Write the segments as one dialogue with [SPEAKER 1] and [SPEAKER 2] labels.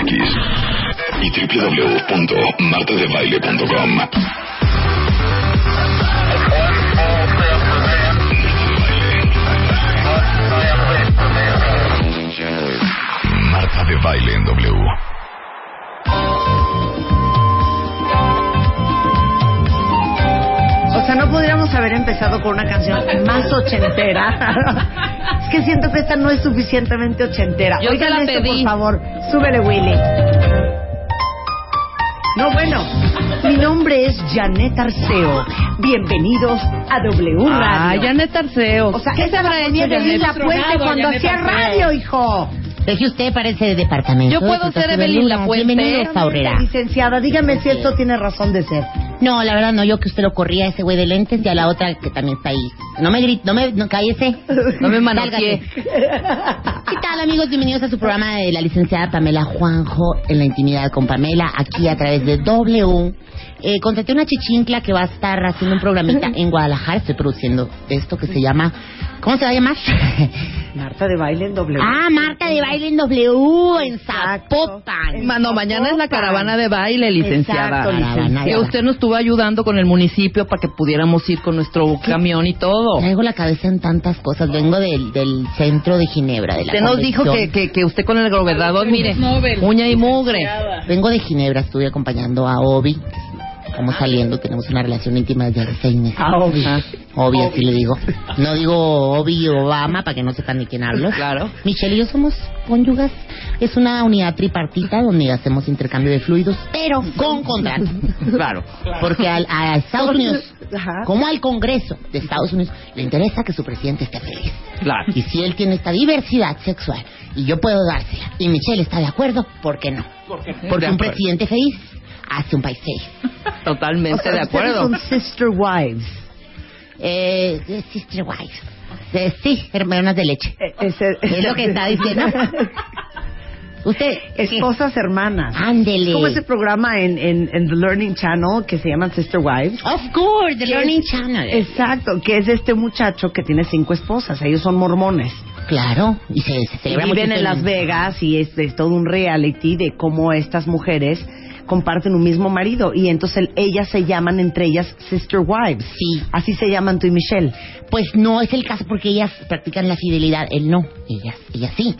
[SPEAKER 1] www.wradio.com.mx y www.martadebaile.com. Marta de Baile en W.
[SPEAKER 2] O sea, no podríamos haber empezado con una canción más ochentera. es que siento que esta no es suficientemente ochentera.
[SPEAKER 3] Yo te
[SPEAKER 2] Oigan
[SPEAKER 3] la
[SPEAKER 2] esto,
[SPEAKER 3] pedí.
[SPEAKER 2] por favor. Súbele, Willy. No, bueno. Mi nombre es Janet Arceo. Bienvenidos a W Radio.
[SPEAKER 3] Ah, Janet Arceo.
[SPEAKER 2] O sea,
[SPEAKER 3] ¿qué
[SPEAKER 2] esa
[SPEAKER 3] se habrá
[SPEAKER 2] la ponía de
[SPEAKER 3] Janet?
[SPEAKER 2] Lila Puente cuando hacía radio, hijo.
[SPEAKER 4] Deje usted parece de departamento.
[SPEAKER 3] Yo puedo ser Evelyn
[SPEAKER 4] verduras.
[SPEAKER 3] Lapuente.
[SPEAKER 4] Bienvenido, Saurera.
[SPEAKER 2] Licenciada, dígame si esto tiene razón de ser.
[SPEAKER 4] No, la verdad no, yo que usted lo corría ese güey de lentes y a la otra que también está ahí. No me grite, no me, no, cállese.
[SPEAKER 3] No me manoteé.
[SPEAKER 4] ¿Qué tal amigos? Bienvenidos a su programa de la licenciada Pamela Juanjo en la intimidad con Pamela, aquí a través de W. Eh, contraté una chichincla que va a estar haciendo un programita en Guadalajara. Estoy produciendo esto que se llama... ¿Cómo se va a llamar?
[SPEAKER 2] Marta de baile en W.
[SPEAKER 4] ah, Marta de baile en W, en. Zapopan.
[SPEAKER 3] Ma- No, mañana es la caravana de baile, licenciada.
[SPEAKER 2] Exacto, licenciada.
[SPEAKER 3] Que usted nos estuvo ayudando con el municipio para que pudiéramos ir con nuestro camión y todo.
[SPEAKER 4] Traigo la cabeza en tantas cosas. Vengo del, del centro de Ginebra, de la
[SPEAKER 3] Usted nos dijo que, que usted con el gobernador, mire, uña y mugre.
[SPEAKER 4] Vengo de Ginebra, estuve acompañando a Obi. Estamos saliendo, tenemos una relación íntima desde hace seis meses.
[SPEAKER 2] Ah, Obi.
[SPEAKER 3] Ah,
[SPEAKER 4] Obi, así le digo. No digo Obi y Obama para que no sepan de quién hablo.
[SPEAKER 3] Claro.
[SPEAKER 4] Michelle y yo somos cónyugas. Es una unidad tripartita donde hacemos intercambio de fluidos, pero con contrato.
[SPEAKER 3] Claro.
[SPEAKER 4] Porque al- a Estados Unidos, como al Congreso de Estados Unidos, le interesa que su presidente esté feliz.
[SPEAKER 3] Claro.
[SPEAKER 4] Y si él tiene esta diversidad sexual y yo puedo dársela y Michelle está de acuerdo, ¿por qué no? Porque
[SPEAKER 3] De
[SPEAKER 4] un presidente feliz hace un país.
[SPEAKER 3] Totalmente
[SPEAKER 2] O sea,
[SPEAKER 3] de acuerdo.
[SPEAKER 2] Son sister wives.
[SPEAKER 4] Eh, sister wives. Eh, sí, hermanas de leche.
[SPEAKER 2] Eh, ese-
[SPEAKER 4] Es lo que está diciendo. Usted,
[SPEAKER 2] Esposas hermanas.
[SPEAKER 4] Ándele.
[SPEAKER 2] Como ese programa en, en, en The Learning Channel que se llama Sister Wives.
[SPEAKER 4] Of course, The Learning
[SPEAKER 2] es-
[SPEAKER 4] Channel.
[SPEAKER 2] Exacto, que es este muchacho que tiene cinco esposas. Ellos son mormones.
[SPEAKER 4] Claro, y se, se
[SPEAKER 2] Y
[SPEAKER 4] celebra mucho
[SPEAKER 2] viven en Las Vegas y es, es todo un reality de cómo estas mujeres comparten un mismo marido. Y entonces el- ellas se llaman entre ellas Sister Wives.
[SPEAKER 4] Sí.
[SPEAKER 2] Así se llaman tú y Michelle.
[SPEAKER 4] Pues no es el caso porque ellas practican la fidelidad, él no, ellas, ellas sí.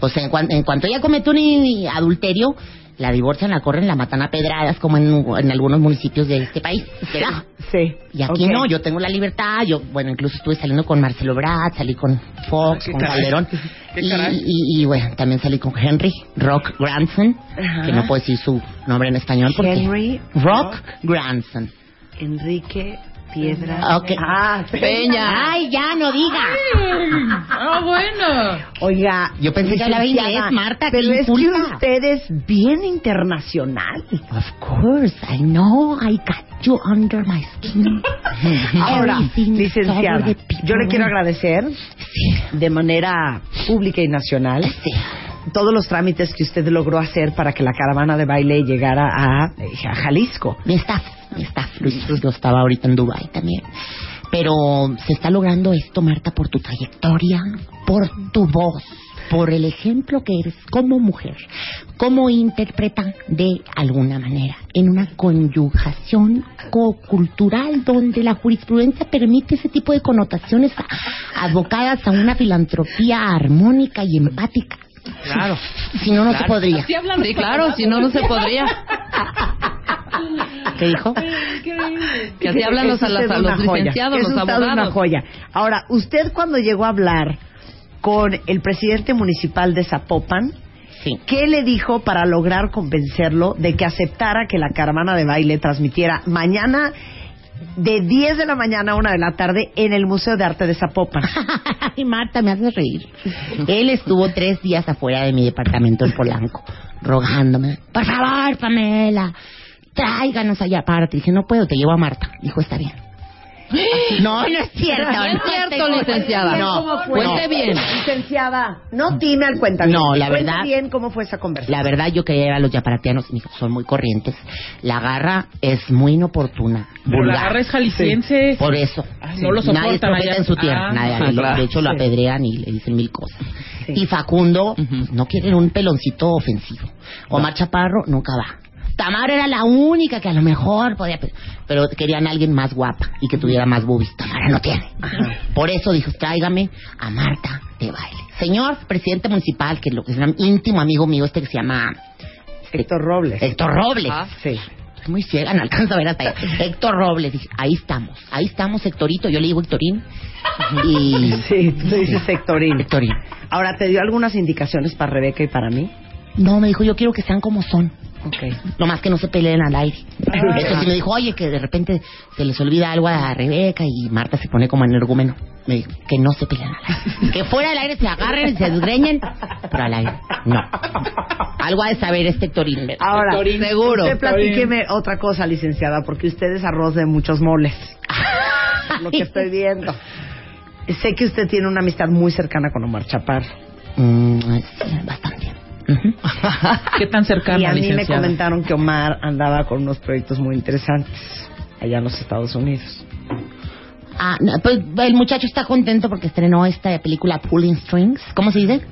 [SPEAKER 4] O sea, en, cuan- en cuanto ella comete un adulterio, la divorcian, la corren, la matan a pedradas, como en, en algunos municipios de este país. ¿verdad?
[SPEAKER 2] Sí.
[SPEAKER 4] Y aquí
[SPEAKER 2] Ok.
[SPEAKER 4] no, yo tengo la libertad, yo, bueno, incluso estuve saliendo con Marcelo Brad, salí con Fox, con Calderón. Y, y- y, bueno, también salí con Henry Rock Grandson,
[SPEAKER 2] Ajá.
[SPEAKER 4] que no puedo decir su nombre en español porque...
[SPEAKER 2] Henry
[SPEAKER 4] Rock Grandson.
[SPEAKER 2] Enrique Piedra.
[SPEAKER 4] Ok.
[SPEAKER 2] Ah,
[SPEAKER 3] Peña.
[SPEAKER 4] Ay, ya, no diga.
[SPEAKER 3] Ah, bueno.
[SPEAKER 2] Oiga,
[SPEAKER 4] Yo pensé que
[SPEAKER 2] licenciada,
[SPEAKER 4] inglés, Marta,
[SPEAKER 2] Pero es que usted es bien internacional.
[SPEAKER 4] Of course, I know, I got you under my skin.
[SPEAKER 2] Ahora, licenciada, yo le quiero agradecer de manera pública y nacional
[SPEAKER 4] Sí.
[SPEAKER 2] todos los trámites que usted logró hacer para que la caravana de baile llegara a, a Jalisco.
[SPEAKER 4] Mi staff, mi staff, estaba ahorita en Dubai también. Pero se está logrando esto, Marta, por tu trayectoria, por tu voz, por el ejemplo que eres como mujer, como interpreta de alguna manera, en una conyugación co-cultural donde la jurisprudencia permite ese tipo de connotaciones abocadas a una filantropía armónica y empática.
[SPEAKER 3] Claro.
[SPEAKER 4] Si no, no se podría.
[SPEAKER 3] Sí, claro, si no, no se podría.
[SPEAKER 4] ¿Qué dijo?
[SPEAKER 3] Que así hablan los,
[SPEAKER 2] Es
[SPEAKER 3] a, las- a los
[SPEAKER 2] una joya.
[SPEAKER 3] licenciados,
[SPEAKER 2] Es
[SPEAKER 3] los
[SPEAKER 2] usted una
[SPEAKER 3] abogados.
[SPEAKER 2] joya. Ahora, usted cuando llegó a hablar con el presidente municipal de Zapopan,
[SPEAKER 4] Sí.
[SPEAKER 2] ¿qué le dijo para lograr convencerlo de que aceptara que la caravana de baile transmitiera mañana de 10 de la mañana a 1 de la tarde en el Museo de Arte de Zapopan?
[SPEAKER 4] Ay, Marta, me hace reír. Él estuvo tres días afuera de mi departamento en Polanco, rogándome, por favor, Pamela, tráiganos allá. Párate. Dije, no puedo, te llevo a Marta. Dijo, está bien. No, no es cierto.
[SPEAKER 3] No es cierto, licenciada.
[SPEAKER 4] No.
[SPEAKER 3] Cuente bien.
[SPEAKER 2] Licenciada, no time al cuenta
[SPEAKER 4] No, la verdad-
[SPEAKER 2] bien cómo fue esa conversación.
[SPEAKER 4] La verdad, yo quería ir a los yaparatianos son muy corrientes. La garra es muy inoportuna.
[SPEAKER 5] Pero la garra es jalisciense.
[SPEAKER 4] Por eso.
[SPEAKER 5] Ay, no lo
[SPEAKER 4] Nadie
[SPEAKER 5] soportan
[SPEAKER 4] profeta
[SPEAKER 5] allá.
[SPEAKER 4] en su tierra.
[SPEAKER 5] Ah,
[SPEAKER 4] nadie.
[SPEAKER 3] ah, claro.
[SPEAKER 4] De hecho, lo apedrean y le dicen mil cosas.
[SPEAKER 2] Sí.
[SPEAKER 4] Y Facundo no quiere un peloncito ofensivo. Omar Chaparro nunca va. Tamara era la única que a lo mejor podía... pe- Pero querían a alguien más guapa y que tuviera más boobies. Tamara no tiene. Por eso dijo, tráigame a Marta de baile. Señor presidente municipal, que es lo que es un íntimo amigo mío, este que se llama
[SPEAKER 2] Héctor Robles.
[SPEAKER 4] Héctor Robles.
[SPEAKER 3] Ah.
[SPEAKER 2] Sí.
[SPEAKER 4] Estoy muy ciega, no alcanzo a ver hasta allá. Héctor Robles, dije, ahí estamos, ahí estamos, Héctorito, yo le digo Héctorín. Y...
[SPEAKER 2] Sí, tú dices Héctorín.
[SPEAKER 4] Héctorín.
[SPEAKER 2] Ahora, ¿te dio algunas indicaciones para Rebeca y para mí?
[SPEAKER 4] No, me dijo, yo quiero que sean como son.
[SPEAKER 2] Ok.
[SPEAKER 4] Nomás que no se peleen al aire.
[SPEAKER 2] Ah.
[SPEAKER 4] Eso sí me dijo, oye, que de repente se les olvida algo a Rebeca y Marta se pone como energúmeno. Me dijo, que no se peleen al aire. Que fuera del aire se agarren, se desgreñen, pero al aire, no. Algo ha de saber este. ¿verdad?
[SPEAKER 2] Ahora,
[SPEAKER 3] Seguro.
[SPEAKER 2] usted platíqueme otra cosa, licenciada, porque usted es arroz de muchos moles. Lo que estoy viendo. Sé que usted tiene una amistad muy cercana con Omar Chaparro.
[SPEAKER 4] Mm, sí, bastante.
[SPEAKER 5] ¿Qué tan cercano,
[SPEAKER 2] y a mí me
[SPEAKER 5] licenciada?
[SPEAKER 2] comentaron que Omar andaba con unos proyectos muy interesantes allá en los Estados Unidos.
[SPEAKER 4] Ah, no, pues el muchacho está contento porque estrenó esta película Pulling Strings. ¿Cómo se dice?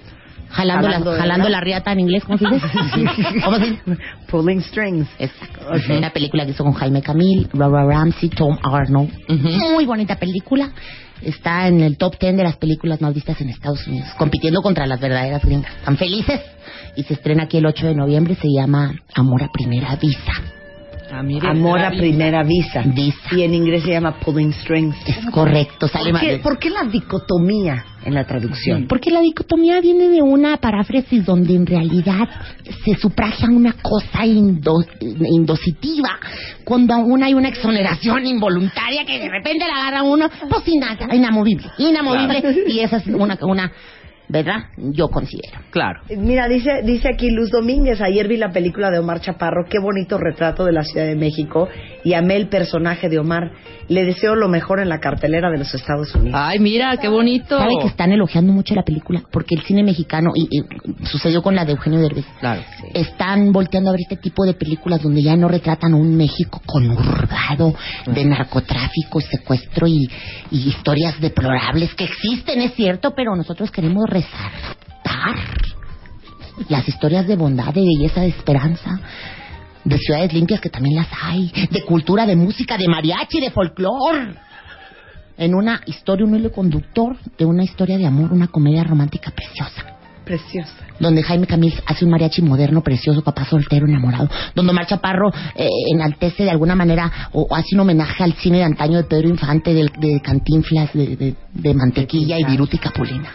[SPEAKER 4] Jalando,
[SPEAKER 2] Jalando
[SPEAKER 4] la, jalando
[SPEAKER 2] la-
[SPEAKER 4] riata en inglés, ¿cómo se dice? ¿Cómo se dice?
[SPEAKER 2] Pulling Strings.
[SPEAKER 4] Exacto.
[SPEAKER 2] Ok.
[SPEAKER 4] Una película que hizo con Jaime Camil, Robert Ramsey, Tom Arnold. Muy bonita película. Está en el top 10 de las películas más vistas en Estados Unidos, compitiendo contra las verdaderas gringas. Están felices. Y se estrena aquí el 8 de noviembre. Se llama Amor a Primera Vista.
[SPEAKER 3] Ah, mire.
[SPEAKER 2] Amor a primera vista.
[SPEAKER 4] Vista.
[SPEAKER 2] Y en inglés se llama Pulling Strings.
[SPEAKER 4] Es correcto. Sale
[SPEAKER 2] ¿Por qué, por qué la dicotomía en la traducción?
[SPEAKER 4] Porque la dicotomía viene de una paráfrasis donde en realidad se sufragia una cosa indo- indositiva, cuando aún hay una exoneración involuntaria que de repente la agarra uno, pues ina- inamovible, inamovible, y esa es una, una, ¿verdad? Yo considero.
[SPEAKER 3] Claro.
[SPEAKER 2] Mira, dice, dice aquí Luz Domínguez, ayer vi la película de Omar Chaparro, qué bonito retrato de la Ciudad de México y amé el personaje de Omar. Le deseo lo mejor en la cartelera de los Estados Unidos.
[SPEAKER 3] Ay, mira, qué bonito.
[SPEAKER 4] ¿Sabe que están elogiando mucho la película? Porque el cine mexicano, y, y sucedió con la de Eugenio Derbez,
[SPEAKER 3] Claro.
[SPEAKER 4] están volteando a ver este tipo de películas donde ya no retratan un México conurbado de narcotráfico, secuestro y, y historias deplorables que existen, es cierto, pero nosotros queremos resaltar las historias de bondad, de belleza, de esperanza, de ciudades limpias que también las hay, de cultura, de música, de mariachi, de folclor. En una historia, un hilo conductor de una historia de amor, una comedia romántica preciosa
[SPEAKER 2] Preciosa.
[SPEAKER 4] donde Jaime Camil hace un mariachi moderno, precioso, papá soltero, enamorado, donde Omar Chaparro eh, enaltece de alguna manera o, o hace un homenaje al cine de antaño de Pedro Infante, de, Cantinflas, de, de- de Mantequilla y Viruta y Capulina.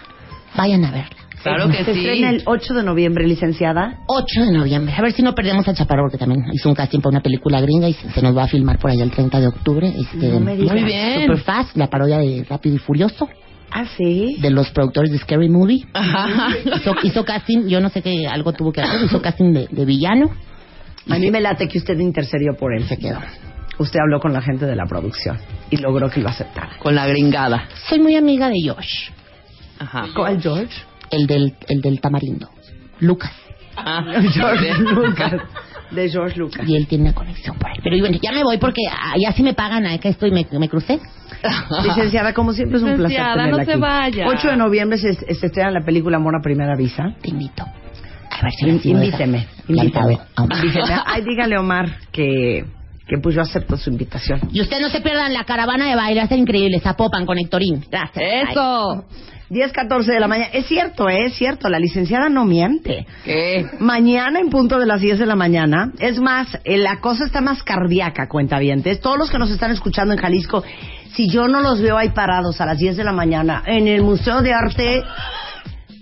[SPEAKER 4] Vayan a verla.
[SPEAKER 3] Claro que
[SPEAKER 2] Se
[SPEAKER 3] sí.
[SPEAKER 2] estrena el 8 de noviembre, licenciada.
[SPEAKER 4] 8 de noviembre. A ver si no perdemos a Chaparro, porque también hizo un casting para una película gringa y se, se nos va a filmar por allá el 30 de octubre. Este,
[SPEAKER 2] No me digas.
[SPEAKER 3] Muy bien.
[SPEAKER 4] Super Fast, la parodia de Rápido y Furioso,
[SPEAKER 2] Ah, sí.
[SPEAKER 4] de los productores de Scary Movie.
[SPEAKER 3] Ajá.
[SPEAKER 4] Hizo, hizo casting, yo no sé qué, algo tuvo que hacer, hizo casting de, de villano.
[SPEAKER 2] A mí me late que usted intercedió por él.
[SPEAKER 4] Se quedó.
[SPEAKER 2] Usted habló con la gente de la producción y logró que lo aceptara.
[SPEAKER 3] Con la gringada.
[SPEAKER 4] Soy muy amiga de Josh,
[SPEAKER 3] Ajá.
[SPEAKER 2] ¿Cuál George?
[SPEAKER 4] El del, el del tamarindo, Lucas.
[SPEAKER 3] Ah,
[SPEAKER 2] George. Lucas. De George Lucas.
[SPEAKER 4] Y él tiene una conexión por ahí. Pero bueno, ya me voy porque ya sí me pagan, ¿eh? que estoy, me, me crucé.
[SPEAKER 2] Licenciada, como siempre es un placer
[SPEAKER 3] Licenciada,
[SPEAKER 2] tenerla
[SPEAKER 3] no se
[SPEAKER 2] aquí.
[SPEAKER 3] vaya.
[SPEAKER 2] 8 de noviembre se, se estrena la película Amor a Primera Vista.
[SPEAKER 4] Te invito. A ver si
[SPEAKER 2] In- invíteme, invíteme. Ay, dígale Omar que, que pues yo acepto su invitación.
[SPEAKER 4] Y ustedes no se pierdan la caravana de baile, va a ser increíble. Zapopan con Hectorín. Gracias.
[SPEAKER 3] Eso.
[SPEAKER 2] 10.14 de la mañana. Es cierto, ¿eh? es cierto. La licenciada no miente.
[SPEAKER 3] ¿Qué?
[SPEAKER 2] Mañana en punto de las 10 de la mañana. Es más, eh, la cosa está más cardíaca, cuenta Todos los que nos están escuchando en Jalisco, si yo no los veo ahí parados a las 10 de la mañana en el Museo de Arte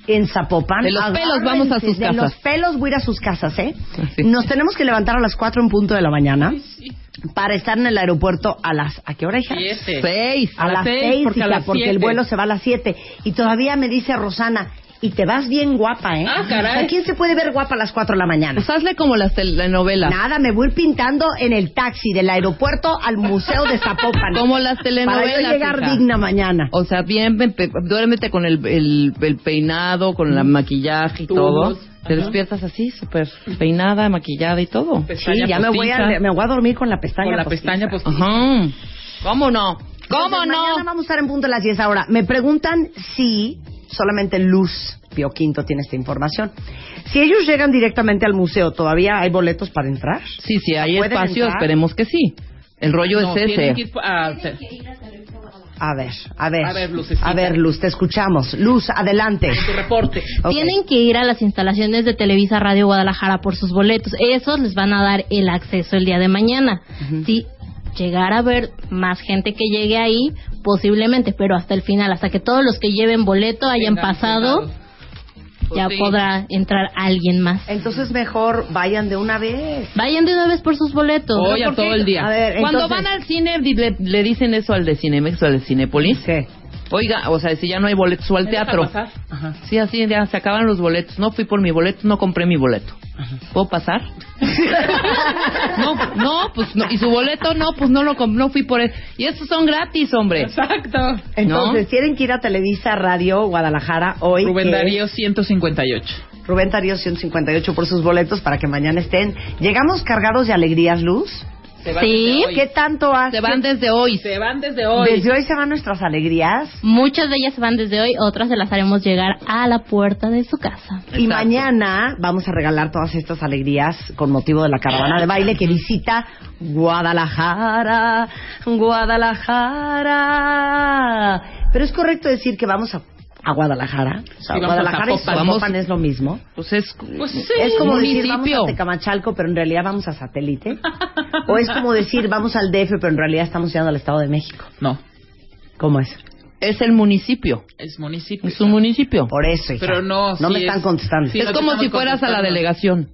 [SPEAKER 2] en Zapopan.
[SPEAKER 3] De los pelos vamos a sus
[SPEAKER 2] de
[SPEAKER 3] casas.
[SPEAKER 2] los pelos voy a ir a sus casas, ¿eh? Nos tenemos que levantar a las 4 en punto de la mañana para estar en el aeropuerto a las... ¿A qué hora, hija?
[SPEAKER 5] Siete.
[SPEAKER 3] Seis.
[SPEAKER 2] A, las seis,
[SPEAKER 5] porque a
[SPEAKER 2] hija,
[SPEAKER 5] las
[SPEAKER 2] porque el vuelo se va a las siete. Y todavía me dice Rosana, y te vas bien guapa, ¿eh?
[SPEAKER 5] Ah, caray.
[SPEAKER 2] ¿A quién se puede ver guapa a las cuatro de la mañana?
[SPEAKER 3] Pues hazle como las telenovelas.
[SPEAKER 2] Nada, me voy pintando en el taxi del aeropuerto al museo de Zapopan.
[SPEAKER 3] Como las
[SPEAKER 2] Para
[SPEAKER 3] telenovelas.
[SPEAKER 2] yo llegar
[SPEAKER 3] hija.
[SPEAKER 2] digna mañana.
[SPEAKER 3] O sea, bien, duérmete con el, el, el peinado, con el maquillaje y todo. Te
[SPEAKER 5] ajá.
[SPEAKER 3] despiertas así, súper peinada, maquillada y todo.
[SPEAKER 2] Sí, ya me voy, a, me voy a dormir con la pestaña
[SPEAKER 5] Con la
[SPEAKER 2] postiza.
[SPEAKER 5] pestaña postiza.
[SPEAKER 3] Ajá. ¿Cómo no? ¿Cómo
[SPEAKER 2] Entonces, Mañana
[SPEAKER 3] no?
[SPEAKER 2] vamos a estar en punto de las 10 ahora. Me preguntan si solamente Luz Pio Quinto tiene esta información. Si ellos llegan directamente al museo, ¿todavía hay boletos para entrar?
[SPEAKER 3] Sí, sí, hay
[SPEAKER 2] ¿Pueden
[SPEAKER 3] espacio,
[SPEAKER 2] entrar?
[SPEAKER 3] esperemos que sí. El rollo
[SPEAKER 5] No,
[SPEAKER 3] es
[SPEAKER 5] tienen que
[SPEAKER 3] ese.
[SPEAKER 5] ir a-
[SPEAKER 2] A ver, a ver.
[SPEAKER 5] A ver, Lucecita.
[SPEAKER 2] A ver, Luz, te escuchamos. Luz, adelante.
[SPEAKER 5] tu reporte.
[SPEAKER 2] Ok.
[SPEAKER 6] Tienen que ir a las instalaciones de Televisa Radio Guadalajara por sus boletos. Esos les van a dar el acceso el día de mañana. Si llegar a ver más gente que llegue ahí, posiblemente, pero hasta el final, hasta que todos los que lleven boleto hayan pasado,
[SPEAKER 5] sentados.
[SPEAKER 6] ya
[SPEAKER 5] Pues sí.
[SPEAKER 6] podrá entrar alguien más.
[SPEAKER 2] Entonces mejor vayan de una vez.
[SPEAKER 6] Vayan de una vez por sus boletos.
[SPEAKER 5] Hoy a
[SPEAKER 2] ¿Por qué?
[SPEAKER 5] todo el día.
[SPEAKER 2] A ver,
[SPEAKER 3] Cuando
[SPEAKER 2] entonces-
[SPEAKER 3] van al cine, di- le, le dicen eso al de Cinemex o al de Cinépolis.
[SPEAKER 2] ¿Qué?
[SPEAKER 3] Oiga, o sea, si ya no hay boletos o al
[SPEAKER 5] ¿Me deja
[SPEAKER 3] teatro.
[SPEAKER 5] pasar?
[SPEAKER 2] Ajá.
[SPEAKER 3] Sí, así ya se acaban los boletos. No fui por mi boleto, no compré mi boleto. ¿Puedo pasar? no, no, pues no. Y su boleto, no, pues no lo no fui por él. Y esos son gratis, hombre.
[SPEAKER 5] Exacto.
[SPEAKER 2] Entonces, tienen que ir a Televisa Radio Guadalajara hoy.
[SPEAKER 5] Rubén Darío 158.
[SPEAKER 2] es Rubén Darío 158 por sus boletos para que mañana estén. ¿Llegamos cargados de alegrías, Luz?
[SPEAKER 5] Se van
[SPEAKER 6] Sí.
[SPEAKER 5] desde hoy.
[SPEAKER 2] ¿Qué tanto hace?
[SPEAKER 3] Se van desde hoy.
[SPEAKER 5] Se van desde hoy.
[SPEAKER 2] Desde hoy se van nuestras alegrías.
[SPEAKER 6] Muchas de ellas se van desde hoy, otras se las haremos llegar a la puerta de su casa.
[SPEAKER 2] Y
[SPEAKER 5] Exacto.
[SPEAKER 2] mañana vamos a regalar todas estas alegrías con motivo de la caravana de baile que visita Guadalajara, Guadalajara. Pero es correcto decir que vamos a, a Guadalajara. O sea,
[SPEAKER 5] Sí, vamos a
[SPEAKER 2] Guadalajara y
[SPEAKER 5] Zapopan.
[SPEAKER 2] Es lo mismo.
[SPEAKER 3] Pues es,
[SPEAKER 5] Pues sí.
[SPEAKER 2] es como decir
[SPEAKER 3] municipio.
[SPEAKER 2] vamos a Tecamachalco, pero en realidad vamos a Satélite. o es como decir vamos al DF, pero en realidad estamos llegando al Estado de México.
[SPEAKER 5] No,
[SPEAKER 2] ¿Cómo es?
[SPEAKER 3] es el municipio.
[SPEAKER 5] es municipio.
[SPEAKER 3] Es un municipio.
[SPEAKER 2] Por eso, hija.
[SPEAKER 5] Pero no,
[SPEAKER 2] No
[SPEAKER 5] sí
[SPEAKER 2] me están
[SPEAKER 5] es-
[SPEAKER 2] contestando.
[SPEAKER 5] sí,
[SPEAKER 3] es
[SPEAKER 5] no
[SPEAKER 3] como si fueras a la delegación,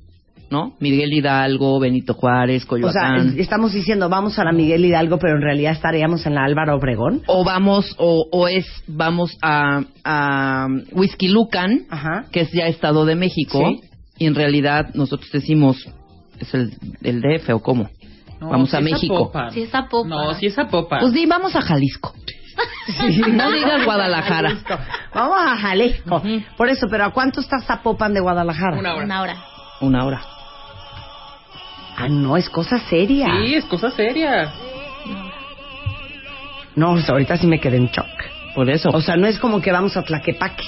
[SPEAKER 3] ¿no? Miguel Hidalgo, Benito Juárez,
[SPEAKER 2] O sea,
[SPEAKER 3] Coyoacán.
[SPEAKER 2] es- estamos diciendo vamos a la Miguel Hidalgo, pero en realidad estaríamos en la Álvaro Obregón.
[SPEAKER 3] o vamos, o, o es, vamos a, a Whisky Lucan,
[SPEAKER 2] Ajá.
[SPEAKER 3] que es ya Estado de México,
[SPEAKER 2] Sí.
[SPEAKER 3] y en realidad nosotros decimos, es el, el DF o cómo.
[SPEAKER 5] No,
[SPEAKER 3] vamos
[SPEAKER 5] sí
[SPEAKER 3] a México.
[SPEAKER 6] Sí es Zapopan.
[SPEAKER 5] No, sí es Zapopan.
[SPEAKER 3] Pues di, vamos a Jalisco. No digas Guadalajara.
[SPEAKER 2] Jalisco. Vamos a Jalisco. Por eso, pero ¿a cuánto está Zapopan de Guadalajara?
[SPEAKER 5] Una hora.
[SPEAKER 6] Una hora.
[SPEAKER 3] Una hora.
[SPEAKER 2] Ah, no, es cosa seria.
[SPEAKER 5] Sí, es cosa seria.
[SPEAKER 2] No, o sea, ahorita sí me quedé en shock.
[SPEAKER 3] Por eso.
[SPEAKER 2] O sea, no es como que vamos a Tlaquepaque.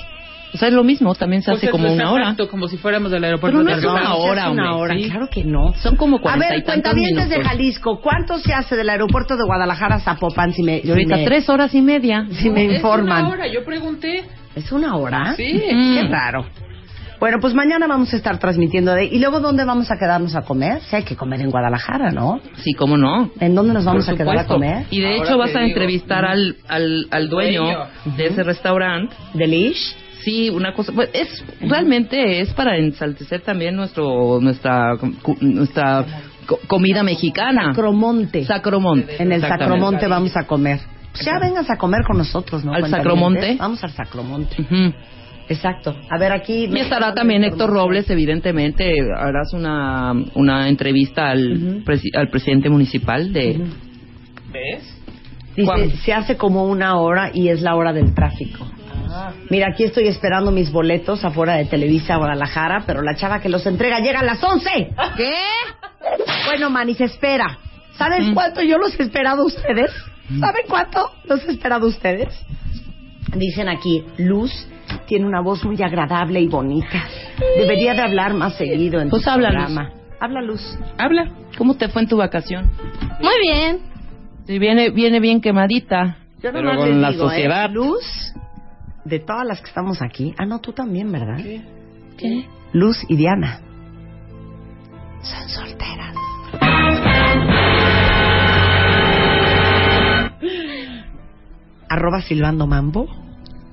[SPEAKER 3] O sea, es lo mismo, también se
[SPEAKER 5] Pues
[SPEAKER 3] hace
[SPEAKER 5] es-
[SPEAKER 3] como
[SPEAKER 5] es
[SPEAKER 3] una hora.
[SPEAKER 5] exacto, como si fuéramos del aeropuerto
[SPEAKER 3] Pero no
[SPEAKER 5] de
[SPEAKER 3] es una hora,
[SPEAKER 2] una hora,
[SPEAKER 3] sí.
[SPEAKER 2] claro que no.
[SPEAKER 3] Son como
[SPEAKER 2] A
[SPEAKER 3] cuarenta
[SPEAKER 2] ver, cuentavientes de. Jalisco, ¿cuánto se hace del aeropuerto de Guadalajara a Zapopan si me,
[SPEAKER 3] Y ahorita
[SPEAKER 2] si me-
[SPEAKER 3] tres horas y media.
[SPEAKER 2] si me
[SPEAKER 5] Es
[SPEAKER 2] informan?
[SPEAKER 5] una hora, yo pregunté.
[SPEAKER 2] ¿Es una hora?
[SPEAKER 5] Sí.
[SPEAKER 2] Qué
[SPEAKER 3] Mm.
[SPEAKER 2] raro. Bueno, pues mañana vamos a estar transmitiendo de... ¿Y luego dónde vamos a quedarnos a comer? Sí, hay que comer en Guadalajara, ¿no?
[SPEAKER 3] Sí, cómo no.
[SPEAKER 2] ¿En dónde nos vamos
[SPEAKER 3] Por
[SPEAKER 2] a quedar a comer?
[SPEAKER 3] Y de
[SPEAKER 5] Ahora
[SPEAKER 3] hecho vas a
[SPEAKER 5] digo.
[SPEAKER 3] entrevistar al, al, al dueño
[SPEAKER 5] Dueño.
[SPEAKER 3] de ese restaurante.
[SPEAKER 2] ¿Delish?
[SPEAKER 3] Sí, una cosa, pues es realmente es para ensaltecer también nuestro nuestra nuestra co- comida mexicana.
[SPEAKER 2] Sacromonte.
[SPEAKER 3] Sacromonte.
[SPEAKER 2] En el. Sacromonte vamos a comer. Pues ya vengas a comer con nosotros, ¿no?
[SPEAKER 3] ¿Al? Sacromonte?
[SPEAKER 2] Vamos al Sacromonte.
[SPEAKER 3] Ujú.
[SPEAKER 2] Exacto. A ver, aquí...
[SPEAKER 3] Y estará también Héctor Robles, evidentemente. Harás una, una entrevista al, presi- al presidente municipal de.
[SPEAKER 5] ¿Ves?
[SPEAKER 2] Dice, se hace como una hora y es la hora del tráfico. Mira, aquí estoy esperando mis boletos afuera de Televisa Guadalajara, pero la chava que los entrega llega a las 11.
[SPEAKER 3] ¿Qué?
[SPEAKER 2] Bueno, Mani, se espera. ¿Saben
[SPEAKER 3] Mm.
[SPEAKER 2] cuánto yo los he esperado a ustedes? ¿Saben cuánto los he esperado a ustedes? Dicen aquí, Luz tiene una voz muy agradable y bonita. Debería de hablar más seguido en
[SPEAKER 3] Pues
[SPEAKER 2] tu
[SPEAKER 3] habla,
[SPEAKER 2] programa. Habla, Luz.
[SPEAKER 5] Habla.
[SPEAKER 3] ¿Cómo te fue en tu vacación?
[SPEAKER 6] Muy bien.
[SPEAKER 3] Sí, viene, viene bien quemadita.
[SPEAKER 2] Yo
[SPEAKER 3] pero con la
[SPEAKER 2] digo, ¿eh?
[SPEAKER 3] sociedad.
[SPEAKER 2] Luz de todas las que estamos aquí, ah, no, tú también, ¿verdad?
[SPEAKER 3] ¿Qué?
[SPEAKER 2] Luz y Diana son solteras. Arroba silbando mambo.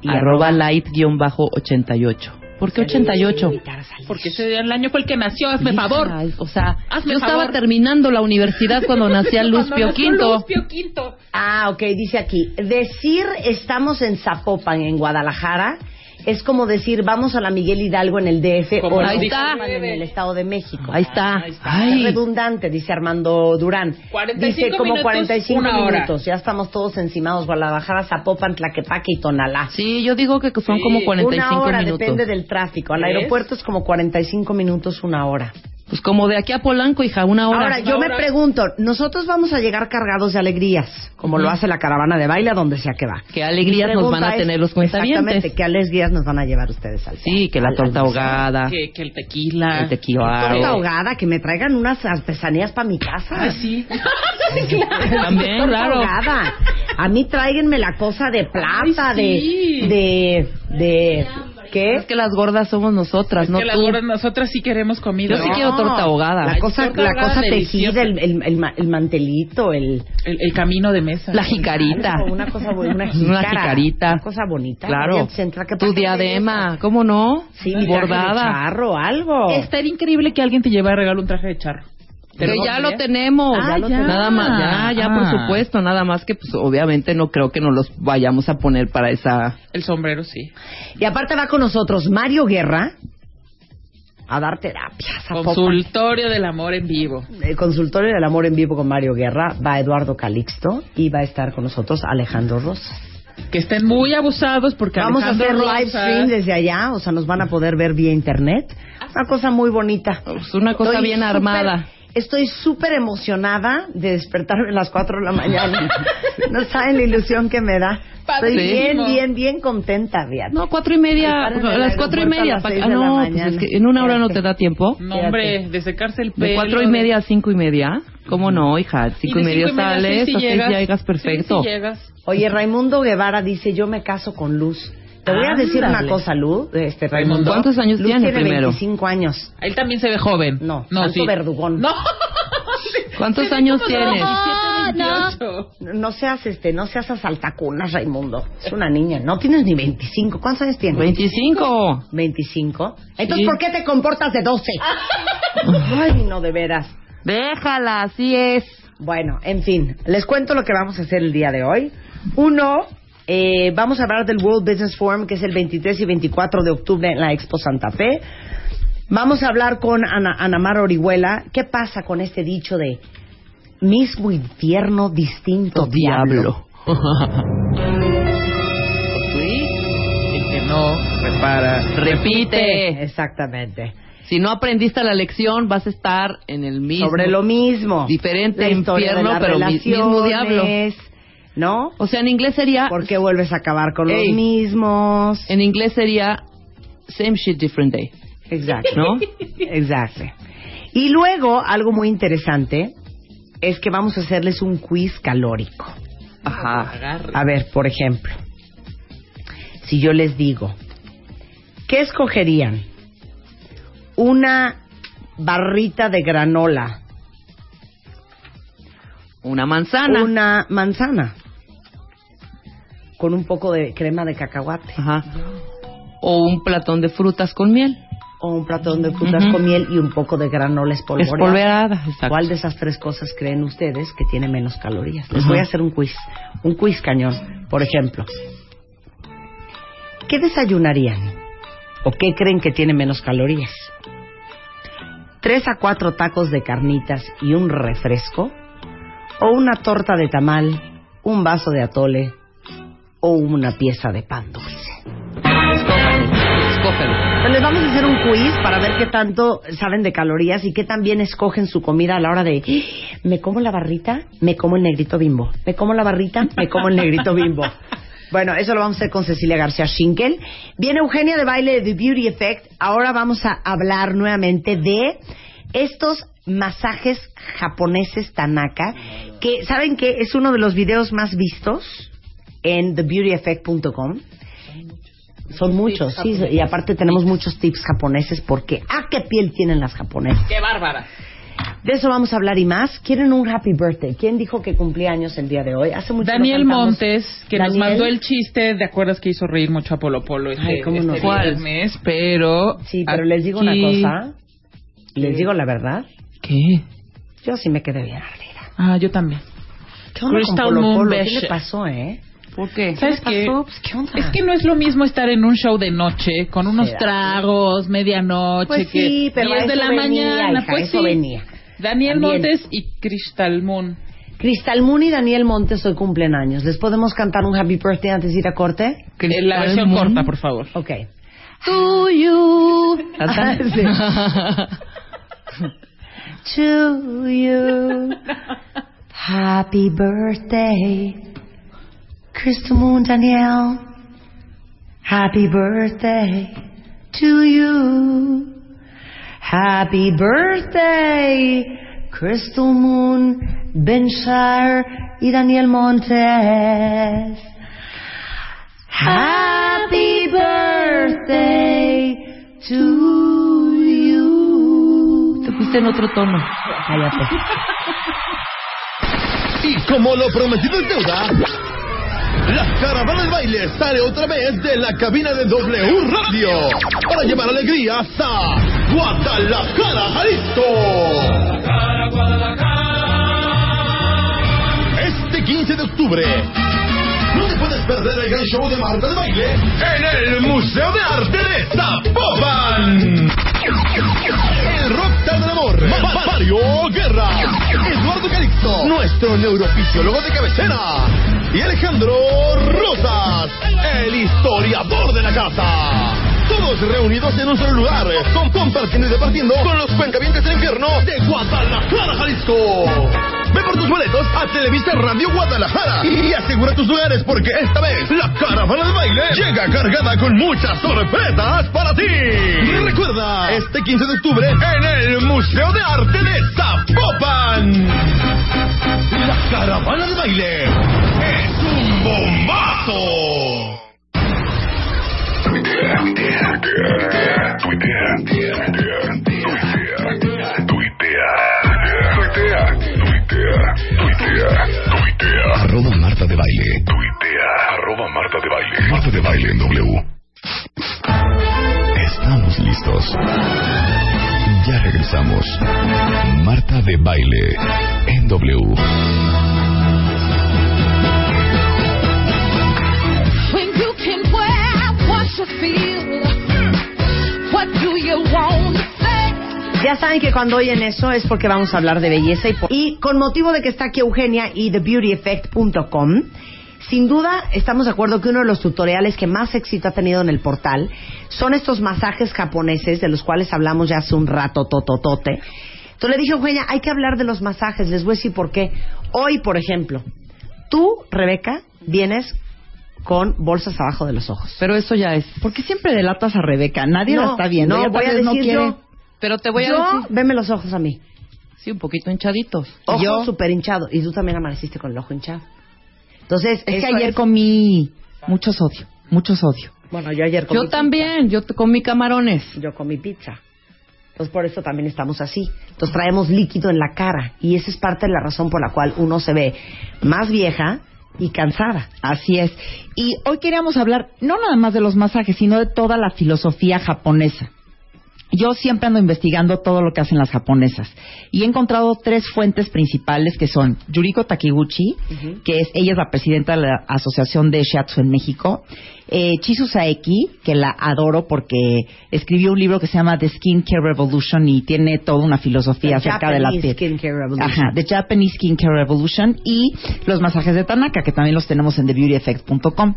[SPEAKER 2] Y
[SPEAKER 3] Arroba light-88. ¿Por qué 88?
[SPEAKER 5] Porque ese el año fue el que nació, hazme favor.
[SPEAKER 3] Ay, O sea,
[SPEAKER 5] Hazme
[SPEAKER 3] yo estaba
[SPEAKER 5] favor.
[SPEAKER 3] terminando la universidad cuando nacía. Luz Pio Quinto.
[SPEAKER 2] Ah, ok, dice aquí. Decir estamos en Zapopan, en Guadalajara, es como decir vamos a la Miguel Hidalgo en el DF
[SPEAKER 5] Como
[SPEAKER 2] o
[SPEAKER 3] ahí
[SPEAKER 2] en
[SPEAKER 3] está.
[SPEAKER 2] En el Estado de México.
[SPEAKER 3] Ahí está.
[SPEAKER 5] Ahí está.
[SPEAKER 2] Es
[SPEAKER 3] Ay,
[SPEAKER 2] redundante, dice Armando Durán.
[SPEAKER 5] 45
[SPEAKER 2] dice como
[SPEAKER 5] minutos,
[SPEAKER 2] 45
[SPEAKER 5] una hora.
[SPEAKER 2] minutos. Ya estamos todos encimados. Guadalajara, Zapopan, Tlaquepaque y Tonalá.
[SPEAKER 3] sí, yo digo que son
[SPEAKER 5] Sí,
[SPEAKER 3] como 45
[SPEAKER 2] una hora
[SPEAKER 3] minutos.
[SPEAKER 2] depende del tráfico. Al aeropuerto es como 45 minutos, una hora.
[SPEAKER 3] Pues como de aquí a Polanco, hija, una hora.
[SPEAKER 2] Ahora, yo me pregunto, nosotros vamos a llegar cargados de alegrías, como lo hace la caravana de baile a donde sea que va.
[SPEAKER 3] ¿Qué alegrías nos van a
[SPEAKER 2] es,
[SPEAKER 3] tener los
[SPEAKER 2] Exactamente,
[SPEAKER 3] cuentavientes?
[SPEAKER 2] ¿qué alegrías nos van a llevar ustedes al
[SPEAKER 3] Sí, que la torta ahogada,
[SPEAKER 5] Que, que el tequila.
[SPEAKER 3] el tequila.
[SPEAKER 2] Torta ahogada, que me traigan unas artesanías para mi casa.
[SPEAKER 5] Ah, sí.
[SPEAKER 3] También,
[SPEAKER 2] Torta
[SPEAKER 3] claro.
[SPEAKER 2] ahogada. A mí tráiganme la cosa de plata,
[SPEAKER 5] Ay, sí.
[SPEAKER 2] de, de, de, ¿qué?
[SPEAKER 3] Es que las gordas somos nosotras,
[SPEAKER 5] Es
[SPEAKER 3] no
[SPEAKER 5] que las
[SPEAKER 3] tú.
[SPEAKER 5] gordas, nosotras sí queremos comida.
[SPEAKER 3] Yo sí
[SPEAKER 5] ¿no?
[SPEAKER 3] quiero torta ahogada.
[SPEAKER 2] La cosa,
[SPEAKER 5] torta
[SPEAKER 2] la cosa tejida, el, el, el ma- el mantelito, el...
[SPEAKER 5] El, el camino de mesa.
[SPEAKER 3] La jicarita.
[SPEAKER 2] Una cosa una
[SPEAKER 3] Una jicarita.
[SPEAKER 2] Una cosa bonita.
[SPEAKER 3] Claro. Tu diadema. ¿cómo no?
[SPEAKER 2] Sí,
[SPEAKER 3] bordada.
[SPEAKER 2] charro, algo.
[SPEAKER 5] Estaría increíble que alguien te llevara a regalo un traje de charro.
[SPEAKER 3] Que
[SPEAKER 5] Pero
[SPEAKER 3] ya
[SPEAKER 5] no,
[SPEAKER 3] lo tenemos.
[SPEAKER 5] Ah, ya.
[SPEAKER 3] Nada más, ya, ya por
[SPEAKER 5] Ah.
[SPEAKER 3] supuesto, nada más que pues obviamente no creo que nos los vayamos a poner para esa
[SPEAKER 5] El sombrero, sí.
[SPEAKER 2] Y aparte va con nosotros Mario Guerra a dar terapias. a Popa.
[SPEAKER 5] Consultorio del amor en vivo.
[SPEAKER 2] El consultorio del amor en vivo con Mario Guerra va Eduardo Calixto y va a estar con nosotros Alejandro Rosas.
[SPEAKER 5] Que estén muy abusados porque
[SPEAKER 2] Vamos a
[SPEAKER 5] Alejandro
[SPEAKER 2] hacer live stream desde allá, o sea, nos van a poder ver vía internet. Una cosa muy bonita.
[SPEAKER 3] pues, una cosa
[SPEAKER 2] Estoy
[SPEAKER 3] bien
[SPEAKER 2] súper-
[SPEAKER 3] armada.
[SPEAKER 2] Estoy súper emocionada de despertarme a las 4 de la mañana. no saben la ilusión que me da. Estoy bien, bien, bien contenta, Beat.
[SPEAKER 3] No, cuatro y media, a las cuatro y
[SPEAKER 2] a
[SPEAKER 3] media. ah, no, pues es que en una hora no te da tiempo.
[SPEAKER 5] No, hombre, de secarse el pelo.
[SPEAKER 3] De cuatro y media a cinco y media. ¿Cómo no, hija? Cinco y,
[SPEAKER 5] de
[SPEAKER 3] media
[SPEAKER 5] cinco y media a
[SPEAKER 3] sales, a
[SPEAKER 5] sí
[SPEAKER 3] seis
[SPEAKER 5] llegas.
[SPEAKER 3] ya llegas
[SPEAKER 5] Sí,
[SPEAKER 3] perfecto.
[SPEAKER 5] sí llegas.
[SPEAKER 2] Oye, Raimundo Guevara dice, yo me caso con Luz. Te voy a decir una cosa, Luz. Este, Raimundo.
[SPEAKER 3] ¿Cuántos años
[SPEAKER 2] Luz
[SPEAKER 3] tiene
[SPEAKER 2] tiene
[SPEAKER 3] primero?
[SPEAKER 2] 25 años.
[SPEAKER 5] Él también se ve joven.
[SPEAKER 2] No,
[SPEAKER 5] no
[SPEAKER 2] tanto
[SPEAKER 5] sí.
[SPEAKER 2] verdugón.
[SPEAKER 5] No.
[SPEAKER 3] ¿Cuántos años tienes?
[SPEAKER 5] 17,
[SPEAKER 6] No,
[SPEAKER 5] 28.
[SPEAKER 2] No seas, este, no seas asaltacunas, Raimundo. Es una niña. No tienes ni 25. ¿Cuántos años tienes?
[SPEAKER 3] 25.
[SPEAKER 2] 25. Entonces,
[SPEAKER 3] Sí.
[SPEAKER 2] ¿por qué te comportas de 12? Ay, no, de veras.
[SPEAKER 3] Déjala, así es.
[SPEAKER 2] Bueno, en fin, les cuento lo que vamos a hacer el día de hoy. Uno, eh, vamos a hablar del World Business Forum, que es el 23 y 24 de octubre en la Expo Santa Fe. Vamos a hablar con Ana, Ana Mar Orihuela. ¿Qué pasa con este dicho de mismo infierno, distinto diablo?
[SPEAKER 5] El que no repara.
[SPEAKER 3] Repite.
[SPEAKER 2] Exactamente.
[SPEAKER 3] Si no aprendiste la lección, vas a estar en el mismo.
[SPEAKER 2] Sobre lo mismo.
[SPEAKER 3] Diferente infierno, pero mi- mismo diablo.
[SPEAKER 2] ¿No?
[SPEAKER 3] O sea, en inglés sería.
[SPEAKER 2] ¿Por qué vuelves a acabar con
[SPEAKER 3] Ey.
[SPEAKER 2] los mismos?
[SPEAKER 3] En inglés sería same shit, different day.
[SPEAKER 2] Exacto.
[SPEAKER 3] ¿No?
[SPEAKER 2] Exacto. Y luego, algo muy interesante es que vamos a hacerles un quiz calórico.
[SPEAKER 3] Ajá.
[SPEAKER 2] A ver, por ejemplo, si yo les digo, ¿qué escogerían? ¿Una barrita de granola?
[SPEAKER 3] Una manzana.
[SPEAKER 2] ¿Una manzana? Con un poco de crema de cacahuate.
[SPEAKER 3] Ajá. O un platón de frutas con miel.
[SPEAKER 2] O un platón de frutas con miel y un poco de granola espolvoreada.
[SPEAKER 3] Espolvoreada, exacto.
[SPEAKER 2] ¿Cuál de esas tres cosas creen ustedes que tiene menos calorías? Les voy a hacer un quiz. Un quiz cañón. Por ejemplo, ¿qué desayunarían? ¿O qué creen que tiene menos calorías? ¿Tres a cuatro tacos de carnitas y un refresco? ¿O una torta de tamal, un vaso de atole o una pieza de pan dulce?
[SPEAKER 3] Escógelo.
[SPEAKER 2] Les vamos a hacer un quiz para ver qué tanto saben de calorías y qué tan bien escogen su comida a la hora de "Ah, me como la barrita, me como el negrito bimbo, me como la barrita, me como el negrito bimbo. Bueno, eso lo vamos a hacer con Cecilia García Schinkel. Viene Eugenia de baile de The Beauty Effect. Ahora vamos a hablar nuevamente de estos masajes japoneses Tanaka, que saben que es uno de los videos más vistos en thebeautyeffect.com. Son muchos, sí, y aparte tenemos muchos tips japoneses porque ¿a qué piel tienen las japonesas?
[SPEAKER 5] ¡Qué bárbara!
[SPEAKER 2] De eso vamos a hablar y más. ¿Quieren un happy birthday? ¿Quién dijo que cumplía años el día de hoy? Hace mucho
[SPEAKER 5] Daniel. Montes, que nos mandó el chiste, ¿te acuerdas que hizo reír mucho a Polo Polo este,
[SPEAKER 2] Ay, cómo
[SPEAKER 5] este. Pero...
[SPEAKER 2] Sí, pero les digo una cosa. Les digo la verdad.
[SPEAKER 5] ¿Qué?
[SPEAKER 2] Yo sí me quedé bien ardida.
[SPEAKER 5] Ah, yo también.
[SPEAKER 2] ¿Qué onda con Polo? ¿Qué le pasó, eh?
[SPEAKER 3] ¿Por qué?
[SPEAKER 5] ¿Sabes
[SPEAKER 2] ¿Qué pasó? Pues, ¿qué onda?
[SPEAKER 5] Es que no es lo mismo estar en un show de noche con unos
[SPEAKER 2] Será.
[SPEAKER 5] tragos, medianoche,
[SPEAKER 2] Pues
[SPEAKER 5] que
[SPEAKER 2] sí, pero a
[SPEAKER 5] 10 de la
[SPEAKER 2] venía,
[SPEAKER 5] mañana,
[SPEAKER 2] hija,
[SPEAKER 5] pues
[SPEAKER 2] eso
[SPEAKER 5] sí.
[SPEAKER 2] venía.
[SPEAKER 5] Daniel
[SPEAKER 2] También.
[SPEAKER 5] Montes y Crystal Moon.
[SPEAKER 2] Cristal Moon y Daniel Montes hoy cumplen años. ¿Les podemos cantar un happy birthday antes de ir a corte?
[SPEAKER 5] La versión corta, por favor.
[SPEAKER 2] Ok.
[SPEAKER 3] To you.
[SPEAKER 2] to you. Happy birthday, Crystal Moon Danielle. Happy birthday to you. Happy birthday, Crystal Moon, Benshire y Daniel Montes. Happy birthday to you.
[SPEAKER 3] Te fuiste en otro tono.
[SPEAKER 2] Cállate.
[SPEAKER 7] Y como lo prometido es deuda, la caravana del baile sale otra vez de la cabina de W Radio para llevar alegría hasta Guadalajara, Jalisco. Este 15 de octubre, puedes perder el gran show de Marta de Baile en el Museo de Arte de Zapopan. El Rockstar del Amor, Ma- Mario Guerra, Eduardo Calixto, nuestro neurofisiólogo de cabecera, y Alejandro Rosas, el historiador de la casa. Todos reunidos en un solo lugar, con, compartiendo y departiendo con los cuentavientes del infierno de Guadalajara, Jalisco. Ve por tus boletos a Televisa Radio Guadalajara y asegura tus lugares porque esta vez la caravana de baile llega cargada con muchas sorpresas para ti. Recuerda, este 15 de octubre en el Museo de Arte de Zapopan. La caravana de baile es un bombazo.
[SPEAKER 1] Tuitea, tuitea, tuitea, Marta de Baile, tuitea, arroba Marta de Baile, Marta de Baile en W. Estamos listos. Ya regresamos. Marta de Baile en W.
[SPEAKER 2] Ya saben que cuando oyen eso es porque vamos a hablar de belleza y, por- y con motivo de que está aquí Eugenia y TheBeautyEffect.com, sin duda estamos de acuerdo que uno de los tutoriales que más éxito ha tenido en el portal son estos masajes japoneses de los cuales hablamos ya hace un rato, tototote. Entonces le dije a Eugenia, hay que hablar de los masajes, les voy a decir por qué. Hoy, por ejemplo, tú, Rebeca, vienes con bolsas abajo de los ojos.
[SPEAKER 8] Pero eso ya es. ¿Por qué siempre delatas a Rebeca? Nadie
[SPEAKER 2] No,
[SPEAKER 8] la está viendo.
[SPEAKER 2] no,
[SPEAKER 8] Ella
[SPEAKER 2] voy a
[SPEAKER 8] no
[SPEAKER 2] decir
[SPEAKER 8] quiere.
[SPEAKER 2] yo.
[SPEAKER 3] Pero te voy a
[SPEAKER 2] Yo,
[SPEAKER 3] decir.
[SPEAKER 2] veme los ojos a mí.
[SPEAKER 3] Sí, un poquito hinchaditos.
[SPEAKER 2] Ojo
[SPEAKER 8] Yo-
[SPEAKER 2] súper hinchado. Y tú también amaneciste con el ojo hinchado. Entonces,
[SPEAKER 8] Es que ayer
[SPEAKER 2] es-
[SPEAKER 8] comí mucho sodio, mucho sodio.
[SPEAKER 2] Bueno, yo ayer comí
[SPEAKER 3] Yo también, yo te comí camarones.
[SPEAKER 2] Yo comí pizza. Entonces, por eso también estamos así. Entonces, traemos líquido en la cara. Y esa es parte de la razón por la cual uno se ve más vieja y cansada.
[SPEAKER 8] Así es. Y hoy queríamos hablar no nada más de los masajes, sino de toda la filosofía japonesa. Yo siempre ando investigando todo lo que hacen las japonesas y he encontrado tres fuentes principales que son Yuriko Takiguchi, que es ella es la presidenta de la Asociación de Shiatsu en México, eh, Chisu Saeki, que la adoro porque escribió un libro que se llama The Skin Care Revolution y tiene toda una filosofía
[SPEAKER 2] The
[SPEAKER 8] acerca de la piel.
[SPEAKER 2] Skincare Revolution.
[SPEAKER 8] Ajá, The Japanese Skincare Revolution y los masajes de Tanaka, que también los tenemos en TheBeautyEffect.com.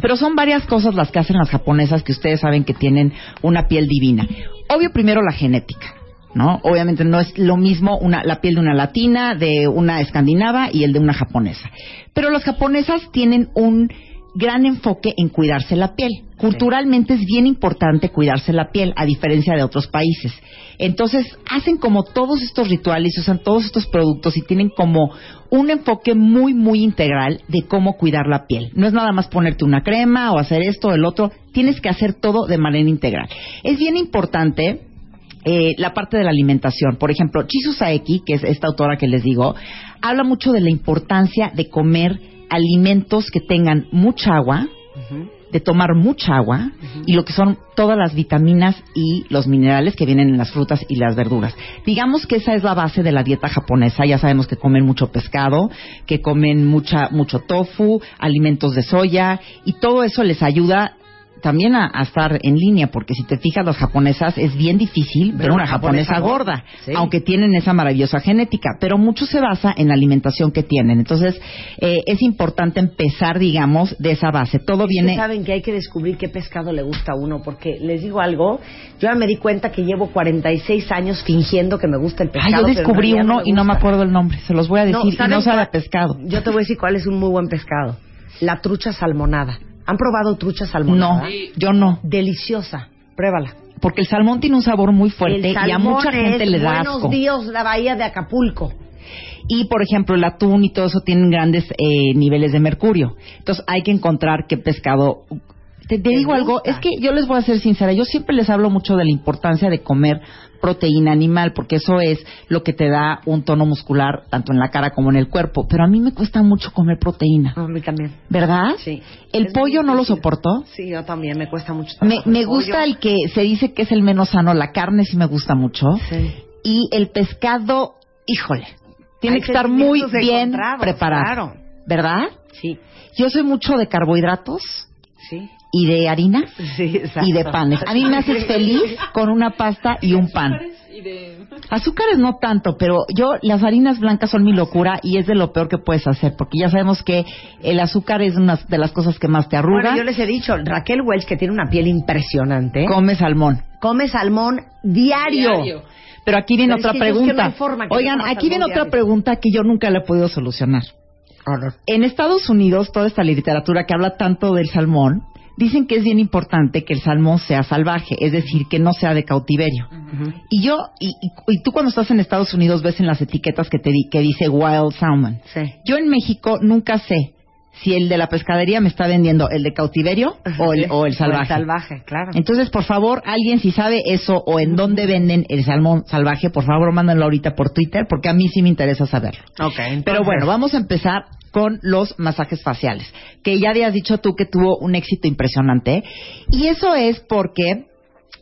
[SPEAKER 8] Pero son varias cosas las que hacen las japonesas que ustedes saben que tienen una piel divina. Obvio, primero la genética. ¿No? Obviamente no es lo mismo una, la piel de una latina, de una escandinava y el de una japonesa. Pero las japonesas tienen un gran enfoque en cuidarse la piel. Culturalmente es bien importante cuidarse la piel, a diferencia de otros países. Entonces, hacen como todos estos rituales, usan todos estos productos y tienen como un enfoque muy, muy integral de cómo cuidar la piel. No es nada más ponerte una crema o hacer esto o el otro, tienes que hacer todo de manera integral. Es bien importante eh, la parte de la alimentación. Por ejemplo, Chisu Saeki, que es esta autora que les digo, habla mucho de la importancia de comer alimentos que tengan mucha agua, de tomar mucha agua y lo que son todas las vitaminas y los minerales que vienen en las frutas y las verduras. Digamos que esa es la base de la dieta japonesa. Ya sabemos que comen mucho pescado, que comen mucha, mucho tofu, alimentos de soya y todo eso les ayuda también a, a estar en línea, porque si te fijas, las japonesas es bien difícil ver una japonesa, gorda,
[SPEAKER 2] Sí.
[SPEAKER 8] aunque tienen esa maravillosa genética, pero mucho se basa en la alimentación que tienen. Entonces, eh, es importante empezar, digamos, de esa base. Todo viene.
[SPEAKER 2] saben que hay que descubrir qué pescado le gusta a uno, porque les digo algo, yo ya me di cuenta que llevo 46 años fingiendo que me gusta el
[SPEAKER 8] Ah,
[SPEAKER 2] pescado.
[SPEAKER 8] yo
[SPEAKER 2] pero en
[SPEAKER 8] descubrí uno y no me acuerdo el nombre. Se los voy a decir. y
[SPEAKER 2] ¿saben
[SPEAKER 8] no sabe
[SPEAKER 2] cuál?
[SPEAKER 8] pescado.
[SPEAKER 2] Yo te voy a decir cuál es un muy buen pescado. La trucha salmonada. ¿Han probado trucha salmonada?
[SPEAKER 8] No, yo no.
[SPEAKER 2] Deliciosa. Pruébala.
[SPEAKER 8] Porque el salmón tiene un sabor muy fuerte
[SPEAKER 2] El
[SPEAKER 8] y a
[SPEAKER 2] salmón
[SPEAKER 8] mucha gente
[SPEAKER 2] es
[SPEAKER 8] le da
[SPEAKER 2] Buenos
[SPEAKER 8] asco.
[SPEAKER 2] días, la bahía de Acapulco.
[SPEAKER 8] Y, por ejemplo, el atún y todo eso tienen grandes eh, niveles de mercurio. Entonces, hay que encontrar qué pescado. Te, te
[SPEAKER 2] ¿Te
[SPEAKER 8] digo algo, es que yo les voy a ser sincera, yo siempre les hablo mucho de la importancia de comer proteína animal, porque eso es lo que te da un tono muscular tanto en la cara como en el cuerpo. Pero a mí me cuesta mucho comer proteína,
[SPEAKER 2] A mí también.
[SPEAKER 8] ¿verdad?
[SPEAKER 2] Sí.
[SPEAKER 8] El
[SPEAKER 2] Es
[SPEAKER 8] pollo no lo soporto.
[SPEAKER 2] Sí, yo también, me cuesta mucho
[SPEAKER 8] Me, me gusta
[SPEAKER 2] pollo.
[SPEAKER 8] el que se dice que es el menos sano, la carne sí me gusta mucho.
[SPEAKER 2] Sí.
[SPEAKER 8] Y el pescado, híjole, tiene
[SPEAKER 2] Hay
[SPEAKER 8] que estar muy bien preparado.
[SPEAKER 2] claro.
[SPEAKER 8] ¿Verdad?
[SPEAKER 2] Sí,
[SPEAKER 8] Yo soy mucho de carbohidratos
[SPEAKER 2] sí.
[SPEAKER 8] Y de harinas
[SPEAKER 2] Sí,
[SPEAKER 8] y de panes. A mí me haces feliz con una pasta y un pan. Azúcares no tanto, pero yo las harinas blancas son mi locura y es de lo peor que puedes hacer, porque ya sabemos que el azúcar es una de las cosas que más te arruga.
[SPEAKER 2] Bueno, yo les he dicho, Raquel Welch, que tiene una piel impresionante,
[SPEAKER 8] Come salmón.
[SPEAKER 2] come salmón diario.
[SPEAKER 8] Pero aquí viene
[SPEAKER 2] Pero es
[SPEAKER 8] otra
[SPEAKER 2] que yo es que no
[SPEAKER 8] pregunta.
[SPEAKER 2] hay forma que
[SPEAKER 8] Oigan, aquí viene otra pregunta que yo nunca le he podido solucionar. En Estados Unidos, toda esta literatura que habla tanto del salmón, dicen que es bien importante que el salmón sea salvaje, es decir, que no sea de cautiverio. Y yo, y, y- y tú cuando estás en Estados Unidos ves en las etiquetas que te di- que dice wild salmon.
[SPEAKER 2] Sí.
[SPEAKER 8] Yo en México nunca sé si el de la pescadería me está vendiendo el de cautiverio o el, o el salvaje.
[SPEAKER 2] salvaje, claro.
[SPEAKER 8] Entonces, por favor, alguien si sabe eso o en dónde venden el salmón salvaje, por favor, mándenlo ahorita por Twitter, porque a mí sí me interesa saberlo.
[SPEAKER 2] Ok, entonces-
[SPEAKER 8] Pero bueno, vamos a empezar con los masajes faciales, que ya habías dicho tú que tuvo un éxito impresionante. Y eso es porque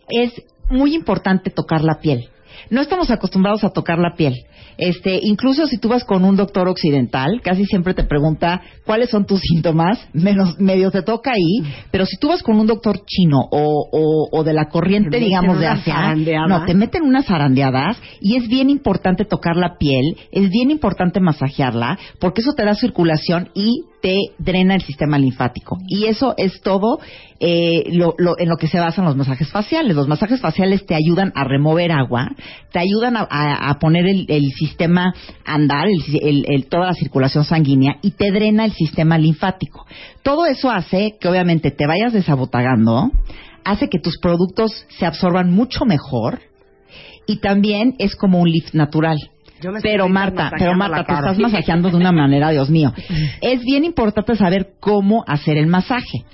[SPEAKER 8] es muy importante tocar la piel. No estamos acostumbrados a tocar la piel. Este, incluso si tú vas con un doctor occidental, casi siempre te pregunta cuáles son tus síntomas, menos medio te toca ahí, pero si tú vas con un doctor chino o, o, o de la corriente, digamos, de Asia, no, te meten unas zarandeadas y es bien importante tocar la piel, es bien importante masajearla, porque eso te da circulación y te drena el sistema linfático. Y eso es todo eh, lo- lo- en lo que se basan los masajes faciales. Los masajes faciales te ayudan a remover agua, te ayudan a, poner el, el sistema a andar, el- toda la circulación sanguínea y te drena el sistema linfático. Todo eso hace que obviamente te vayas desabotagando, hace que tus productos se absorban mucho mejor y también es como un lift natural. Pero Marta, pero Marta, te estás masajeando de una manera, Dios mío. Es bien importante saber cómo hacer el masaje.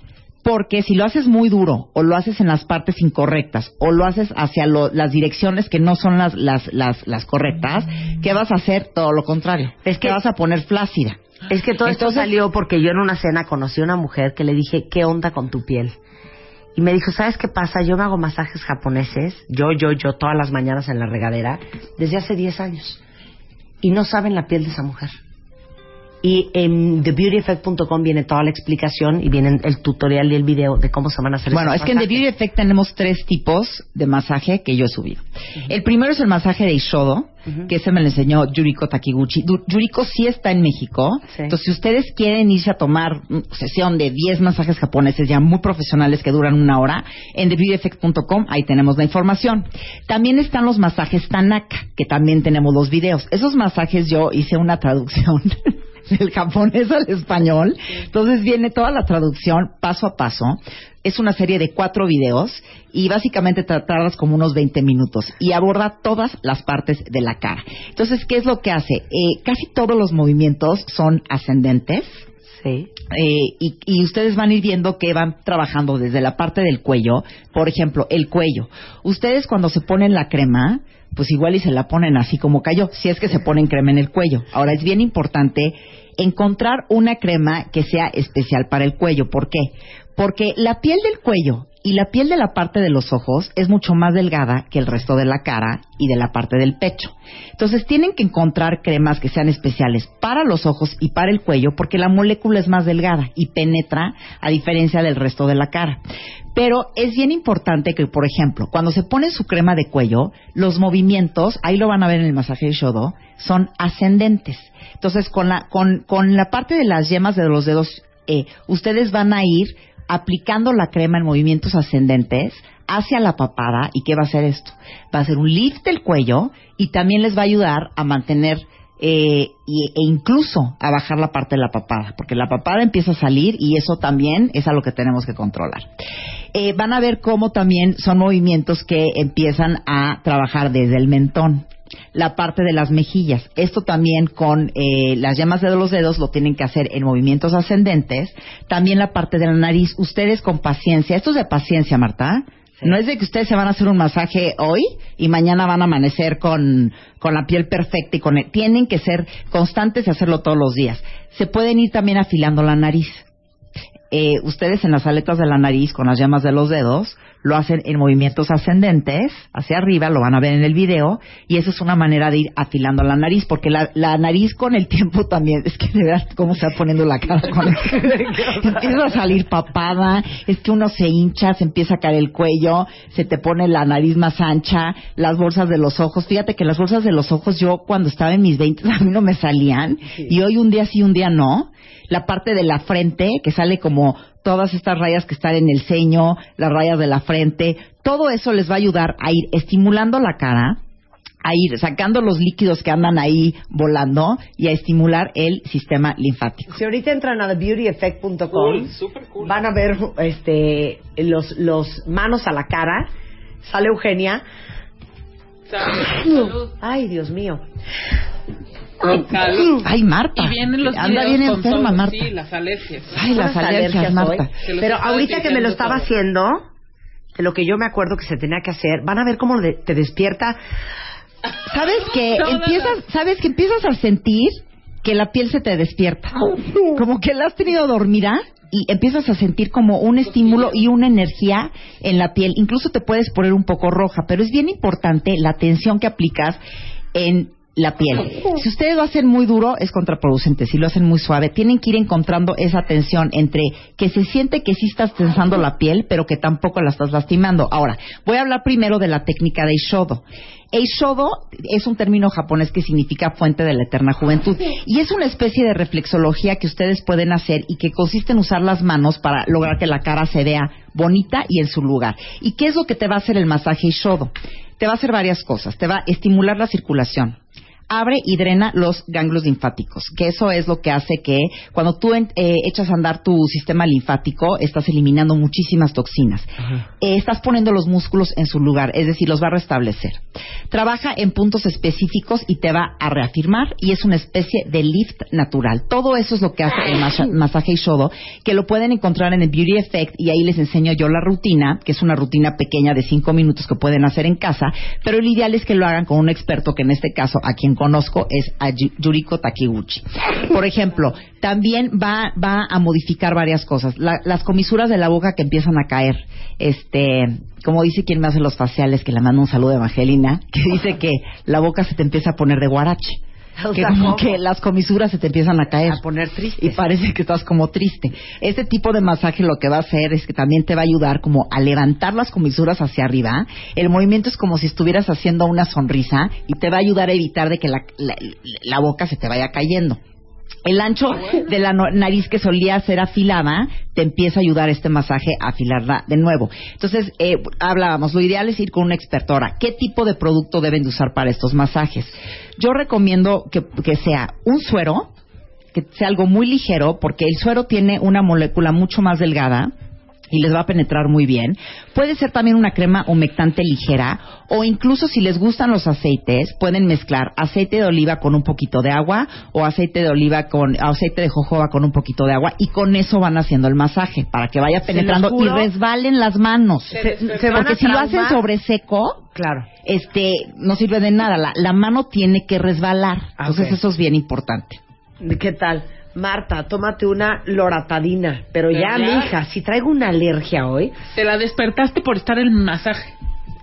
[SPEAKER 8] Porque si lo haces muy duro, o lo haces en las partes incorrectas, o lo haces hacia lo- las direcciones que no son las, las, las, las correctas, ¿qué vas a hacer? Todo lo contrario.
[SPEAKER 2] Es que-
[SPEAKER 8] Te vas a poner flácida.
[SPEAKER 2] Es que todo esto salió porque yo en una cena conocí a una mujer que le dije, ¿qué onda con tu piel? Y me dijo, ¿sabes qué pasa? Yo me hago masajes japoneses, yo, yo, yo, todas las mañanas en la regadera, desde hace 10 años. Y no saben la piel de esa mujer. Y en TheBeautyEffect.com viene toda la explicación y viene el tutorial y el video de cómo se van a hacer
[SPEAKER 8] Bueno, es que en The. Beauty Effect tenemos tres tipos de masaje que yo he subido. El primero es el masaje de Ishodo, que ese me lo enseñó Yuriko Takiguchi. Du- Yuriko sí está en México.
[SPEAKER 2] Sí.
[SPEAKER 8] Entonces, si ustedes quieren irse a tomar mm, sesión de 10 masajes japoneses ya muy profesionales que duran una hora, en TheBeautyEffect.com ahí tenemos la información. También están los masajes Tanaka, que también tenemos los videos. Esos masajes yo hice una traducción. del japonés al español. Entonces viene toda la traducción paso a paso. Es una serie de cuatro videos y básicamente te tardas como unos 20 minutos y aborda todas las partes de la cara. Entonces, ¿qué es lo que hace? Eh, casi todos los movimientos son ascendentes.
[SPEAKER 2] Sí.
[SPEAKER 8] Eh, y, y ustedes van a ir viendo que van trabajando desde la parte del cuello. Por ejemplo, el cuello. Ustedes cuando se ponen la crema, pues igual y se la ponen así como cayó, si es que se ponen crema en el cuello. Ahora es bien importante encontrar una crema que sea especial para el cuello. ¿Por qué? Porque la piel del cuello y la piel de la parte de los ojos es mucho más delgada que el resto de la cara y de la parte del pecho. Entonces tienen que encontrar cremas que sean especiales para los ojos y para el cuello porque la molécula es más delgada y penetra a diferencia del resto de la cara. Pero es bien importante que, por ejemplo, cuando se pone su crema de cuello, los movimientos, ahí lo van a ver en el masaje de Shodo, son ascendentes. Entonces, con la, con, con la parte de las yemas de los dedos, eh, ustedes van a ir aplicando la crema en movimientos ascendentes hacia la papada. ¿Y qué va a hacer esto? Va a hacer un lift del cuello y también les va a ayudar a mantener eh, e incluso a bajar la parte de la papada, porque la papada empieza a salir y eso también es a lo que tenemos que controlar. Eh, van a ver cómo también son movimientos que empiezan a trabajar desde el mentón, la parte de las mejillas. Esto también con eh, las llamas de los dedos lo tienen que hacer en movimientos ascendentes. También la parte de la nariz. Ustedes con paciencia. Esto es de paciencia, Marta. No es de que ustedes se van a hacer un masaje hoy y mañana van a amanecer con, con la piel perfecta y con el- tienen que ser constantes y hacerlo todos los días. Se pueden ir también afilando la nariz. Eh, ustedes en las aletas de la nariz con las llamas de los dedos lo hacen en movimientos ascendentes hacia arriba, lo van a ver en el video, y eso es una manera de ir afilando la nariz, porque la, la nariz con el tiempo también, es que de verdad cómo se va poniendo la cara con empieza a salir papada, es que uno se hincha, se empieza a caer el cuello, se te pone la nariz más ancha, las bolsas de los ojos, fíjate que las bolsas de los ojos yo cuando estaba en mis 20 a mí no me salían, y hoy un día sí, un día no, la parte de la frente, que sale como todas estas rayas que están en el ceño, las rayas de la frente, todo eso les va a ayudar a ir estimulando la cara, a ir sacando los líquidos que andan ahí volando y a estimular el sistema linfático.
[SPEAKER 2] Si ahorita entran a thebeautyeffect.com, van a ver este los, los manos a la cara. Sale Eugenia. Ay, Dios mío.
[SPEAKER 8] Ay, Marta.
[SPEAKER 5] Y vienen los
[SPEAKER 8] Anda bien enferma,
[SPEAKER 5] todo,
[SPEAKER 8] Marta.
[SPEAKER 5] Sí, las alergias.
[SPEAKER 8] Ay, las
[SPEAKER 2] Unas
[SPEAKER 8] alergias, Marta.
[SPEAKER 2] Pero ahorita que me lo estaba
[SPEAKER 5] todo.
[SPEAKER 2] haciendo, de lo que yo me acuerdo que se tenía que hacer, van a ver cómo te despierta.
[SPEAKER 8] ¿Sabes que empiezas, sabes que empiezas a sentir que la piel se te despierta? Como que la has tenido dormida y empiezas a sentir como un estímulo y una energía en la piel. Incluso te puedes poner un poco roja, pero es bien importante la tensión que aplicas en la piel. Si ustedes lo hacen muy duro, es contraproducente. Si lo hacen muy suave, tienen que ir encontrando esa tensión entre que se siente que sí estás tensando la piel, pero que tampoco la estás lastimando. Ahora, voy a hablar primero de la técnica de Ishodo. Eishodo es un término japonés que significa fuente de la eterna juventud y es una especie de reflexología que ustedes pueden hacer y que consiste en usar las manos para lograr que la cara se vea bonita y en su lugar. ¿Y qué es lo que te va a hacer el masaje Eishodo? Te va a hacer varias cosas. Te va a estimular la circulación, abre y drena los ganglios linfáticos, que eso es lo que hace que cuando tú en- eh, echas a andar tu sistema linfático, estás eliminando muchísimas toxinas. Eh, estás poniendo los músculos en su lugar, es decir, los va a restablecer. Trabaja en puntos específicos y te va a reafirmar y es una especie de lift natural. Todo eso es lo que hace el masa- masaje Ishodo, que lo pueden encontrar en el Beauty Effect y ahí les enseño yo la rutina, que es una rutina pequeña de cinco minutos que pueden hacer en casa, pero el ideal es que lo hagan con un experto que en este caso a quien conozco es a Yu- Yuriko Takiguchi. Por ejemplo, también va, va a modificar varias cosas. La- las comisuras de la boca que empiezan a caer. Este, como dice quien me hace los faciales, que le mando un saludo a Evangelina, que dice que la boca se te empieza a poner de guarache.
[SPEAKER 2] O
[SPEAKER 8] Que
[SPEAKER 2] sea,
[SPEAKER 8] como
[SPEAKER 2] ¿cómo?
[SPEAKER 8] que las comisuras se te empiezan a caer.
[SPEAKER 2] A poner triste.
[SPEAKER 8] Y parece que estás como triste. Este tipo de masaje lo que va a hacer es que también te va a ayudar como a levantar las comisuras hacia arriba. El movimiento es como si estuvieras haciendo una sonrisa y te va a ayudar a evitar de que la, la- la boca se te vaya cayendo. El ancho de la nariz que solía ser afilada te empieza a ayudar este masaje a afilarla de nuevo. Entonces, eh, hablábamos, lo ideal es ir con una expertora. ¿Qué tipo de producto deben de usar para estos masajes? Yo recomiendo que sea un suero, que sea algo muy ligero, porque el suero tiene una molécula mucho más delgada y les va a penetrar muy bien. Puede ser también una crema humectante ligera o incluso si les gustan los aceites, pueden mezclar aceite de oliva con un poquito de agua o aceite de oliva con aceite de jojoba con un poquito de agua y con eso van haciendo el masaje para que vaya penetrando y resbalen las manos.
[SPEAKER 2] Se- se van
[SPEAKER 8] Porque
[SPEAKER 2] a
[SPEAKER 8] si lo hacen sobre seco,
[SPEAKER 2] Claro.
[SPEAKER 8] este no sirve de nada. La, la mano tiene que resbalar.
[SPEAKER 2] Ah,
[SPEAKER 8] Entonces eso es bien importante.
[SPEAKER 2] ¿Qué tal? Marta, tómate una loratadina. Pero ya,
[SPEAKER 5] ya.
[SPEAKER 2] mija, si traigo una alergia hoy.
[SPEAKER 5] Te la despertaste por estar en el masaje.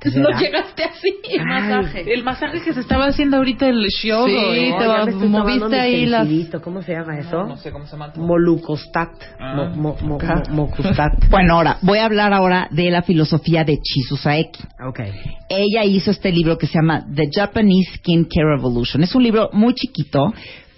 [SPEAKER 2] ¿Será?
[SPEAKER 5] No llegaste así.
[SPEAKER 2] El masaje.
[SPEAKER 5] El masaje que se estaba haciendo ahorita el show.
[SPEAKER 3] Sí,
[SPEAKER 5] ¿no?
[SPEAKER 3] te
[SPEAKER 2] ya
[SPEAKER 3] va-
[SPEAKER 2] me estoy
[SPEAKER 3] moviste
[SPEAKER 2] mi
[SPEAKER 3] ahí las-.
[SPEAKER 2] ¿Cómo se llama eso?
[SPEAKER 5] No sé cómo se llama.
[SPEAKER 2] Molucostat.
[SPEAKER 5] Ah.
[SPEAKER 2] Mo- mo-
[SPEAKER 8] Ah.
[SPEAKER 2] mo-.
[SPEAKER 8] Bueno, ahora voy a hablar ahora de la filosofía de Chizu Saeki.
[SPEAKER 2] Ok.
[SPEAKER 8] Ella hizo este libro que se llama The Japanese Skin Care Revolution. Es un libro muy chiquito,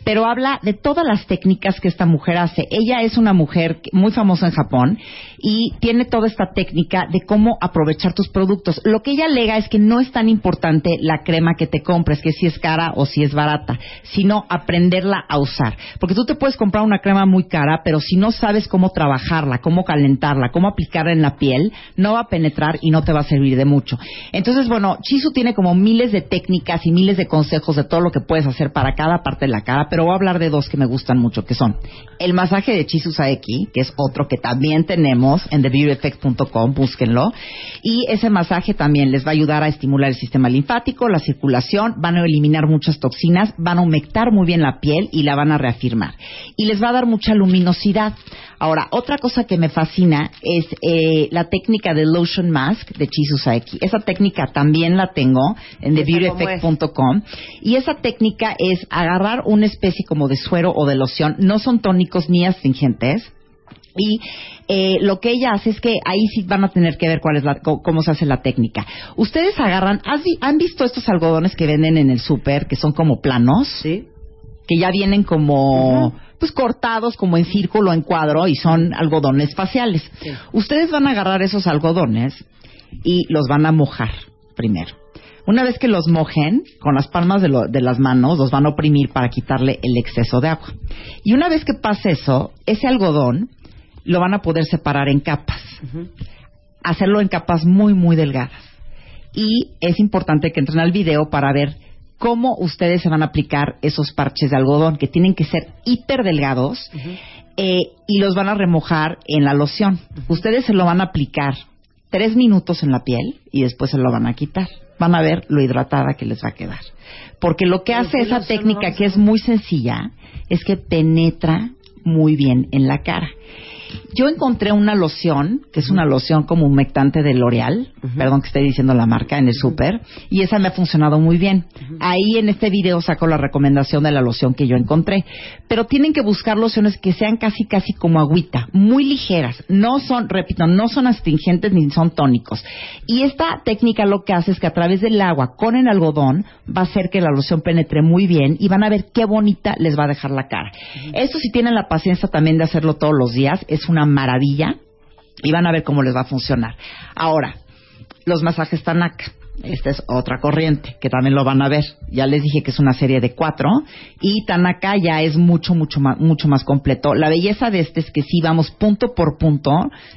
[SPEAKER 8] pero habla de todas las técnicas que esta mujer hace. Ella es una mujer muy famosa en Japón y tiene toda esta técnica de cómo aprovechar tus productos. Lo que ella alega es que no es tan importante la crema que te compres, que si es cara o si es barata, sino aprenderla a usar. Porque tú te puedes comprar una crema muy cara, pero si no sabes cómo trabajarla, cómo calentarla, cómo aplicarla en la piel, no va a penetrar y no te va a servir de mucho. Entonces, bueno, Chisu tiene como miles de técnicas y miles de consejos de todo lo que puedes hacer para cada parte de la cara, pero voy a hablar de dos que me gustan mucho, que son el masaje de Chisu Saeki, que es otro que también tenemos en TheBeautyEffect.com, búsquenlo, y ese masaje también les va a ayudar a estimular el sistema linfático, la circulación, van a eliminar muchas toxinas, van a humectar muy bien la piel y la van a reafirmar. Y les va a dar mucha luminosidad. Ahora, otra cosa que me fascina es eh, la técnica de Lotion Mask de Chisu Saeki. Esa técnica también la tengo en
[SPEAKER 2] ¿Esa cómo
[SPEAKER 8] TheBeautyEffect.com. Y esa técnica es agarrar una especie como de suero o de loción. No son tónicos ni astringentes. Y eh, lo que ella hace es que ahí sí van a tener que ver cuál es la, cómo se hace la técnica. Ustedes agarran, ¿has vi- ¿han visto estos algodones que venden en el súper que son como planos?
[SPEAKER 2] Sí.
[SPEAKER 8] que ya vienen como pues cortados como en círculo en cuadro y son algodones faciales.
[SPEAKER 2] Sí.
[SPEAKER 8] Ustedes van a agarrar esos algodones y los van a mojar primero. Una vez que los mojen, con las palmas de, lo- de las manos, los van a oprimir para quitarle el exceso de agua. Y una vez que pase eso, ese algodón lo van a poder separar en capas. Hacerlo en capas muy, muy delgadas. Y es importante que entren al video para ver cómo ustedes se van a aplicar esos parches de algodón, que tienen que ser hiper delgados, eh, y los van a remojar en la loción. Ustedes se lo van a aplicar tres minutos en la piel y después se lo van a quitar. Van a ver lo hidratada que les va a quedar. Porque lo que hace
[SPEAKER 2] ¿qué
[SPEAKER 8] esa técnica, que es muy sencilla, es que penetra muy bien en la cara. Yo encontré una loción, que es una loción como humectante de L'Oreal, perdón que esté diciendo la marca, en el súper, y esa me ha funcionado muy bien. Ahí en este video saco la recomendación de la loción que yo encontré. Pero tienen que buscar lociones que sean casi, casi como agüita, muy ligeras. No son, repito, no son astringentes ni son tónicos. Y esta técnica lo que hace es que a través del agua con el algodón va a hacer que la loción penetre muy bien y van a ver qué bonita les va a dejar la cara. Esto si tienen la paciencia también de hacerlo todos los días, es una maravilla y van a ver cómo les va a funcionar. Ahora, los masajes Tanaka. Esta es otra corriente que también lo van a ver. Ya les dije que es una serie de cuatro y Tanaka ya es mucho, mucho más, mucho más completo. La belleza de este es que sí vamos punto por punto,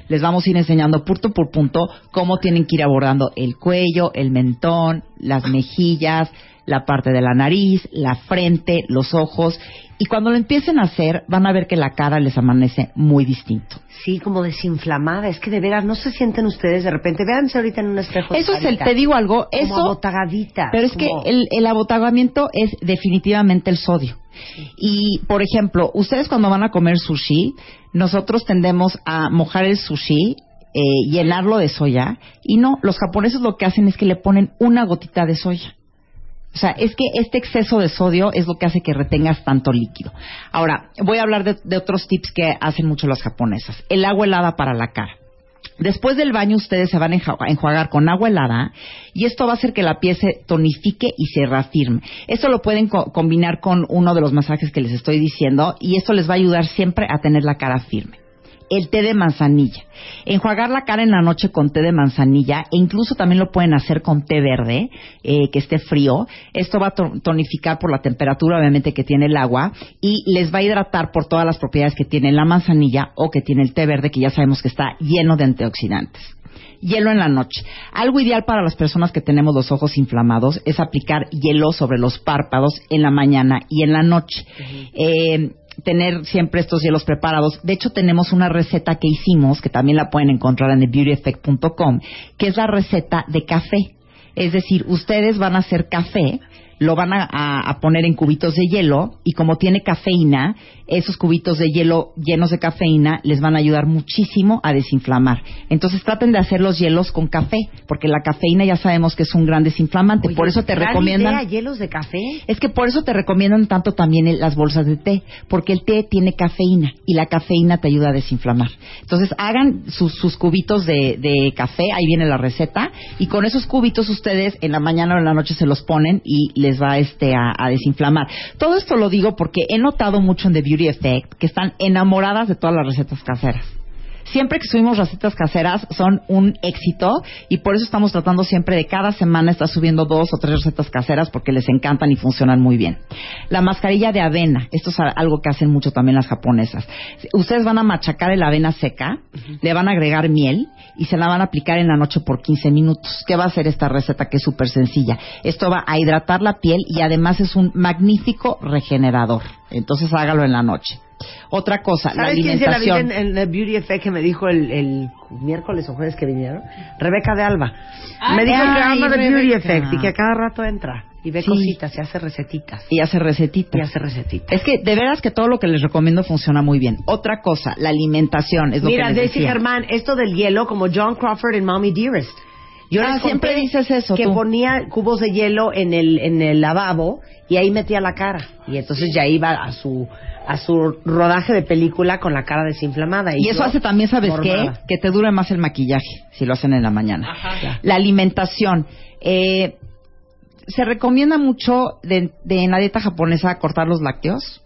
[SPEAKER 8] les vamos a ir enseñando punto por punto cómo tienen que ir abordando el cuello, el mentón, las mejillas, la parte de la nariz, la frente, los ojos. Y cuando lo empiecen a hacer, van a ver que la cara les amanece muy distinto.
[SPEAKER 2] Sí, como desinflamada. Es que de veras no se sienten ustedes de repente. Véanse ahorita en un espejo.
[SPEAKER 8] Eso es el, te digo algo,
[SPEAKER 2] Como
[SPEAKER 8] eso
[SPEAKER 2] abotagadita.
[SPEAKER 8] Pero es que
[SPEAKER 2] como-
[SPEAKER 8] el, el abotagamiento es definitivamente el sodio. Y, por ejemplo, ustedes cuando van a comer sushi, nosotros tendemos a mojar el sushi, eh, llenarlo de soya, y no, los japoneses lo que hacen es que le ponen una gotita de soya. O sea, es que este exceso de sodio es lo que hace que retengas tanto líquido. Ahora, voy a hablar de, otros tips que hacen mucho las japonesas. El agua helada para la cara. Después del baño ustedes se van a enjuagar con agua helada y esto va a hacer que la piel se tonifique y se reafirme. Esto lo pueden co- combinar con uno de los masajes que les estoy diciendo y esto les va a ayudar siempre a tener la cara firme. El té de manzanilla. Enjuagar la cara en la noche con té de manzanilla e incluso también lo pueden hacer con té verde, eh, que esté frío. Esto va a to- tonificar por la temperatura, obviamente, que tiene el agua y les va a hidratar por todas las propiedades que tiene la manzanilla o que tiene el té verde, que ya sabemos que está lleno de antioxidantes. Hielo en la noche. Algo ideal para las personas que tenemos los ojos inflamados es aplicar hielo sobre los párpados en la mañana y en la noche. Eh, tener siempre estos hielos preparados. De hecho, tenemos una receta que hicimos, que también la pueden encontrar en thebeautyeffect.com, que es la receta de café. Es decir, ustedes van a hacer café, lo van a, a- a poner en cubitos de hielo y como tiene cafeína, esos cubitos de hielo llenos de cafeína les van a ayudar muchísimo a desinflamar. Entonces traten de hacer los hielos con café, porque la cafeína ya sabemos que es un gran desinflamante. por eso te recomiendan...
[SPEAKER 2] idea, hielos de café.
[SPEAKER 8] Es que por eso te recomiendan tanto también el- las bolsas de té, porque el té tiene cafeína y la cafeína te ayuda a desinflamar. Entonces hagan sus, sus cubitos de, de café, ahí viene la receta, y con esos cubitos ustedes en la mañana o en la noche se los ponen y les va este a, a desinflamar. Todo esto lo digo porque he notado mucho en The Beauty Effect que están enamoradas de todas las recetas caseras. Siempre que subimos recetas caseras son un éxito y por eso estamos tratando siempre de cada semana estar subiendo dos o tres recetas caseras porque les encantan y funcionan muy bien. La mascarilla de avena, esto es algo que hacen mucho también las japonesas. Ustedes van a machacar el avena seca, le van a agregar miel y se la van a aplicar en la noche por 15 minutos. ¿Qué va a hacer esta receta que es súper sencilla? Esto va a hidratar la piel y además es un magnífico regenerador. Entonces hágalo en la noche. Otra cosa, la
[SPEAKER 2] ¿Sabes quién se la vi
[SPEAKER 8] alimentación.
[SPEAKER 2] en, en The Beauty Effect que me dijo el, el miércoles o jueves que vinieron? Rebeca de Alba. me dijo que
[SPEAKER 8] ay,
[SPEAKER 2] ama The Beauty. Effect y que a cada rato entra y ve
[SPEAKER 8] Sí.
[SPEAKER 2] cositas y hace recetitas.
[SPEAKER 8] y hace recetitas.
[SPEAKER 2] Y hace recetitas.
[SPEAKER 8] Es que de veras que todo lo que les recomiendo funciona muy bien. Otra cosa, la alimentación es lo
[SPEAKER 2] Mira,
[SPEAKER 8] que les
[SPEAKER 2] Daisy. Germán, esto del hielo como John Crawford en Mommy Dearest. Yo
[SPEAKER 8] Ah, siempre dices eso,
[SPEAKER 2] Que
[SPEAKER 8] tú.
[SPEAKER 2] ponía cubos de hielo en el, en el lavabo y ahí metía la cara. Y entonces ya iba a su, a su rodaje de película con la cara desinflamada.
[SPEAKER 8] Y eso hace también, ¿sabes qué? Que te dure más el maquillaje si lo hacen en la mañana. La alimentación. Eh, se recomienda mucho de, de en la dieta japonesa cortar los lácteos,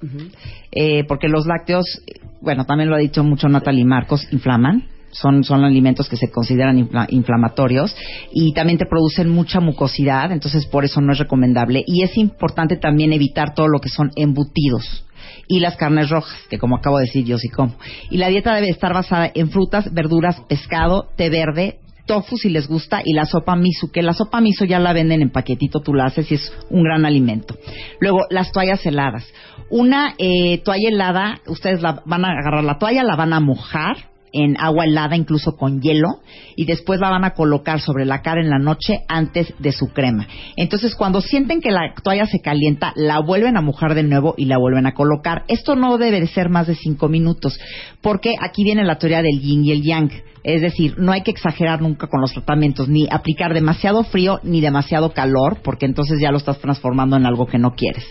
[SPEAKER 8] eh, porque los lácteos, eh, bueno, también lo ha dicho mucho Natalie Marcos, inflaman. Son, son alimentos que se consideran infla- inflamatorios y también te producen mucha mucosidad, entonces por eso no es recomendable. Y es importante también evitar todo lo que son embutidos y las carnes rojas, que como acabo de decir yo sí como. Y la dieta debe estar basada en frutas, verduras, pescado, té verde, tofu si les gusta y la sopa miso, que la sopa miso ya la venden en paquetito, tú la haces y es un gran alimento. Luego, las toallas heladas. Una eh, toalla helada, ustedes la, van a agarrar la toalla, la van a mojar en agua helada, incluso con hielo, y después la van a colocar sobre la cara en la noche antes de su crema. Entonces, cuando sienten que la toalla se calienta, la vuelven a mojar de nuevo y la vuelven a colocar. Esto no debe de ser más de cinco minutos, porque aquí viene la teoría del yin y el yang. Es decir, no hay que exagerar nunca con los tratamientos, ni aplicar demasiado frío ni demasiado calor, porque entonces ya lo estás transformando en algo que no quieres.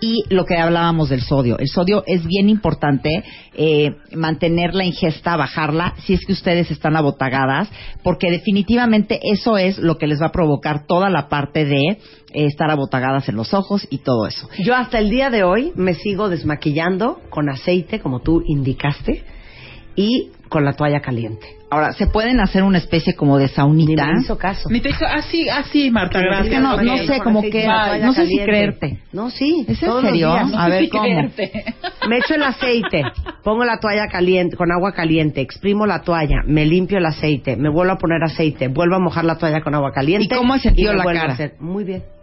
[SPEAKER 8] Y lo que hablábamos del sodio. El sodio es bien importante eh, mantener la ingesta, bajarla, si es que ustedes están abotagadas, porque definitivamente eso es lo que les va a provocar toda la parte de eh, estar abotagadas en los ojos y todo eso.
[SPEAKER 2] Yo hasta el día de hoy me sigo desmaquillando con aceite, como tú indicaste, y con la toalla caliente.
[SPEAKER 8] Ahora, se pueden hacer una especie como de saunita.
[SPEAKER 2] Ni me hizo caso.
[SPEAKER 5] Ni te dijo, así, así, Marta,
[SPEAKER 2] Sí,
[SPEAKER 5] gracias.
[SPEAKER 8] Es que no, sé, como que, no sé si creerte.
[SPEAKER 2] No, sí.
[SPEAKER 8] ¿Es en serio?
[SPEAKER 2] días.
[SPEAKER 8] A ver, ¿cómo?
[SPEAKER 2] Me echo el aceite, pongo la toalla caliente, con agua caliente, exprimo la toalla, me limpio el aceite, me vuelvo a poner aceite, vuelvo a mojar la toalla con agua caliente.
[SPEAKER 8] ¿Y cómo has sentido la cara?
[SPEAKER 2] Muy bien.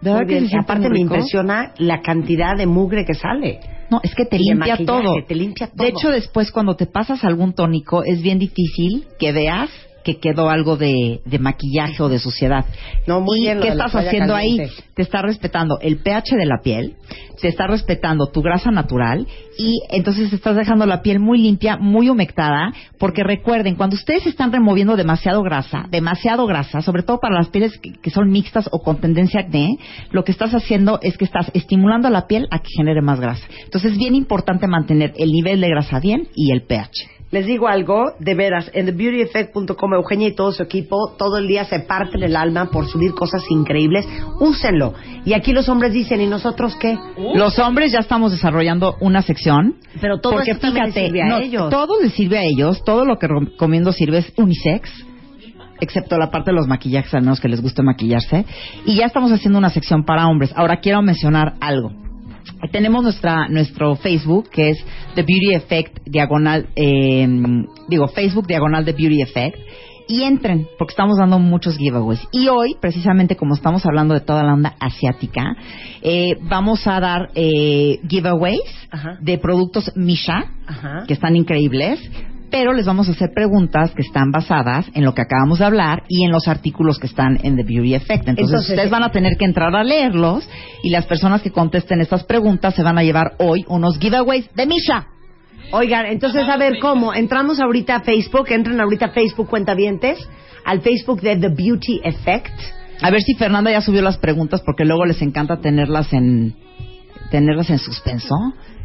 [SPEAKER 8] ¿De
[SPEAKER 2] Muy
[SPEAKER 8] verdad que se
[SPEAKER 2] Aparte me impresiona la cantidad de mugre que sale.
[SPEAKER 8] No, es que te limpia todo.
[SPEAKER 2] te limpia todo.
[SPEAKER 8] De hecho, después cuando te pasas algún tónico es bien difícil que veas que quedó algo de, de maquillaje o de suciedad.
[SPEAKER 2] No, muy
[SPEAKER 8] ¿Y
[SPEAKER 2] bien,
[SPEAKER 8] qué estás haciendo ahí? Te está respetando el pH de la piel, te está respetando tu grasa natural y entonces estás dejando la piel muy limpia, muy humectada, porque recuerden, cuando ustedes están removiendo demasiado grasa, demasiado grasa, sobre todo para las pieles que, que son mixtas o con tendencia a acné, lo que estás haciendo es que estás estimulando a la piel a que genere más grasa. Entonces es bien importante mantener el nivel de grasa bien y el pH.
[SPEAKER 2] Les digo algo, de veras, en thebeautyeffect.com, Eugenia y todo su equipo, todo el día se parten el alma por subir cosas increíbles. Úsenlo. Y aquí los hombres dicen, ¿y nosotros qué?
[SPEAKER 8] Los hombres ya estamos desarrollando una sección.
[SPEAKER 2] Pero todo
[SPEAKER 8] porque
[SPEAKER 2] esto les sirve a
[SPEAKER 8] no,
[SPEAKER 2] ellos.
[SPEAKER 8] todo les sirve a ellos, todo lo que recomiendo sirve es unisex, excepto la parte de los maquillajes, al menos que les guste maquillarse. Y ya estamos haciendo una sección para hombres. Ahora quiero mencionar algo. Tenemos nuestra nuestro Facebook que es The Beauty Effect diagonal eh, digo Facebook diagonal The Beauty Effect y entren porque estamos dando muchos giveaways y hoy precisamente como estamos hablando de toda la onda asiática eh, vamos a dar eh, giveaways
[SPEAKER 2] Ajá.
[SPEAKER 8] de productos Misha
[SPEAKER 2] Ajá.
[SPEAKER 8] que están increíbles pero les vamos a hacer preguntas que están basadas en lo que acabamos de hablar y en los artículos que están en The Beauty Effect. Entonces,
[SPEAKER 2] Entonces,
[SPEAKER 8] ustedes van a tener que entrar a leerlos y las personas que contesten estas preguntas se van a llevar hoy unos giveaways de Misha.
[SPEAKER 2] Oigan, entonces a ver cómo. Entramos ahorita a Facebook, entren ahorita a Facebook Cuentavientes, al Facebook de The Beauty Effect.
[SPEAKER 8] A ver si Fernanda ya subió las preguntas porque luego les encanta tenerlas en tenerlas en suspenso.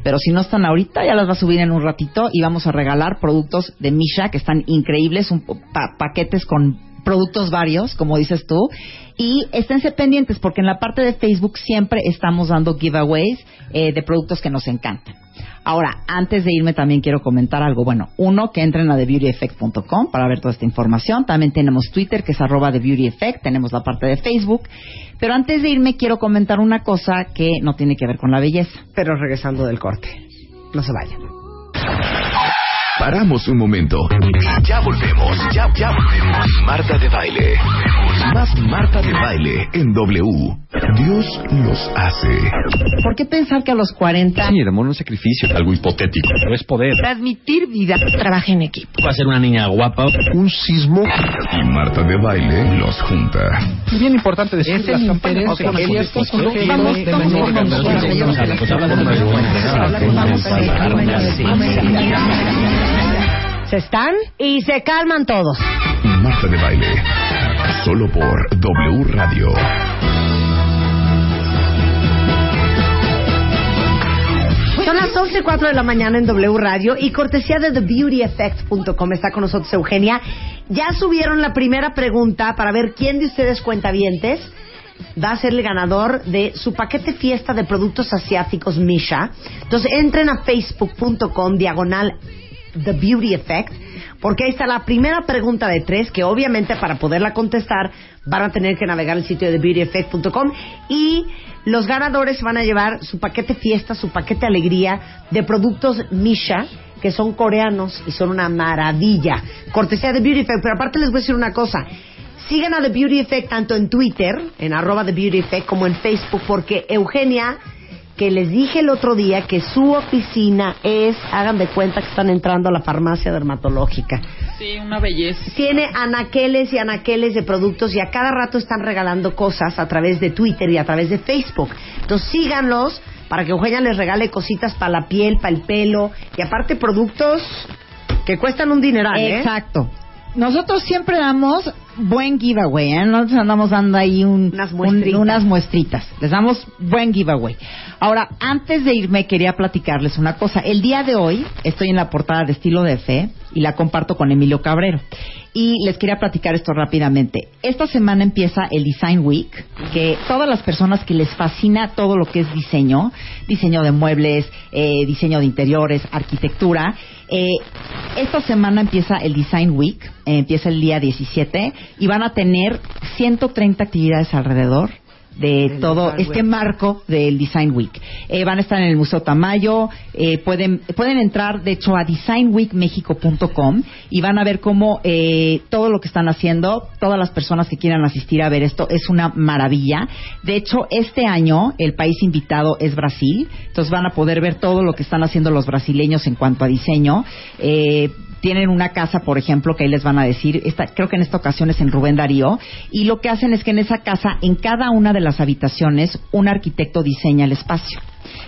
[SPEAKER 8] Pero si no están ahorita, ya las va a subir en un ratito y vamos a regalar productos de Misha que están increíbles, un pa- paquetes con productos varios, como dices tú. Y esténse pendientes porque en la parte de Facebook siempre estamos dando giveaways eh, de productos que nos encantan. Ahora, antes de irme también quiero comentar algo. Bueno, uno, que entren a TheBeautyEffect.com para ver toda esta información. También tenemos Twitter, que es arroba TheBeautyEffect. Tenemos la parte de Facebook. Pero antes de irme quiero comentar una cosa que no tiene que ver con la belleza.
[SPEAKER 2] Pero regresando del corte. No se vayan.
[SPEAKER 1] Paramos un momento. Ya volvemos, ya, ya volvemos. Marta de baile. Más Marta de baile en W. Dios los hace.
[SPEAKER 8] ¿Por qué pensar que a los 40
[SPEAKER 9] Sí, el amor no es sacrificio, algo hipotético, pero es poder.
[SPEAKER 8] transmitir vida trabaja en equipo?
[SPEAKER 9] Va a ser una niña guapa.
[SPEAKER 1] Un sismo y Marta de baile los junta.
[SPEAKER 9] Es bien importante decir
[SPEAKER 5] Es el interés
[SPEAKER 9] vamos, vamos, con
[SPEAKER 2] Se están y se calman todos.
[SPEAKER 1] Marta de baile. Solo por W Radio.
[SPEAKER 2] Son las 11 y 4 de la mañana en W Radio y cortesía de TheBeautyEffect.com está con nosotros Eugenia. Ya subieron la primera pregunta para ver quién de ustedes cuentavientes va a ser el ganador de su paquete fiesta de productos asiáticos Misha. Entonces entren a facebook.com diagonal The Beauty Effect porque ahí está la primera pregunta de tres que obviamente para poderla contestar van a tener que navegar al sitio de TheBeautyEffect.com y los ganadores van a llevar su paquete fiesta, su paquete alegría de productos Misha que son coreanos y son una maravilla. Cortesía de Beauty Effect, pero aparte les voy a decir una cosa. Sigan a The Beauty Effect tanto en Twitter, en arroba The Beauty Effect, como en Facebook, porque Eugenia, que les dije el otro día que su oficina es, hagan de cuenta que están entrando a la farmacia dermatológica.
[SPEAKER 5] Sí, una belleza.
[SPEAKER 2] Tiene anaqueles y anaqueles de productos y a cada rato están regalando cosas a través de Twitter y a través de Facebook. Entonces síganlos para que Eugenia les regale cositas para la piel, para el pelo y aparte productos que cuestan un dineral, ¿eh?
[SPEAKER 8] Nosotros siempre damos buen giveaway, ¿eh? Nosotros andamos dando ahí un,
[SPEAKER 2] Unas
[SPEAKER 8] un-
[SPEAKER 2] muestritas.
[SPEAKER 8] unas muestritas. Les damos buen giveaway. Ahora, antes de irme, quería platicarles una cosa. El día de hoy estoy en la portada de Estilo de Fe y la comparto con Emilio Cabrero. Y les quería platicar esto rápidamente. Esta semana empieza el Design Week, que todas las personas que les fascina todo lo que es diseño, diseño de muebles, eh, diseño de interiores, arquitectura, eh, esta semana empieza el Design Week, eh, empieza el día 17 y van a tener 130 actividades alrededor de todo este
[SPEAKER 2] Week.
[SPEAKER 8] marco del Design Week. Eh, van a estar en el Museo Tamayo, eh, pueden, pueden entrar de hecho a designweekmexico.com y van a ver cómo eh, todo lo que están haciendo, todas las personas que quieran asistir a ver esto, es una maravilla. De hecho, este año el país invitado es Brasil, entonces van a poder ver todo lo que están haciendo los brasileños en cuanto a diseño. Tienen una casa, por ejemplo, que ahí les van a decir, esta, creo que en esta ocasión es en Rubén Darío, y lo que hacen es que en esa casa, en cada una de las habitaciones, un arquitecto diseña el espacio.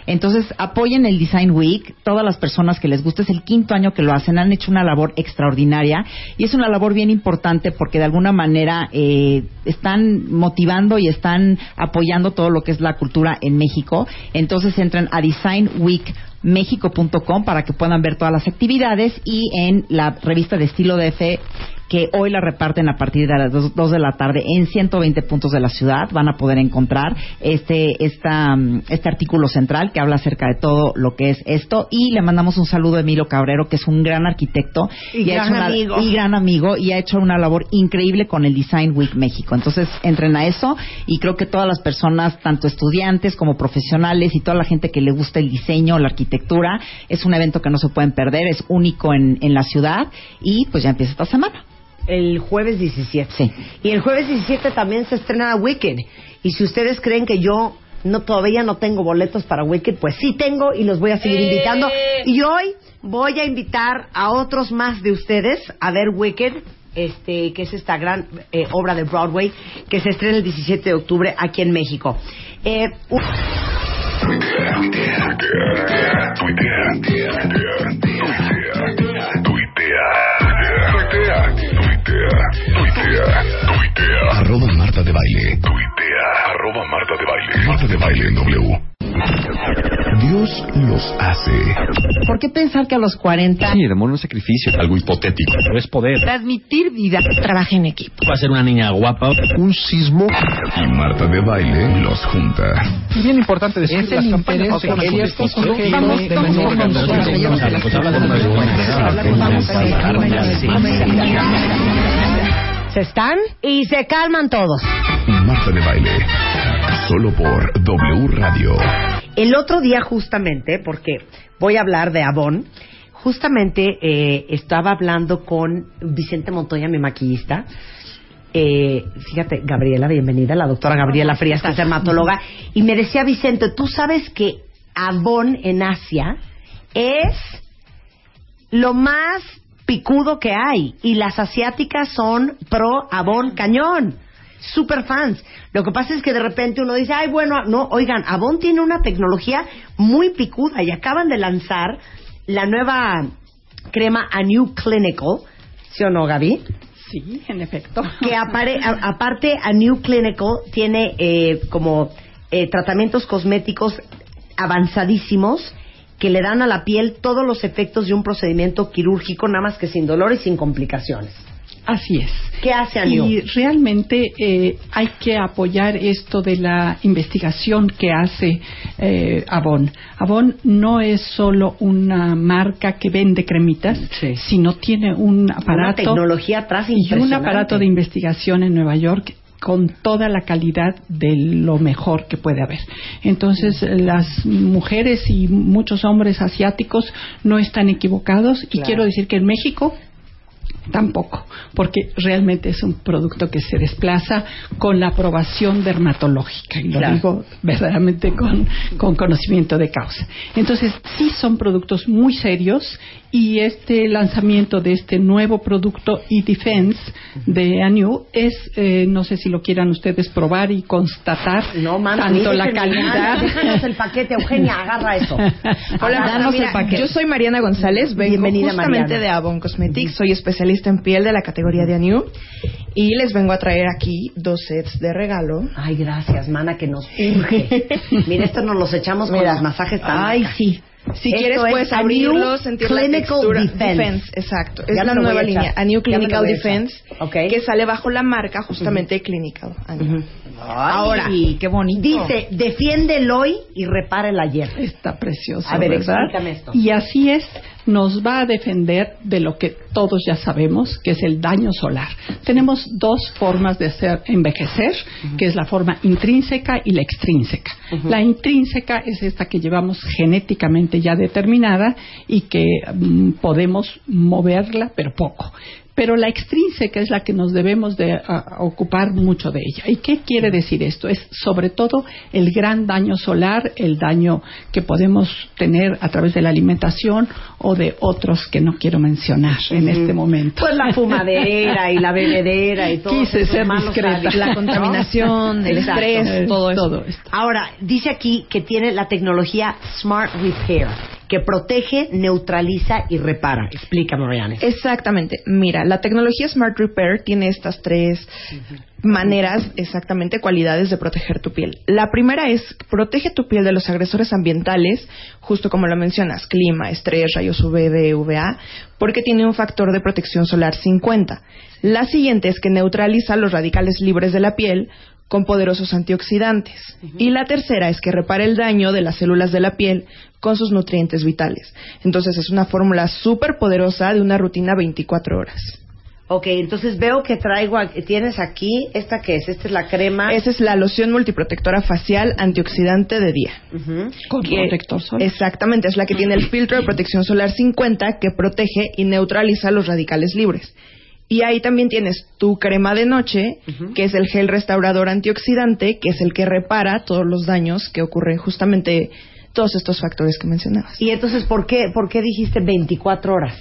[SPEAKER 8] Entonces, apoyen el Design Week. Todas las personas que les guste, es el quinto año que lo hacen, han hecho una labor extraordinaria y es una labor bien importante porque de alguna manera eh, están motivando y están apoyando todo lo que es la cultura en México. Entonces, entran a Design Week mexico.com para que puedan ver todas las actividades y en la revista de estilo DF que hoy la reparten a partir de las 2 de la tarde en 120 puntos de la ciudad. Van a poder encontrar este, esta, este artículo central que habla acerca de todo lo que es esto. Y le mandamos un saludo a Emilio Cabrero, que es un gran arquitecto
[SPEAKER 2] Y gran
[SPEAKER 8] una-
[SPEAKER 2] amigo.
[SPEAKER 8] y gran amigo y ha hecho una labor increíble con el Design Week México. Entonces, entren a eso y creo que todas las personas, tanto estudiantes como profesionales y toda la gente que le gusta el diseño, la arquitectura, es un evento que no se pueden perder, es único en, en la ciudad y pues ya empieza esta semana.
[SPEAKER 2] El jueves 17. Y el jueves 17 también se estrena Wicked. Y si ustedes creen que yo no todavía no tengo boletos para Wicked, pues sí tengo y los voy a seguir invitando. Y hoy voy a invitar a otros más de ustedes a ver Wicked. Este, que es esta gran eh, obra de Broadway que se estrena el 17 de octubre aquí en México. Eh, un-
[SPEAKER 1] Arroba Marta de Baile. Tuitea. Arroba Marta de Baile. Marta de Baile en W. Dios los hace.
[SPEAKER 8] ¿Por qué pensar que a los 40
[SPEAKER 9] Sí, demora un sacrificio, algo hipotético, pero es poder.
[SPEAKER 4] Transmitir vida. Trabaja en equipo.
[SPEAKER 9] Va a ser una niña guapa.
[SPEAKER 1] Un sismo. Y Marta de Baile los junta.
[SPEAKER 9] Es bien importante decir
[SPEAKER 5] Es el interés de ciertos sujetos
[SPEAKER 8] Vamos,
[SPEAKER 5] de
[SPEAKER 8] vamos,
[SPEAKER 5] manera
[SPEAKER 8] vamos,
[SPEAKER 2] se están y se calman todos.
[SPEAKER 1] Marta de Baile. Solo por W Radio.
[SPEAKER 2] El otro día justamente, porque voy a hablar de Avon, justamente eh, estaba hablando con Vicente Montoya, mi maquillista. Eh, fíjate, Gabriela, bienvenida, la doctora Gabriela Frías, que es dermatóloga, y me decía Vicente, tú sabes que Avon en Asia es lo más picudo que hay y las asiáticas son pro Avon cañón. Super fans. Lo que pasa es que de repente uno dice, ay, bueno, no, oigan, Avon tiene una tecnología muy picuda y acaban de lanzar la nueva crema A New Clinical, ¿sí o no, Gaby?
[SPEAKER 5] Sí, en efecto.
[SPEAKER 2] que apare- a- aparte a New Clinical tiene eh, como eh, tratamientos cosméticos avanzadísimos que le dan a la piel todos los efectos de un procedimiento quirúrgico, nada más que sin dolor y sin complicaciones.
[SPEAKER 5] Así es.
[SPEAKER 2] ¿Qué hace Aniu?
[SPEAKER 5] Y realmente eh, hay que apoyar esto de la investigación que hace eh, Avon. Avon no es solo una marca que vende cremitas, sino tiene un aparato
[SPEAKER 2] tecnología atrás
[SPEAKER 5] y un aparato de investigación en Nueva York con toda la calidad de lo mejor que puede haber. Entonces, las mujeres y muchos hombres asiáticos no están equivocados y quiero decir que en México Tampoco, porque realmente es un producto que se desplaza con la aprobación dermatológica, y lo
[SPEAKER 2] Claro.
[SPEAKER 5] digo verdaderamente con, con conocimiento de causa. Entonces, sí son productos muy serios y este lanzamiento de este nuevo producto e-Defense de Anu es, eh, no sé si lo quieran ustedes probar y constatar
[SPEAKER 2] No, mano,
[SPEAKER 5] tanto la calidad.
[SPEAKER 2] Déjanos el paquete, Eugenia, agarra eso.
[SPEAKER 10] Hola,
[SPEAKER 2] Danos
[SPEAKER 10] mira,
[SPEAKER 2] el paquete.
[SPEAKER 10] yo soy Mariana González, vengo
[SPEAKER 2] Bienvenida,
[SPEAKER 10] justamente
[SPEAKER 2] Mariana.
[SPEAKER 10] de Avon Cosmetics, soy especialista en piel de la categoría de Anew y les vengo a traer aquí dos sets de regalo.
[SPEAKER 2] Ay, gracias, mana, que nos urge. Mira, esto nos los echamos con
[SPEAKER 10] Mira.
[SPEAKER 2] los masajes tan
[SPEAKER 10] Ay, sí. Si
[SPEAKER 2] Esto
[SPEAKER 10] quieres
[SPEAKER 2] es
[SPEAKER 10] puedes abrirlo, sentir la
[SPEAKER 2] Clinical
[SPEAKER 10] textura.
[SPEAKER 2] Defense.
[SPEAKER 10] exacto.
[SPEAKER 2] Ya
[SPEAKER 10] es
[SPEAKER 2] me
[SPEAKER 10] la nueva línea. A New
[SPEAKER 2] Ya
[SPEAKER 10] Clinical
[SPEAKER 2] a.
[SPEAKER 10] Defense,
[SPEAKER 2] Ok.
[SPEAKER 10] que sale bajo la marca justamente Clinical. Anew.
[SPEAKER 2] Ahora,
[SPEAKER 8] qué bonito.
[SPEAKER 2] dice, defiende el hoy y repara el ayer.
[SPEAKER 5] Está precioso.
[SPEAKER 2] A ver,
[SPEAKER 5] ¿verdad?
[SPEAKER 2] explícame esto.
[SPEAKER 5] Y así es, nos va a defender de lo que todos ya sabemos, que es el daño solar. Tenemos dos formas de hacer envejecer, que es la forma intrínseca y la extrínseca. La intrínseca es esta que llevamos genéticamente ya determinada y que mm, podemos moverla, pero poco. Pero la extrínseca es la que nos debemos de a- a ocupar mucho de ella. ¿Y qué quiere decir esto? Es sobre todo el gran daño solar, el daño que podemos tener a través de la alimentación o de otros que no quiero mencionar en este momento.
[SPEAKER 2] Pues la fumadera y la bebedera y todo.
[SPEAKER 5] Quise ser discreta.
[SPEAKER 10] La contaminación, el estrés, todo eso.
[SPEAKER 2] Ahora, dice aquí que tiene la tecnología Smart Repair, que protege, neutraliza y repara. Explícame, Mariana.
[SPEAKER 10] Exactamente. Mira, la tecnología Smart Repair tiene estas tres maneras, exactamente, cualidades de proteger tu piel. La primera es protege tu piel de los agresores ambientales, justo como lo mencionas, clima, estrés, rayos UVB, UVA, porque tiene un factor de protección solar 50. La siguiente es que neutraliza los radicales libres de la piel con poderosos antioxidantes. Y la tercera es que repara el daño de las células de la piel con sus nutrientes vitales. Entonces es una fórmula súper poderosa de una rutina 24 horas.
[SPEAKER 2] Ok, entonces veo que traigo, aquí- tienes aquí, ¿esta qué es? Esta es la crema.
[SPEAKER 10] Esa es la loción multiprotectora facial antioxidante de día.
[SPEAKER 5] Con
[SPEAKER 10] Que-
[SPEAKER 5] protector solar.
[SPEAKER 10] Exactamente, es la que tiene el filtro de protección solar 50 que protege y neutraliza los radicales libres. Y ahí también tienes tu crema de noche, que es el gel restaurador antioxidante, que es el que repara todos los daños que ocurren justamente todos estos factores que mencionabas.
[SPEAKER 2] Y entonces, ¿por qué, ¿por qué dijiste 24 horas?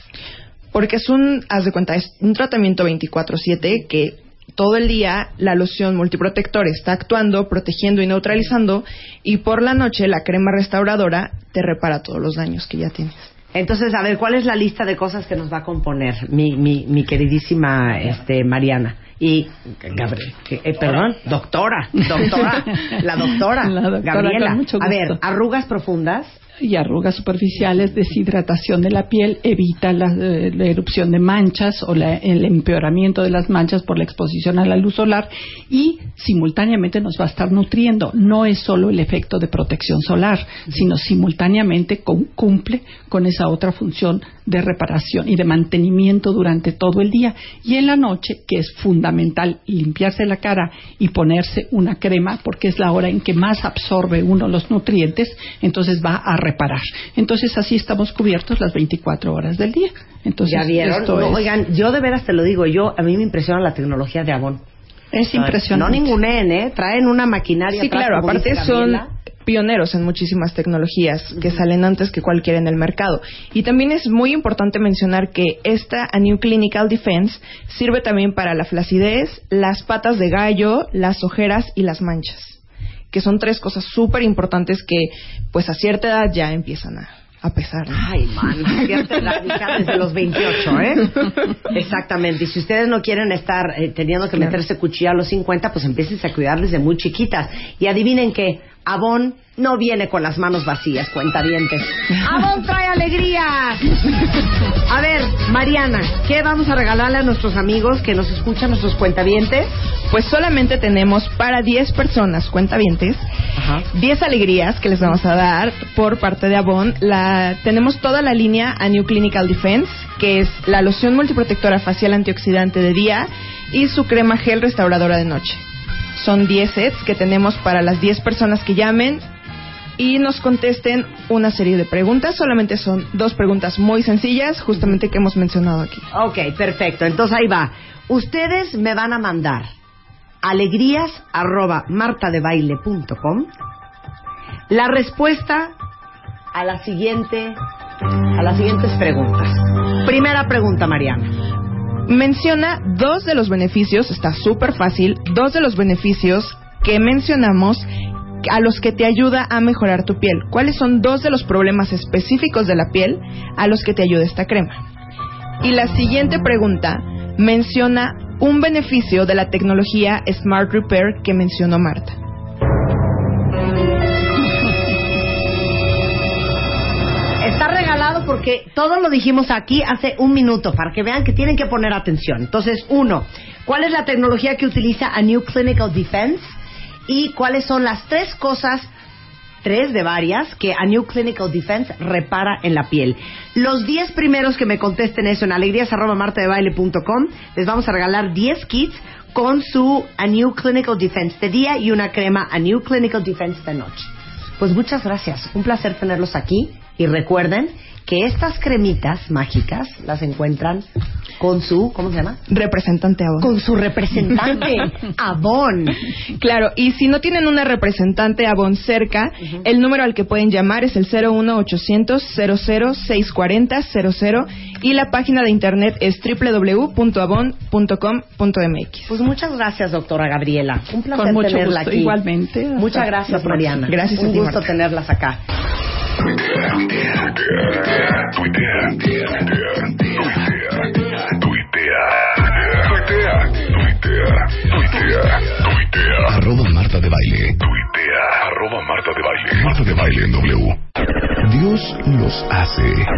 [SPEAKER 10] Porque es un, haz de cuenta, es un tratamiento 24/7 que todo el día la loción multiprotector está actuando, protegiendo y neutralizando y por la noche la crema restauradora te repara todos los daños que ya tienes.
[SPEAKER 2] Entonces, a ver, ¿cuál es la lista de cosas que nos va a componer mi, mi, mi queridísima este, Mariana? Y, Gabriel, eh, perdón, doctora, doctora, la doctora,
[SPEAKER 5] La doctora,
[SPEAKER 2] Gabriela. A ver, arrugas profundas.
[SPEAKER 5] Y arrugas superficiales, deshidratación de la piel, evita la, eh, la erupción de manchas o la- el empeoramiento de las manchas por la exposición a la luz solar y simultáneamente nos va a estar nutriendo. No es solo el efecto de protección solar, sino simultáneamente cum- cumple con esa otra función de reparación y de mantenimiento durante todo el día. Y en la noche, que es fundamental limpiarse la cara y ponerse una crema, porque es la hora en que más absorbe uno los nutrientes, entonces va a reparar. Entonces así estamos cubiertos las 24 horas del día. Entonces,
[SPEAKER 2] ya vieron.
[SPEAKER 5] esto
[SPEAKER 2] No,
[SPEAKER 5] es,
[SPEAKER 2] Oigan, yo de veras te lo digo, yo a mí me impresiona la tecnología de Avon.
[SPEAKER 5] es impresionante.
[SPEAKER 2] No ningunen, ¿eh? Traen una maquinaria.
[SPEAKER 10] Sí,
[SPEAKER 2] atrás,
[SPEAKER 10] claro, aparte son pioneros en muchísimas tecnologías que salen antes que cualquiera en el mercado. Y también es muy importante mencionar que esta A New Clinical Defense sirve también para la flacidez, las patas de gallo, las ojeras y las manchas, que son tres cosas súper importantes que pues a cierta edad ya empiezan a, a pesar. ¿no?
[SPEAKER 2] Ay, man, cierta edad, hija, desde los 28, ¿eh? Exactamente. Y si ustedes no quieren estar eh, teniendo que
[SPEAKER 10] Claro.
[SPEAKER 2] meterse cuchilla a los 50, pues empiecen a cuidar desde muy chiquitas. Y adivinen que Avon no viene con las manos vacías, cuentavientes. Avon trae alegría. A ver, Mariana, ¿qué vamos a regalarle a nuestros amigos que nos escuchan, nuestros cuentavientes?
[SPEAKER 10] Pues solamente tenemos para 10 personas cuentavientes 10 alegrías que les vamos a dar por parte de Avon. La, tenemos toda la línea A New Clinical Defense, que es la loción multiprotectora facial antioxidante de día y su crema gel restauradora de noche. Son 10 sets que tenemos para las 10 personas que llamen y nos contesten una serie de preguntas. Solamente son dos preguntas muy sencillas, justamente que hemos mencionado aquí.
[SPEAKER 2] Ok, perfecto. Entonces ahí va. Ustedes me van a mandar alegrías arroba martadebaile.com la respuesta a la siguiente a las siguientes preguntas. Primera pregunta, Mariana.
[SPEAKER 10] Menciona dos de los beneficios, está súper fácil, dos de los beneficios que mencionamos a los que te ayuda a mejorar tu piel. ¿Cuáles son dos de los problemas específicos de la piel a los que te ayuda esta crema? Y la siguiente pregunta menciona un beneficio de la tecnología Smart Repair que mencionó Marta.
[SPEAKER 2] Porque todo lo dijimos aquí hace un minuto para que vean que tienen que poner atención. Entonces, uno, ¿cuál es la tecnología que utiliza a New Clinical Defense? Y cuáles son las tres cosas, tres de varias, que a New Clinical Defense repara en la piel. Los 10 primeros que me contesten eso en alegrías.martadebaile.com les vamos a regalar 10 kits con su A New Clinical Defense de día y una crema A New Clinical Defense de noche. Pues muchas gracias. Un placer tenerlos aquí. Y recuerden que estas cremitas mágicas las encuentran con su, ¿cómo se llama?
[SPEAKER 10] Representante Avon.
[SPEAKER 2] Con su representante Avon.
[SPEAKER 10] Claro, y si no tienen una representante Avon cerca, el número al que pueden llamar es el 01800 00 00 y la página de internet es www.avon.com.mx.
[SPEAKER 2] Pues muchas gracias, doctora Gabriela. Un placer
[SPEAKER 5] Con mucho
[SPEAKER 2] tenerla
[SPEAKER 5] gusto,
[SPEAKER 2] aquí.
[SPEAKER 5] igualmente.
[SPEAKER 2] Muchas gracias. Mariana.
[SPEAKER 10] Gracias a
[SPEAKER 2] Un
[SPEAKER 10] ti,
[SPEAKER 2] gusto
[SPEAKER 10] Marta.
[SPEAKER 2] tenerlas acá.
[SPEAKER 1] Arroba Marta de Baile. Tuitea. Arroba Marta de Baile. Marta de Baile en W. Dios los hace.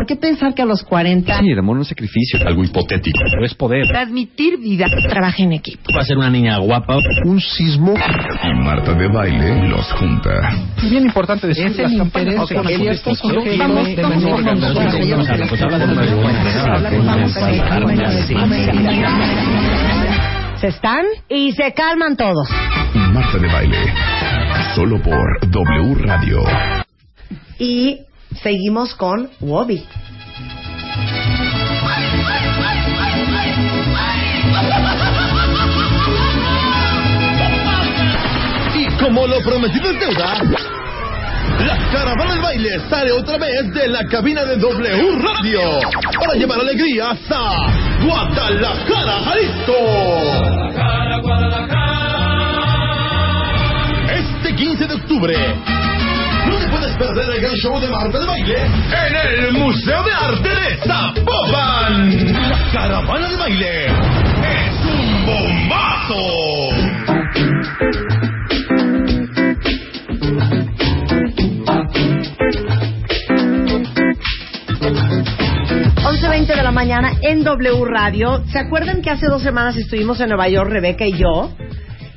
[SPEAKER 8] ¿Por qué pensar que a los 40
[SPEAKER 9] Sí, el amor no es sacrificio, algo hipotético, pero es poder.
[SPEAKER 8] transmitir vida trabaja en equipo?
[SPEAKER 9] Va a ser una niña guapa.
[SPEAKER 1] Un sismo. Y Marta de Baile los junta.
[SPEAKER 9] Es bien importante decir
[SPEAKER 5] Es
[SPEAKER 9] las campañas Vamos,
[SPEAKER 2] Se están y se calman todos.
[SPEAKER 1] Marta de Baile. Solo por W Radio.
[SPEAKER 2] Y seguimos con Wobby.
[SPEAKER 7] Y como lo prometido es deuda, la caravana del baile sale otra vez de la cabina de W Radio para llevar alegría hasta Guadalajara, Jalisco. Este 15 de octubre. Puedes perder el gran show de Marta de Baile en el Museo de Arte de Zapopan. La caravana de baile es un bombazo.
[SPEAKER 2] 11.20 de la mañana en W Radio. ¿Se acuerdan que hace dos semanas estuvimos en Nueva York, Rebeca y yo?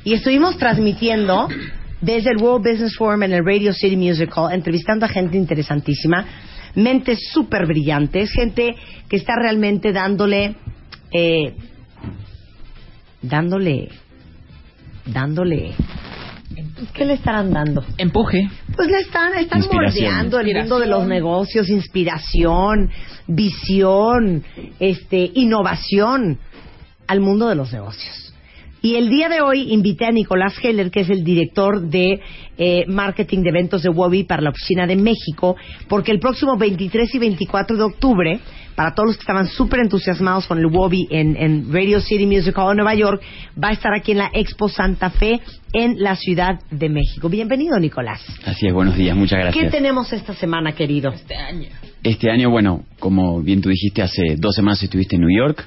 [SPEAKER 2] Y estuvimos transmitiendo desde el World Business Forum en el Radio City Musical, entrevistando a gente interesantísima, mentes súper brillantes, gente que está realmente dándole, eh, dándole, dándole, ¿qué le estarán dando?
[SPEAKER 5] Empuje.
[SPEAKER 2] Pues le están, están moldeando el mundo de los negocios, inspiración, visión, este, innovación al mundo de los negocios. Y el día de hoy invité a Nicolás Heller, que es el director de eh, marketing de eventos de Wobby para la Oficina de México, porque el próximo 23 y 24 de octubre, para todos los que estaban súper entusiasmados con el Wobby en, en Radio City Music Hall en Nueva York, va a estar aquí en la Expo Santa Fe en la Ciudad de México. Bienvenido, Nicolás.
[SPEAKER 11] Así es, buenos días, muchas
[SPEAKER 2] ¿Qué
[SPEAKER 11] gracias.
[SPEAKER 2] tenemos esta semana, querido?
[SPEAKER 11] Este año, bueno, como bien tú dijiste, hace dos semanas estuviste en New York,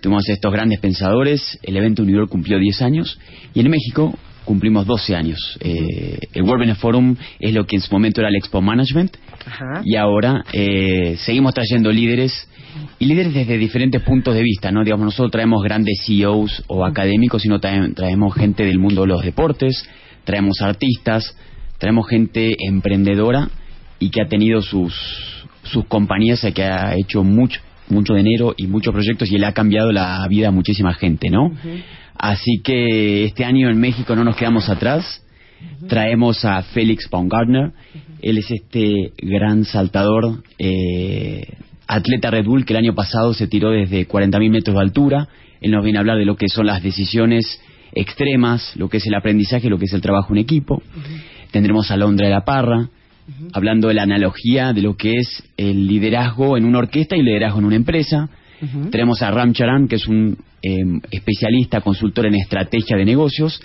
[SPEAKER 11] tuvimos estos grandes pensadores, el evento York cumplió 10 años y en México cumplimos 12 años. Eh, el World Business Forum es lo que en su momento era el Expo Management
[SPEAKER 2] Ajá.
[SPEAKER 11] y ahora eh, seguimos trayendo líderes y líderes desde diferentes puntos de vista, ¿no? Digamos, nosotros traemos grandes CEOs o académicos, sino también traemos gente del mundo de los deportes, traemos artistas, traemos gente emprendedora y que ha tenido sus, sus compañías, y que ha hecho mucho mucho dinero y muchos proyectos y le ha cambiado la vida a muchísima gente, ¿no? Así que este año en México no nos quedamos atrás. Traemos a Félix Baumgartner. Él es este gran saltador, eh, atleta Red Bull que el año pasado se tiró desde 40.000 metros de altura. Él nos viene a hablar de lo que son las decisiones extremas, lo que es el aprendizaje, lo que es el trabajo en equipo. Tendremos a Londra de la Parra, hablando de la analogía de lo que es el liderazgo en una orquesta y el liderazgo en una empresa. Tenemos a Ram Charan, que es un eh, especialista, consultor en estrategia de negocios.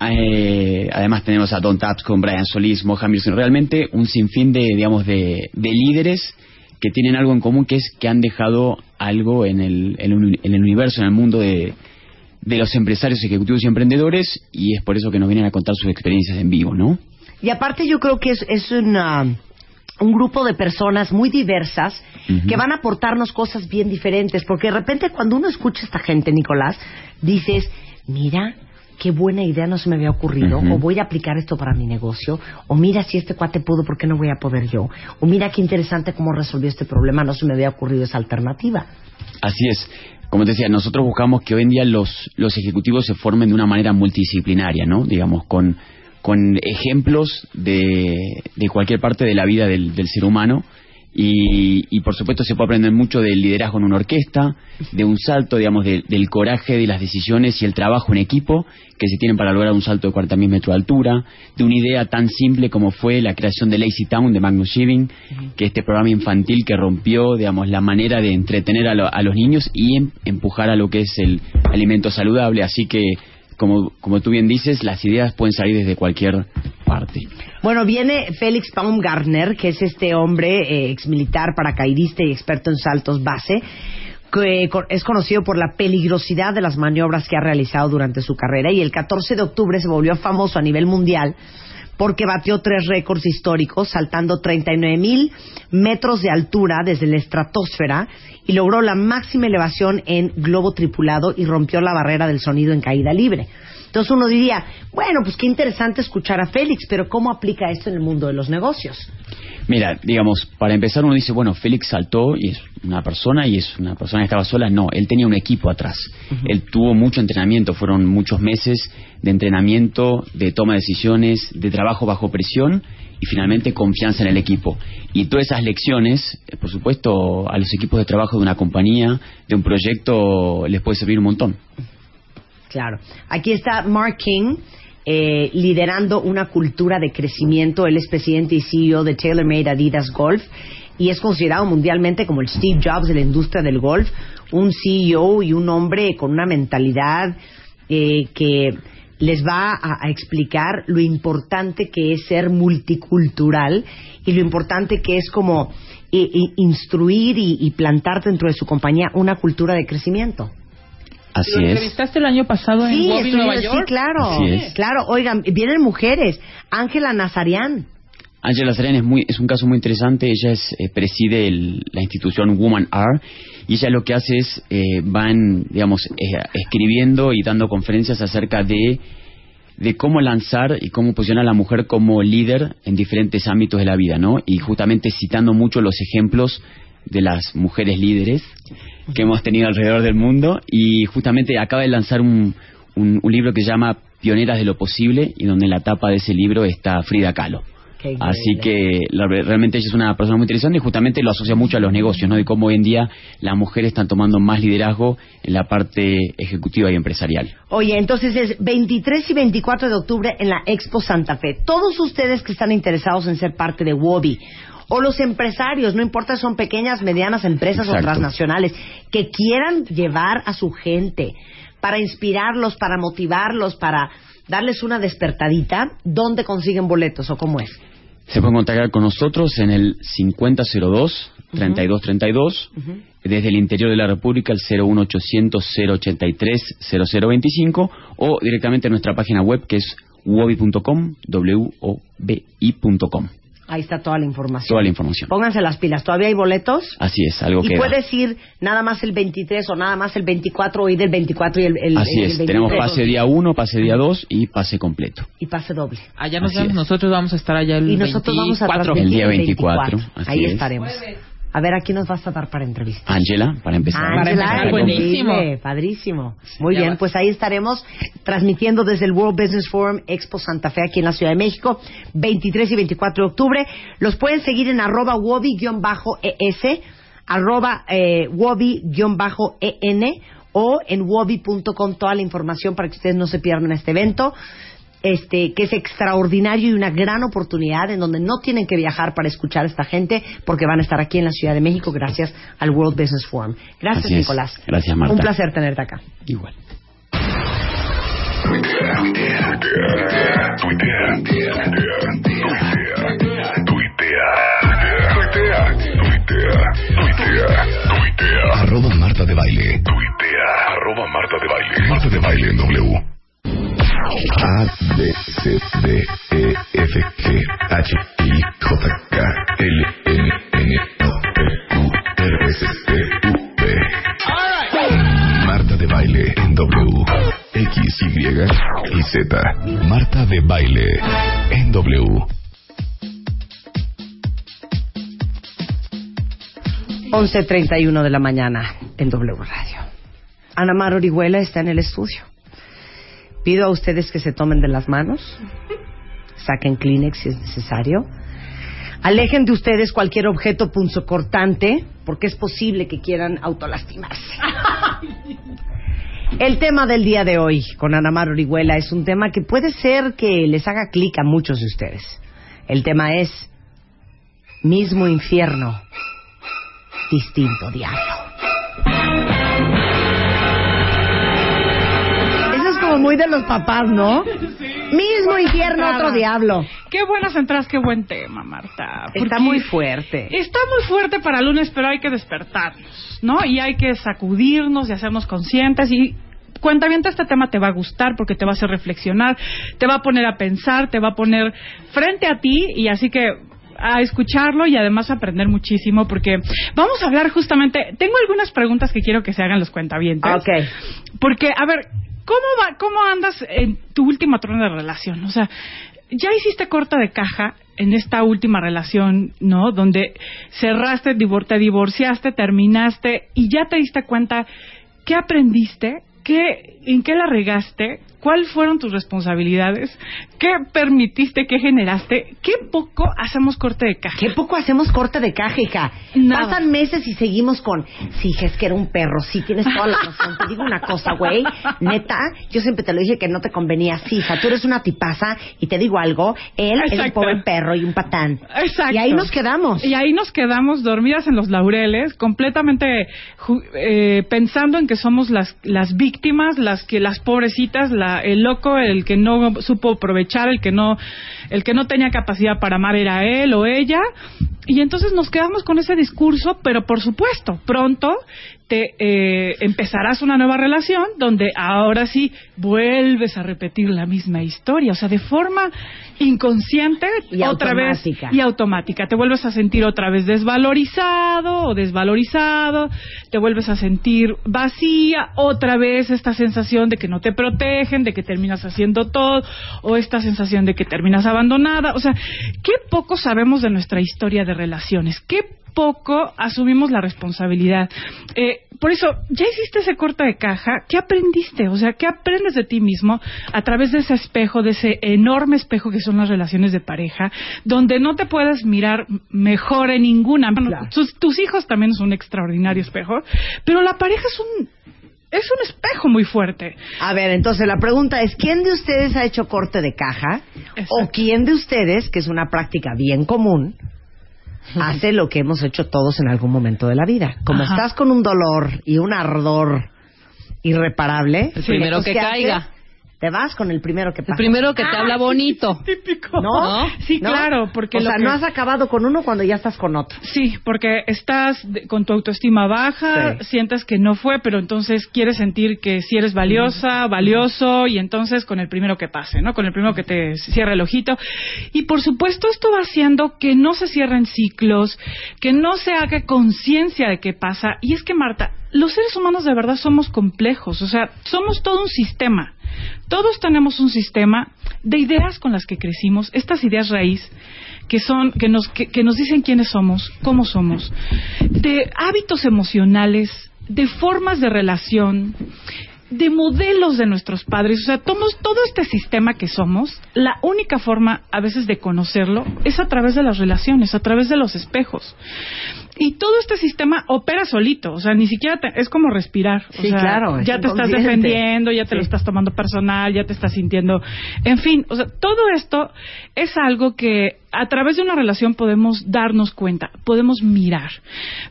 [SPEAKER 11] Eh, además tenemos a Don Taps con Brian Solís, Mohamed. Realmente un sinfín de, digamos, de, de líderes que tienen algo en común, que es que han dejado algo en el, en el uni- en el universo, en el mundo de, de los empresarios, ejecutivos y emprendedores, y es por eso que nos vienen a contar sus experiencias en vivo, ¿no?
[SPEAKER 2] Y aparte yo creo que es, es una, un grupo de personas muy diversas que van a aportarnos cosas bien diferentes, porque de repente cuando uno escucha a esta gente, Nicolás, dices, mira, qué buena idea no se me había ocurrido, o voy a aplicar esto para mi negocio, o mira si este cuate pudo, ¿por qué no voy a poder yo? O mira qué interesante cómo resolvió este problema, no se me había ocurrido esa alternativa.
[SPEAKER 11] Así es. Como te decía, nosotros buscamos que hoy en día los, los ejecutivos se formen de una manera multidisciplinaria, ¿no? Digamos, con, con ejemplos de, de cualquier parte de la vida del, del ser humano. Y, y, por supuesto se puede aprender mucho del liderazgo en una orquesta, de un salto, digamos, de- del coraje de las decisiones y el trabajo en equipo que se tienen para lograr un salto de 40.000 metros de altura, de una idea tan simple como fue la creación de Lazy Town de Magnus Shiving, que este programa infantil que rompió, digamos, la manera de entretener a, lo- a los niños y em- empujar a lo que es el alimento saludable. Así que, como, como tú bien dices, las ideas pueden salir desde cualquier parte.
[SPEAKER 2] Bueno, viene Félix Baumgartner, que es este hombre eh, exmilitar, paracaidista y experto en saltos base, que es conocido por la peligrosidad de las maniobras que ha realizado durante su carrera y el 14 de octubre se volvió famoso a nivel mundial porque batió tres récords históricos saltando 39 mil metros de altura desde la estratosfera y logró la máxima elevación en globo tripulado y rompió la barrera del sonido en caída libre. Entonces uno diría, bueno, pues qué interesante escuchar a Félix, pero ¿cómo aplica esto en el mundo de los negocios?
[SPEAKER 11] Mira, digamos, para empezar uno dice, bueno, Félix saltó y es una persona y es una persona que estaba sola. No, él tenía un equipo atrás. Él tuvo mucho entrenamiento, fueron muchos meses de entrenamiento, de toma de decisiones, de trabajo bajo presión y finalmente confianza en el equipo. Y todas esas lecciones, por supuesto, a los equipos de trabajo de una compañía, de un proyecto, les puede servir un montón.
[SPEAKER 2] Claro. Aquí está Mark King. eh, liderando una cultura de crecimiento. Él es presidente y CEO de TaylorMade Adidas Golf y es considerado mundialmente como el Steve Jobs de la industria del golf, un CEO y un hombre con una mentalidad eh, que les va a, explicar lo importante que es ser multicultural y lo importante que es como i- i- instruir y plantar dentro de su compañía una cultura de crecimiento.
[SPEAKER 11] Así
[SPEAKER 12] ¿Lo
[SPEAKER 11] es.
[SPEAKER 12] entrevistaste el año pasado en
[SPEAKER 2] Sí,
[SPEAKER 12] Bobby,
[SPEAKER 2] estoy-
[SPEAKER 12] Nueva
[SPEAKER 2] sí,
[SPEAKER 12] York?
[SPEAKER 2] claro.
[SPEAKER 11] Así es.
[SPEAKER 2] Claro, oigan, vienen mujeres. Ángela Nazarian.
[SPEAKER 11] Angela Serena es, muy, es un caso muy interesante. Ella es, eh, preside el- la institución Woman R y ella lo que hace es, eh, van, digamos, eh, escribiendo y dando conferencias acerca de, de cómo lanzar y cómo posicionar a la mujer como líder en diferentes ámbitos de la vida, ¿no? Y justamente citando mucho los ejemplos de las mujeres líderes que hemos tenido alrededor del mundo y justamente acaba de lanzar un, un, un libro que se llama Pioneras de lo Posible y donde en la tapa de ese libro está Frida Kahlo. Así que la- realmente ella es una persona muy interesante y justamente lo asocia mucho a los negocios, ¿no? De cómo hoy en día las mujeres están tomando más liderazgo en la parte ejecutiva y empresarial.
[SPEAKER 2] Oye, entonces es 23 y 24 de octubre en la Expo Santa Fe. Todos ustedes que están interesados en ser parte de Wobby o los empresarios, no importa si son pequeñas, medianas empresas o transnacionales, que quieran llevar a su gente para inspirarlos, para motivarlos, para darles una despertadita, ¿dónde consiguen boletos o cómo es?
[SPEAKER 11] Se pueden contactar con nosotros en el 5002-3232, desde el interior de la República, el 01800-083-0025, o directamente en nuestra página web que es wobi.com, w-o-b-i.com.
[SPEAKER 2] Ahí está toda la información.
[SPEAKER 11] Toda la información.
[SPEAKER 2] Pónganse las pilas. ¿Todavía hay boletos?
[SPEAKER 11] Así es, algo
[SPEAKER 2] Y
[SPEAKER 11] que
[SPEAKER 2] puedes ir nada más el 23 o nada más el 24 o ir del 24 y el, el-
[SPEAKER 11] Así
[SPEAKER 2] el
[SPEAKER 11] es,
[SPEAKER 2] 23.
[SPEAKER 11] tenemos pase día 1, pase día 2 y pase completo.
[SPEAKER 2] Y pase doble.
[SPEAKER 12] Allá nos
[SPEAKER 11] es.
[SPEAKER 12] nosotros vamos a estar allá el
[SPEAKER 2] Y nosotros vamos a
[SPEAKER 12] 24.
[SPEAKER 11] El día 24, así
[SPEAKER 2] Ahí
[SPEAKER 11] es.
[SPEAKER 2] estaremos. A ver, aquí nos vas a dar para entrevista.
[SPEAKER 11] Angela, para empezar.
[SPEAKER 2] Ángela,
[SPEAKER 12] buenísimo.
[SPEAKER 2] padrísimo. Muy
[SPEAKER 12] ya
[SPEAKER 2] bien, pues ahí estaremos transmitiendo desde el World Business Forum Expo Santa Fe aquí en la Ciudad de México, 23 y 24 de octubre. Los pueden seguir en arroba wobi-es, arroba eh, wobi-en o en wobi.com toda la información para que ustedes no se pierdan este evento. Este, que es extraordinario y una gran oportunidad en donde no tienen que viajar para escuchar a esta gente porque van a estar aquí en la Ciudad de México gracias al World Business Forum. Gracias,
[SPEAKER 11] Así es.
[SPEAKER 2] Nicolás.
[SPEAKER 11] Gracias, Marta.
[SPEAKER 2] Un placer tenerte acá.
[SPEAKER 11] Igual.
[SPEAKER 1] Arroba Marta de Baile. Tuitea, arroba Marta de Baile. Marta de Baile en W. A, B, C, D, E, F, G, H, I, J, K, L, M, N, O, P, Q, R, S, T, U, V. Marta de Baile en W. X, Y y Z. Marta de Baile en W.
[SPEAKER 2] 11.31 de la mañana en W Radio. Ana Mar Orihuela está en el estudio. Pido a ustedes que se tomen de las manos saquen Kleenex si es necesario. Alejen de ustedes cualquier objeto punzocortante, porque es posible que quieran autolastimarse. El tema del día de hoy con Ana Mar Orihuela es un tema que puede ser que les haga clic a muchos de ustedes. El tema es mismo infierno, distinto diablo. Como muy de los papás, ¿no? Mismo infierno, otro diablo.
[SPEAKER 13] Qué buenas entradas, qué buen tema, Marta.
[SPEAKER 2] Está muy fuerte.
[SPEAKER 13] Está muy fuerte para lunes, pero hay que despertarnos, ¿no? Y hay que sacudirnos y hacernos conscientes y cuenta bien este tema te va a gustar porque te va a hacer reflexionar, te va a poner a pensar, te va a poner frente a ti y así que a escucharlo y además aprender muchísimo porque vamos a hablar justamente, tengo algunas preguntas que quiero que se hagan los cuentavientes.
[SPEAKER 2] Ok.
[SPEAKER 13] Porque, a ver, ¿cómo, va, ¿cómo andas en tu última trono de relación? O sea, ya hiciste corta de caja en esta última relación, ¿no? Donde cerraste, divor- te divorciaste, terminaste y ya te diste cuenta qué aprendiste, qué, en qué la regaste, cuáles fueron tus responsabilidades, qué permitiste, qué generaste, qué poco hacemos corte de caja.
[SPEAKER 2] Qué poco hacemos corte de caja, hija.
[SPEAKER 13] Nada.
[SPEAKER 2] Pasan meses y seguimos con, sí, hija, es que era un perro, sí, tienes toda la razón. Te digo una cosa, güey, neta, yo siempre te lo dije que no te convenía, sí, hija, tú eres una tipaza y te digo algo, él es un pobre perro y un patán.
[SPEAKER 13] Exacto.
[SPEAKER 2] Y ahí nos quedamos.
[SPEAKER 13] Y ahí nos quedamos dormidas en los laureles, completamente eh, pensando en que somos las, las víctimas, las que las pobrecitas, el loco, el que no supo aprovechar, el que no, el que no tenía capacidad para amar era él o ella. Y entonces nos quedamos con ese discurso, pero por supuesto, pronto te eh, empezarás una nueva relación donde ahora sí vuelves a repetir la misma historia, o sea, de forma inconsciente
[SPEAKER 2] Y
[SPEAKER 13] otra vez
[SPEAKER 2] automática.
[SPEAKER 13] y automática. Te vuelves a sentir otra vez desvalorizado o desvalorizado, te vuelves a sentir vacía, otra vez esta sensación de que no te protegen, de que terminas haciendo todo, o esta sensación de que terminas abandonada. O sea, qué poco sabemos de nuestra historia de relaciones, qué poco asumimos la responsabilidad. Eh, por eso, ya hiciste ese corte de caja, ¿qué aprendiste? O sea, ¿qué aprendes de ti mismo a través de ese espejo, de ese enorme espejo que son las relaciones de pareja, donde no te puedes mirar mejor en ninguna? Bueno, tus, tus hijos también es un extraordinario espejo, pero la pareja es un es un espejo muy fuerte.
[SPEAKER 2] A ver, entonces la pregunta es, ¿quién de ustedes ha hecho corte de caja? ¿O quién de ustedes, que es una práctica bien común, hace lo que hemos hecho todos en algún momento de la vida? Como
[SPEAKER 3] Ajá.
[SPEAKER 2] estás con un dolor y un ardor irreparable,
[SPEAKER 3] El primero que
[SPEAKER 2] ¿qué
[SPEAKER 3] caiga.
[SPEAKER 2] Te vas con el primero que pasa.
[SPEAKER 3] El primero que te habla bonito.
[SPEAKER 13] Típico.
[SPEAKER 2] ¿No?
[SPEAKER 13] Sí,
[SPEAKER 2] ¿No?
[SPEAKER 13] claro, porque
[SPEAKER 2] O sea,
[SPEAKER 13] que-
[SPEAKER 2] no has acabado con uno cuando ya estás con otro.
[SPEAKER 13] Sí, porque estás de- con tu autoestima baja,
[SPEAKER 2] Sí.
[SPEAKER 13] sientes que no fue, pero entonces quieres sentir que sí eres valiosa, valioso, y entonces con el primero que pase, ¿no? Con el primero que te cierre el ojito. Y por supuesto esto va haciendo que no se cierren ciclos, que no se haga conciencia de qué pasa. Y es que, Marta, los seres humanos de verdad somos complejos, o sea, somos todo un sistema. Todos tenemos un sistema de ideas con las que crecimos, estas ideas raíz que son que nos que, nos dicen quiénes somos, cómo somos, de hábitos emocionales, de formas de relación, de modelos de nuestros padres, o sea, tomos todo este sistema que somos, la única forma a veces de conocerlo es a través de las relaciones, a través de los espejos. Y todo este sistema opera solito, o sea, ni siquiera te- es como respirar. o
[SPEAKER 2] Sí,
[SPEAKER 13] sea,
[SPEAKER 2] claro, es
[SPEAKER 13] Ya te estás defendiendo, ya te lo estás tomando personal, ya te estás sintiendo. En fin, o sea, todo esto es algo que a través de una relación podemos darnos cuenta, podemos mirar.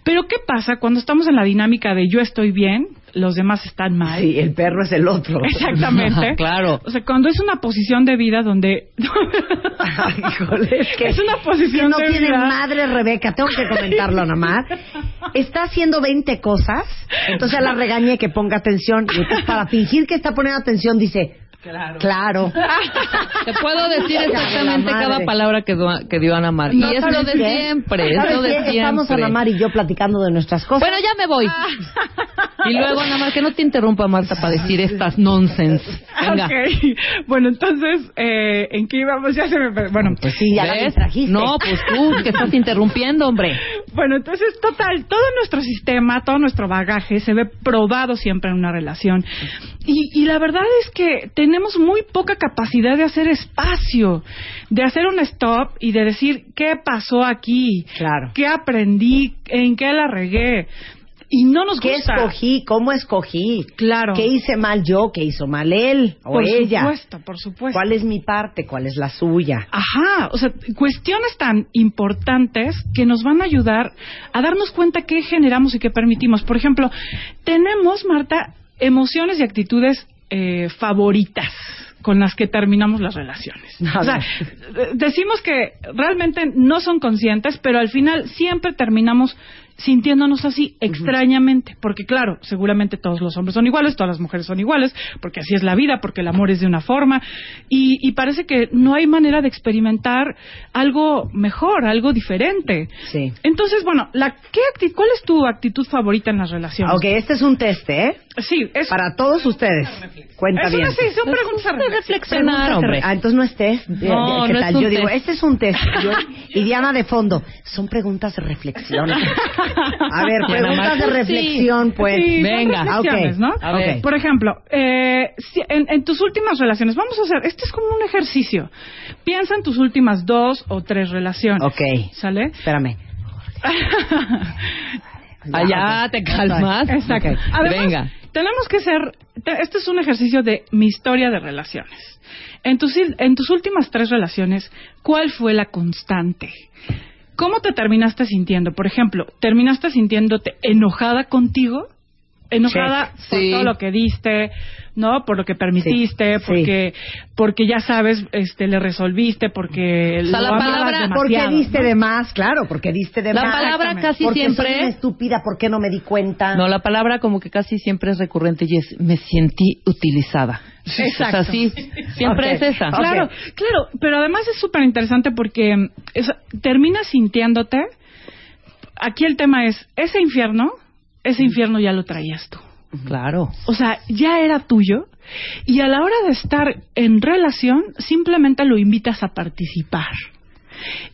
[SPEAKER 13] Pero ¿qué pasa cuando estamos en la dinámica de yo estoy bien, los demás están mal?
[SPEAKER 2] Sí, el perro es el otro.
[SPEAKER 13] Exactamente.
[SPEAKER 3] claro.
[SPEAKER 13] O sea, cuando es una posición de vida donde
[SPEAKER 2] Híjole, es que
[SPEAKER 13] es una posición
[SPEAKER 2] que no
[SPEAKER 13] de
[SPEAKER 2] tiene
[SPEAKER 13] vida.
[SPEAKER 2] madre Rebeca, tengo que comentarlo nomás. Está haciendo 20 cosas, entonces la regañé que ponga atención y entonces para fingir que está poniendo atención dice, claro, claro.
[SPEAKER 3] Te puedo decir exactamente
[SPEAKER 2] La
[SPEAKER 3] cada palabra que, que dio Ana Mar.
[SPEAKER 2] No,
[SPEAKER 3] y es lo
[SPEAKER 2] ¿sabes
[SPEAKER 3] de
[SPEAKER 2] qué?
[SPEAKER 3] siempre, es
[SPEAKER 2] ¿Sabes
[SPEAKER 3] lo de siempre.
[SPEAKER 2] Estamos Ana Mar y yo platicando de nuestras cosas.
[SPEAKER 3] Bueno, ya me voy. Y luego, Ana Mar, que no te interrumpa, Marta, para decir estas nonsense. Venga.
[SPEAKER 13] Bueno, entonces, eh, ¿en qué íbamos? Ya se me... Bueno,
[SPEAKER 2] pues sí, ya la
[SPEAKER 3] ¿Ves?
[SPEAKER 2] trajiste.
[SPEAKER 3] No, pues tú, que estás interrumpiendo, hombre.
[SPEAKER 13] Bueno, entonces, total, todo nuestro sistema, todo nuestro bagaje se ve probado siempre en una relación. Y, y la verdad es que tenemos muy poca capacidad de hacer espacio, de hacer un stop y de decir, ¿qué pasó aquí?
[SPEAKER 2] Claro.
[SPEAKER 13] ¿Qué aprendí? ¿En qué la regué? Y no nos
[SPEAKER 2] ¿Qué
[SPEAKER 13] gusta.
[SPEAKER 2] escogí? ¿Cómo escogí?
[SPEAKER 13] Claro.
[SPEAKER 2] ¿Qué hice mal yo? ¿Qué hizo mal él o
[SPEAKER 13] Por
[SPEAKER 2] ella?
[SPEAKER 13] supuesto, por supuesto.
[SPEAKER 2] ¿Cuál es mi parte? ¿Cuál es la suya?
[SPEAKER 13] Ajá, o sea, cuestiones tan importantes que nos van a ayudar a darnos cuenta qué generamos y qué permitimos. Por ejemplo, tenemos, Marta, emociones y actitudes eh, favoritas con las que terminamos las relaciones. O sea, eh, decimos que realmente no son conscientes, pero al final siempre terminamos sintiéndonos así extrañamente, porque claro, seguramente todos los hombres son iguales, todas las mujeres son iguales, porque así es la vida, porque el amor es de una forma, y, y parece que no hay manera de experimentar algo mejor, algo diferente.
[SPEAKER 2] Sí.
[SPEAKER 13] Entonces, bueno, la, ¿qué ¿cuál es tu actitud favorita en las relaciones?
[SPEAKER 2] Ok, este es un test, ¿eh?
[SPEAKER 13] Sí, es
[SPEAKER 2] Para todos ustedes. Cuenta
[SPEAKER 13] Es
[SPEAKER 2] bien.
[SPEAKER 13] una- sí, son preguntas a
[SPEAKER 3] reflexionar, hombre.
[SPEAKER 2] Ah, entonces no es test. Eh,
[SPEAKER 3] No,
[SPEAKER 2] ¿Qué
[SPEAKER 3] no es
[SPEAKER 2] tal?
[SPEAKER 3] un
[SPEAKER 2] Yo digo,
[SPEAKER 3] test.
[SPEAKER 2] este es un test. Yo- y Diana de fondo, son preguntas de reflexión. A ver, preguntas de reflexión,
[SPEAKER 13] Sí,
[SPEAKER 2] pues.
[SPEAKER 13] son
[SPEAKER 3] Venga.
[SPEAKER 13] reflexiones,
[SPEAKER 2] Ok,
[SPEAKER 13] ¿no?
[SPEAKER 2] a ver.
[SPEAKER 13] Por ejemplo, eh, si- en, en tus últimas relaciones, vamos a hacer, este es como un ejercicio. Piensa en tus últimas dos o tres relaciones.
[SPEAKER 2] Ok.
[SPEAKER 13] ¿Sale?
[SPEAKER 2] Espérame.
[SPEAKER 3] Allá
[SPEAKER 2] ok.
[SPEAKER 3] te calmas.
[SPEAKER 13] Exacto. Además,
[SPEAKER 3] Venga.
[SPEAKER 13] Tenemos que ser, te- este es un ejercicio de mi historia de relaciones. En tus, en tus últimas tres relaciones, ¿cuál fue la constante? ¿Cómo te terminaste sintiendo? Por ejemplo, ¿terminaste sintiéndote enojada contigo? Enojada
[SPEAKER 3] Check.
[SPEAKER 13] por
[SPEAKER 3] Sí.
[SPEAKER 13] todo lo que diste, ¿no? Por lo que permitiste,
[SPEAKER 2] Sí.
[SPEAKER 13] porque porque ya sabes, este le resolviste, porque
[SPEAKER 3] O sea,
[SPEAKER 13] lo
[SPEAKER 3] la palabra-
[SPEAKER 2] ¿Por qué
[SPEAKER 13] demasiado,
[SPEAKER 2] diste
[SPEAKER 13] ¿no?
[SPEAKER 2] de más? Claro, porque diste de
[SPEAKER 3] La
[SPEAKER 2] más.
[SPEAKER 3] palabra casi
[SPEAKER 2] porque
[SPEAKER 3] siempre-
[SPEAKER 2] soy una estúpida, ¿por qué no me di cuenta?
[SPEAKER 3] No, la palabra como que casi siempre es recurrente y es me sentí utilizada.
[SPEAKER 13] Exacto.
[SPEAKER 3] O sea, sí, siempre es esa.
[SPEAKER 13] Claro, claro, pero además es súper interesante porque es- terminas sintiéndote. Aquí el tema es: ese infierno, ese infierno ya lo traías tú.
[SPEAKER 3] Claro.
[SPEAKER 13] O sea, ya era tuyo. Y a la hora de estar en relación, simplemente lo invitas a participar.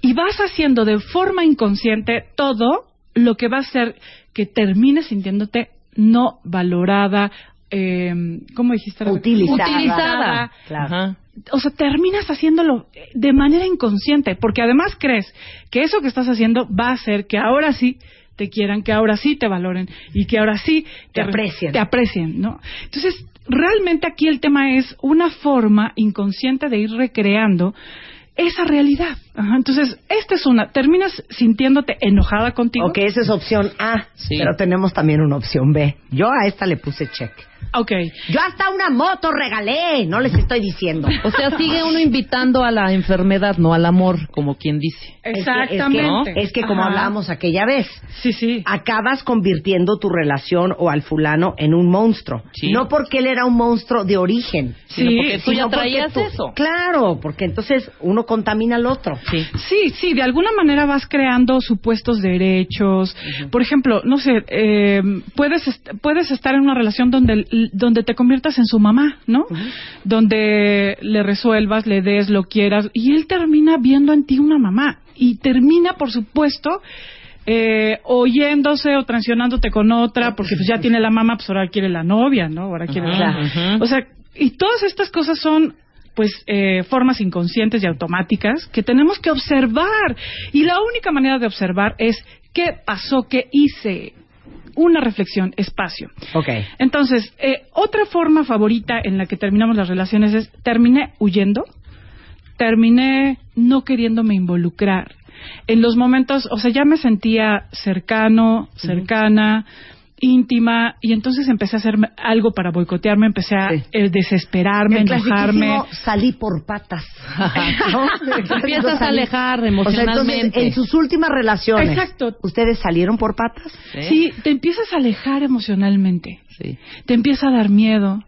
[SPEAKER 13] Y vas haciendo de forma inconsciente todo lo que va a hacer que termines sintiéndote no valorada, eh, ¿cómo dijiste?
[SPEAKER 2] Utilizada.
[SPEAKER 13] Utilizada.
[SPEAKER 2] Claro.
[SPEAKER 13] O sea, terminas haciéndolo de manera inconsciente, porque además crees que eso que estás haciendo va a hacer que ahora sí te quieran, que ahora sí te valoren y que ahora sí
[SPEAKER 2] Te
[SPEAKER 13] re-
[SPEAKER 2] aprecien.
[SPEAKER 13] Te aprecien, ¿no? Entonces, realmente aquí el tema es una forma inconsciente de ir recreando esa realidad. Ajá, Entonces, esta es una, terminas sintiéndote enojada contigo.
[SPEAKER 2] Ok, esa es opción A,
[SPEAKER 3] Sí.
[SPEAKER 2] pero tenemos también una opción B. Yo a esta le puse check.
[SPEAKER 13] Ok.
[SPEAKER 2] Yo hasta una moto regalé, no les estoy diciendo.
[SPEAKER 3] O sea, sigue uno invitando a la enfermedad, no al amor, como quien dice.
[SPEAKER 2] Es que-
[SPEAKER 13] Exactamente.
[SPEAKER 2] Es que, es que como
[SPEAKER 13] Ajá.
[SPEAKER 2] hablábamos aquella vez,
[SPEAKER 13] Sí, sí.
[SPEAKER 2] acabas convirtiendo tu relación o al fulano en un monstruo.
[SPEAKER 3] Sí.
[SPEAKER 2] No porque él era un monstruo de origen,
[SPEAKER 3] Sino porque tú ya traías
[SPEAKER 2] tú-
[SPEAKER 3] eso.
[SPEAKER 2] Claro, porque entonces uno contamina al otro.
[SPEAKER 3] Sí.
[SPEAKER 13] Sí, sí, de alguna manera vas creando supuestos derechos. Por ejemplo, no sé, eh, puedes, est- puedes estar en una relación donde, donde te conviertas en su mamá, ¿no? Donde le resuelvas, le des, lo quieras, y él termina viendo en ti una mamá. Y termina, por supuesto, eh, oyéndose o transionándote con otra, porque pues ya tiene la mamá, pues ahora quiere la novia, ¿no? Ahora quiere la... O sea, y todas estas cosas son pues eh, formas inconscientes y automáticas que tenemos que observar y la única manera de observar es qué pasó, qué hice, una reflexión, espacio.
[SPEAKER 2] Ok.
[SPEAKER 13] Entonces, eh, otra forma favorita en la que terminamos las relaciones es terminé huyendo, terminé no queriéndome involucrar. En los momentos, o sea, ya me sentía cercano, cercana, íntima, y entonces empecé a hacer algo para boicotearme, empecé a eh, desesperarme,
[SPEAKER 2] El
[SPEAKER 13] enojarme.
[SPEAKER 2] salí por patas. ¿No?
[SPEAKER 3] Empiezas a alejar
[SPEAKER 2] O sea, entonces,
[SPEAKER 3] emocionalmente.
[SPEAKER 2] en sus últimas relaciones,
[SPEAKER 13] Exacto.
[SPEAKER 2] ¿ustedes salieron por patas?
[SPEAKER 13] Sí, te empiezas a alejar emocionalmente.
[SPEAKER 3] Sí.
[SPEAKER 13] te empieza a dar miedo,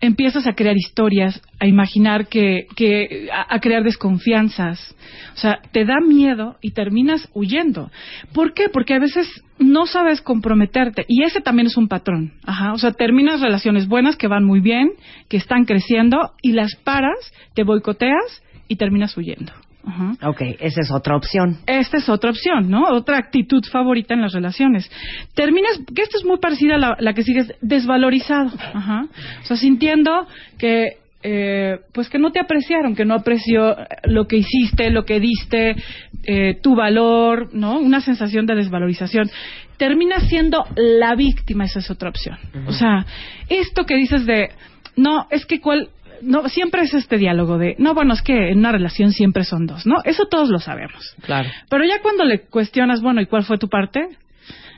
[SPEAKER 13] empiezas a crear historias, a imaginar que, que a, a crear desconfianzas. O sea, te da miedo y terminas huyendo. ¿Por qué? Porque a veces no sabes comprometerte y ese también es un patrón. Ajá, o sea, terminas relaciones buenas que van muy bien, que están creciendo y las paras, te boicoteas y terminas huyendo. Ajá.
[SPEAKER 2] Ok, esa es otra opción.
[SPEAKER 13] Esta es otra opción, ¿no? Otra actitud favorita en las relaciones. Terminas, que esto es muy parecida a la, la que sigues, desvalorizado. Ajá. O sea, sintiendo que, eh, pues que no te apreciaron, que no apreció lo que hiciste, lo que diste, eh, tu valor, ¿no? Una sensación de desvalorización. Terminas siendo la víctima, esa es otra opción. O sea, esto que dices de, no, es que cuál, no, siempre es este diálogo de, no, bueno, es que en una relación siempre son dos, ¿no? Eso todos lo sabemos.
[SPEAKER 3] Claro.
[SPEAKER 13] Pero ya cuando le cuestionas, bueno, ¿y cuál fue tu parte?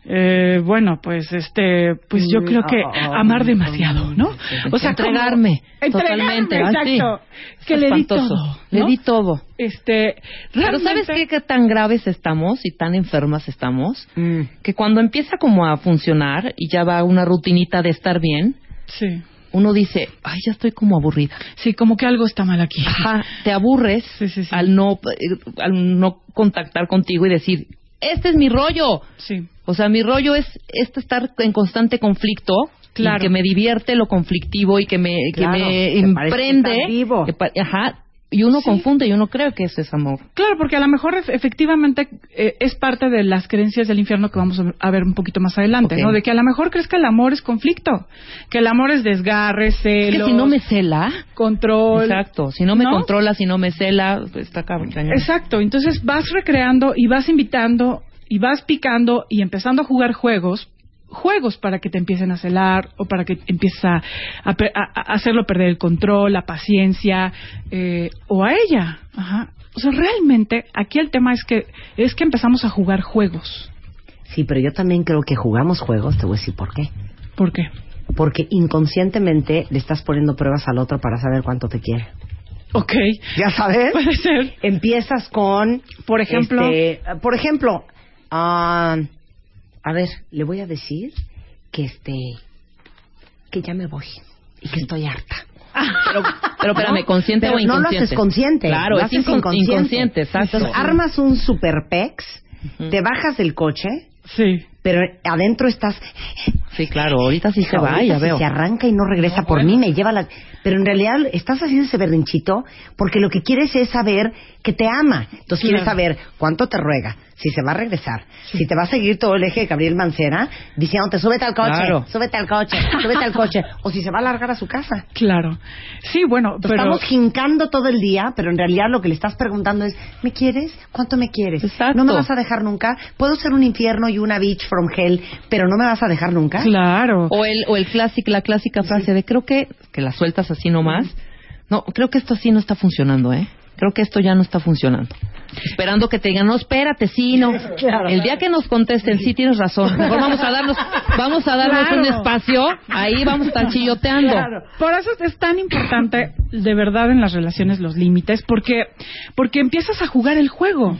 [SPEAKER 13] Eh, bueno, pues este, pues yo
[SPEAKER 3] Mm,
[SPEAKER 13] creo que
[SPEAKER 3] ah, ah,
[SPEAKER 13] amar
[SPEAKER 3] ah,
[SPEAKER 13] demasiado, ¿no? O sea,
[SPEAKER 3] Entregarme, totalmente,
[SPEAKER 13] exacto. Que
[SPEAKER 3] Es
[SPEAKER 13] le di todo,
[SPEAKER 3] Le di todo.
[SPEAKER 13] Este,
[SPEAKER 3] Pero ¿sabes qué tan graves estamos y tan enfermas estamos?
[SPEAKER 2] Mm.
[SPEAKER 3] Que cuando empieza como a funcionar y ya va una rutinita de estar bien,
[SPEAKER 13] Sí.
[SPEAKER 3] Uno dice, ay, ya estoy como aburrida.
[SPEAKER 13] Sí, como que algo está mal aquí.
[SPEAKER 3] Ajá, te aburres al no eh, al no contactar contigo y decir, este es mi rollo.
[SPEAKER 13] Sí.
[SPEAKER 3] O sea, mi rollo es este estar en constante conflicto.
[SPEAKER 13] Claro.
[SPEAKER 3] Y que me divierte lo conflictivo y que me,
[SPEAKER 2] Claro,
[SPEAKER 3] que me
[SPEAKER 2] que
[SPEAKER 3] emprende. que ajá. Y uno confunde y uno cree que eso es amor.
[SPEAKER 13] Claro, porque a lo mejor ef- efectivamente eh, es parte de las creencias del infierno que vamos a- ver un poquito más adelante. ¿no? De que a lo mejor crees que el amor es conflicto, que el amor es desgarre,
[SPEAKER 3] Es que
[SPEAKER 13] celos,
[SPEAKER 3] si no me cela.
[SPEAKER 13] control.
[SPEAKER 3] Exacto. Si no me
[SPEAKER 13] ¿no?
[SPEAKER 3] controla, si no me cela, pues está cabrón. cañón.
[SPEAKER 13] Exacto, entonces vas recreando y vas invitando y vas picando y empezando a jugar juegos, juegos para que te empiecen a celar o para que empieces a, a hacerlo perder el control, la paciencia eh, o a ella. Ajá. O sea, realmente aquí el tema es que es que empezamos a jugar juegos.
[SPEAKER 2] Sí, pero yo también creo que jugamos juegos, te voy a decir por qué.
[SPEAKER 13] ¿Por qué?
[SPEAKER 2] Porque inconscientemente le estás poniendo pruebas al otro para saber cuánto te quiere.
[SPEAKER 13] Ok.
[SPEAKER 2] ¿Ya sabes?
[SPEAKER 13] Puede ser.
[SPEAKER 2] Empiezas con...
[SPEAKER 13] Por ejemplo.
[SPEAKER 2] este, por ejemplo, ah, a ver, le voy a decir que este... que ya me voy y que estoy harta.
[SPEAKER 3] Pero, pero espérame,
[SPEAKER 2] ¿No?
[SPEAKER 3] ¿consciente
[SPEAKER 2] Pero
[SPEAKER 3] o inconsciente?
[SPEAKER 2] No lo haces consciente.
[SPEAKER 3] Claro,
[SPEAKER 2] lo
[SPEAKER 3] es
[SPEAKER 2] haces
[SPEAKER 3] incon-
[SPEAKER 2] inconsciente.
[SPEAKER 3] inconsciente, exacto.
[SPEAKER 2] Entonces, armas un super pex, te bajas del coche,
[SPEAKER 13] sí.
[SPEAKER 2] pero adentro estás...
[SPEAKER 3] Sí, claro, ahorita sí se
[SPEAKER 2] Ahorita
[SPEAKER 3] va, ya
[SPEAKER 2] si
[SPEAKER 3] veo.
[SPEAKER 2] se arranca y no regresa por mí, me lleva la... Pero en realidad estás haciendo ese berrinchito porque lo que quieres es saber que te ama. Entonces quieres
[SPEAKER 13] Claro.
[SPEAKER 2] saber cuánto te ruega, si se va a regresar, si te va a seguir todo el eje de Gabriel Mancera diciéndote súbete al coche,
[SPEAKER 13] Claro.
[SPEAKER 2] súbete al coche, súbete al coche, o si se va a largar a su casa.
[SPEAKER 13] Claro. Sí, bueno, pero
[SPEAKER 2] Estamos jincando todo el día, pero en realidad lo que le estás preguntando es, ¿me quieres? ¿Cuánto me quieres? ¿No me vas a dejar nunca? ¿Puedo ser un infierno y una beach from hell, pero no me vas a dejar nunca?
[SPEAKER 13] Claro.
[SPEAKER 3] O el, o el clásico, la clásica frase de creo que, que la sueltas así nomás. No, creo que esto así no está funcionando, ¿eh? Creo que esto ya no está funcionando. Esperando que te digan, no, espérate, sí, no. El día que nos contesten, sí, tienes razón. Mejor vamos a darnos, vamos a darnos
[SPEAKER 13] Claro.
[SPEAKER 3] un espacio. Ahí vamos a estar chilloteando.
[SPEAKER 13] Claro. Por eso es tan importante, de verdad, en las relaciones los límites, porque porque empiezas a jugar el juego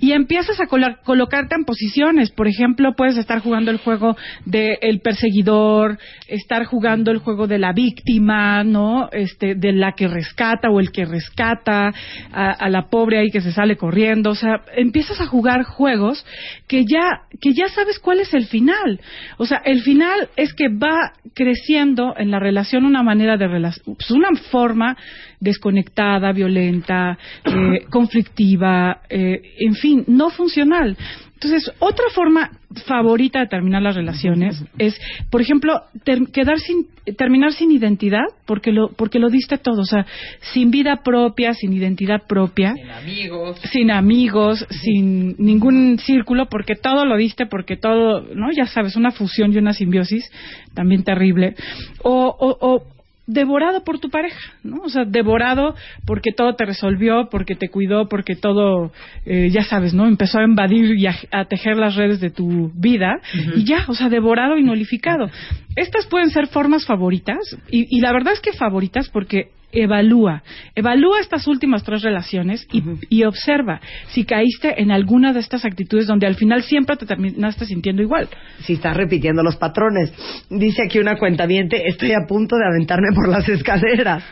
[SPEAKER 13] y empiezas a colar- colocarte en posiciones. Por ejemplo, puedes estar jugando el juego del perseguidor, estar jugando el juego de la víctima, ¿no? Este, de la que rescata o el que rescata a, a la pobre ahí que se sale corriendo. O sea, empiezas a jugar juegos que ya que ya sabes cuál es el final. O sea, el final es que va creciendo en la relación una manera de relación, una forma desconectada, violenta, eh, conflictiva, eh, en fin, no funcional. Entonces, otra forma favorita de terminar las relaciones es, por ejemplo, ter- quedar sin, terminar sin identidad, porque lo, porque lo diste todo, o sea, sin vida propia, sin identidad propia,
[SPEAKER 3] Amigos.
[SPEAKER 13] sin amigos, sin ningún círculo, porque todo lo diste, porque todo, ¿no? Ya sabes, una fusión y una simbiosis también terrible. O, o, o devorado por tu pareja, ¿no? O sea, devorado porque todo te resolvió, porque te cuidó, porque todo, eh, ya sabes, ¿no? Empezó a invadir y a, a tejer las redes de tu vida y ya, o sea, devorado y nulificado. Estas pueden ser formas favoritas y, y la verdad es que favoritas porque evalúa, evalúa estas últimas tres relaciones y, y observa si caíste en alguna de estas actitudes donde al final siempre te terminaste sintiendo igual.
[SPEAKER 2] Si estás repitiendo los patrones. Dice aquí una cuentaviente, estoy a punto de aventarme por las escaleras.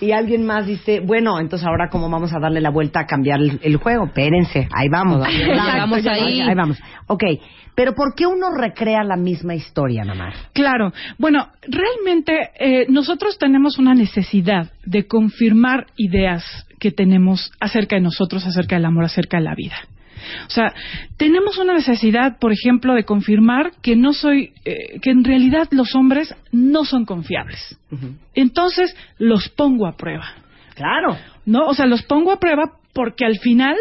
[SPEAKER 2] Y alguien más dice, bueno, entonces ahora cómo vamos a darle la vuelta a cambiar el, el juego. Espérense, ahí vamos.
[SPEAKER 3] Llegamos ahí.
[SPEAKER 2] Ahí vamos. Ok, pero ¿por qué uno recrea la misma historia, Namar?
[SPEAKER 13] Claro. Bueno, realmente eh, nosotros tenemos una necesidad de confirmar ideas que tenemos acerca de nosotros, acerca del amor, acerca de la vida. O sea, tenemos una necesidad, por ejemplo, de confirmar que no soy, eh, que en realidad los hombres no son confiables. Entonces los pongo a prueba.
[SPEAKER 2] Claro.
[SPEAKER 13] No, o sea, los pongo a prueba porque al final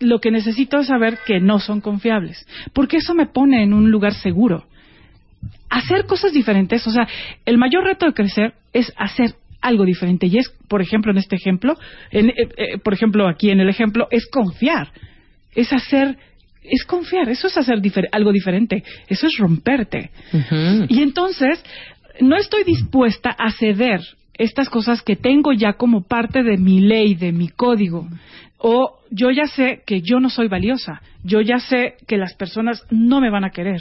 [SPEAKER 13] lo que necesito es saber que no son confiables, porque eso me pone en un lugar seguro. Hacer cosas diferentes, o sea, el mayor reto de crecer es hacer algo diferente y es, por ejemplo, en este ejemplo, en, eh, eh, por ejemplo, aquí en el ejemplo, es confiar, es hacer, es confiar, eso es hacer difer- algo diferente, eso es romperte. Y entonces, no estoy dispuesta a ceder estas cosas que tengo ya como parte de mi ley, de mi código. O yo ya sé que yo no soy valiosa, yo ya sé que las personas no me van a querer.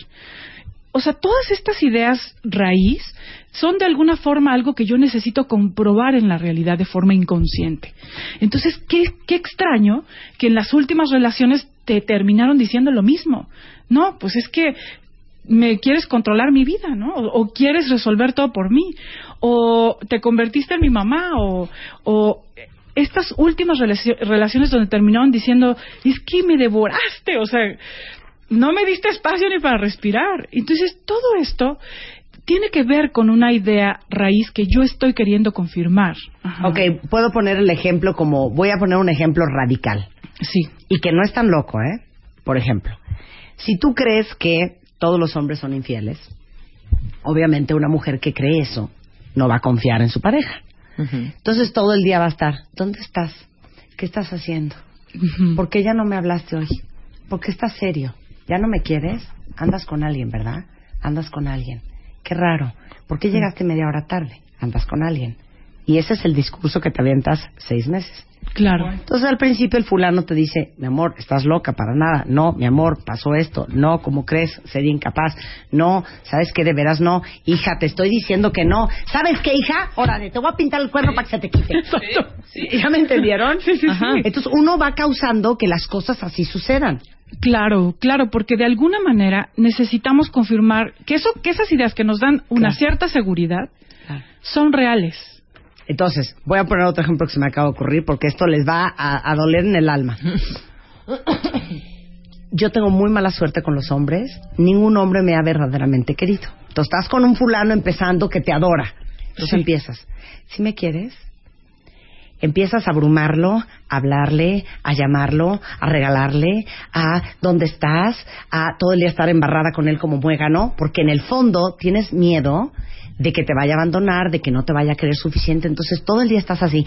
[SPEAKER 13] O sea, todas estas ideas raíz son de alguna forma algo que yo necesito comprobar en la realidad de forma inconsciente. Entonces, qué, extraño que en las últimas relaciones te terminaron diciendo lo mismo. No, pues es que me quieres controlar mi vida, ¿no? O, quieres resolver todo por mí, o te convertiste en mi mamá, o, o estas últimas relacio- relaciones donde terminaron diciendo, es que me devoraste, o sea, no me diste espacio ni para respirar. Entonces, todo esto tiene que ver con una idea raíz que yo estoy queriendo confirmar. Ajá.
[SPEAKER 2] Ok, puedo poner el ejemplo como, voy a poner un ejemplo radical.
[SPEAKER 13] Sí.
[SPEAKER 2] Y que no es tan loco, ¿eh? Por ejemplo, si tú crees que todos los hombres son infieles, obviamente una mujer que cree eso no va a confiar en su pareja. Entonces todo el día va a estar, ¿dónde estás? ¿Qué estás haciendo? ¿Por qué ya no me hablaste hoy? ¿Por qué estás serio? ¿Ya no me quieres? Andas con alguien, ¿verdad? Andas con alguien. Qué raro. ¿Por qué llegaste media hora tarde? Andas con alguien. Y ese es el discurso que te avientas seis meses.
[SPEAKER 13] Claro.
[SPEAKER 2] Entonces al principio el fulano te dice, mi amor, estás loca para nada. No, mi amor, pasó esto. No, ¿cómo crees? Sería incapaz. No, ¿sabes qué? De veras no. Hija, te estoy diciendo que no. ¿Sabes qué, hija? Órale, te voy a pintar el cuerno para que se te quite. ¿Ya me entendieron?
[SPEAKER 13] Sí, sí, sí.
[SPEAKER 2] Ajá. Entonces uno va causando que las cosas así sucedan.
[SPEAKER 13] Claro, claro, porque de alguna manera necesitamos confirmar que eso, que esas ideas que nos dan una cierta seguridad son reales.
[SPEAKER 2] Entonces, voy a poner otro ejemplo que se me acaba de ocurrir porque esto les va a, a doler en el alma. Yo tengo muy mala suerte con los hombres. Ningún hombre me ha verdaderamente querido. Entonces estás con un fulano empezando que te adora. Entonces empiezas. ¿Sí me quieres? Empiezas a abrumarlo, a hablarle, a llamarlo, a regalarle, a dónde estás, a todo el día estar embarrada con él como muégano, porque en el fondo tienes miedo de que te vaya a abandonar, de que no te vaya a querer suficiente. Entonces todo el día estás así.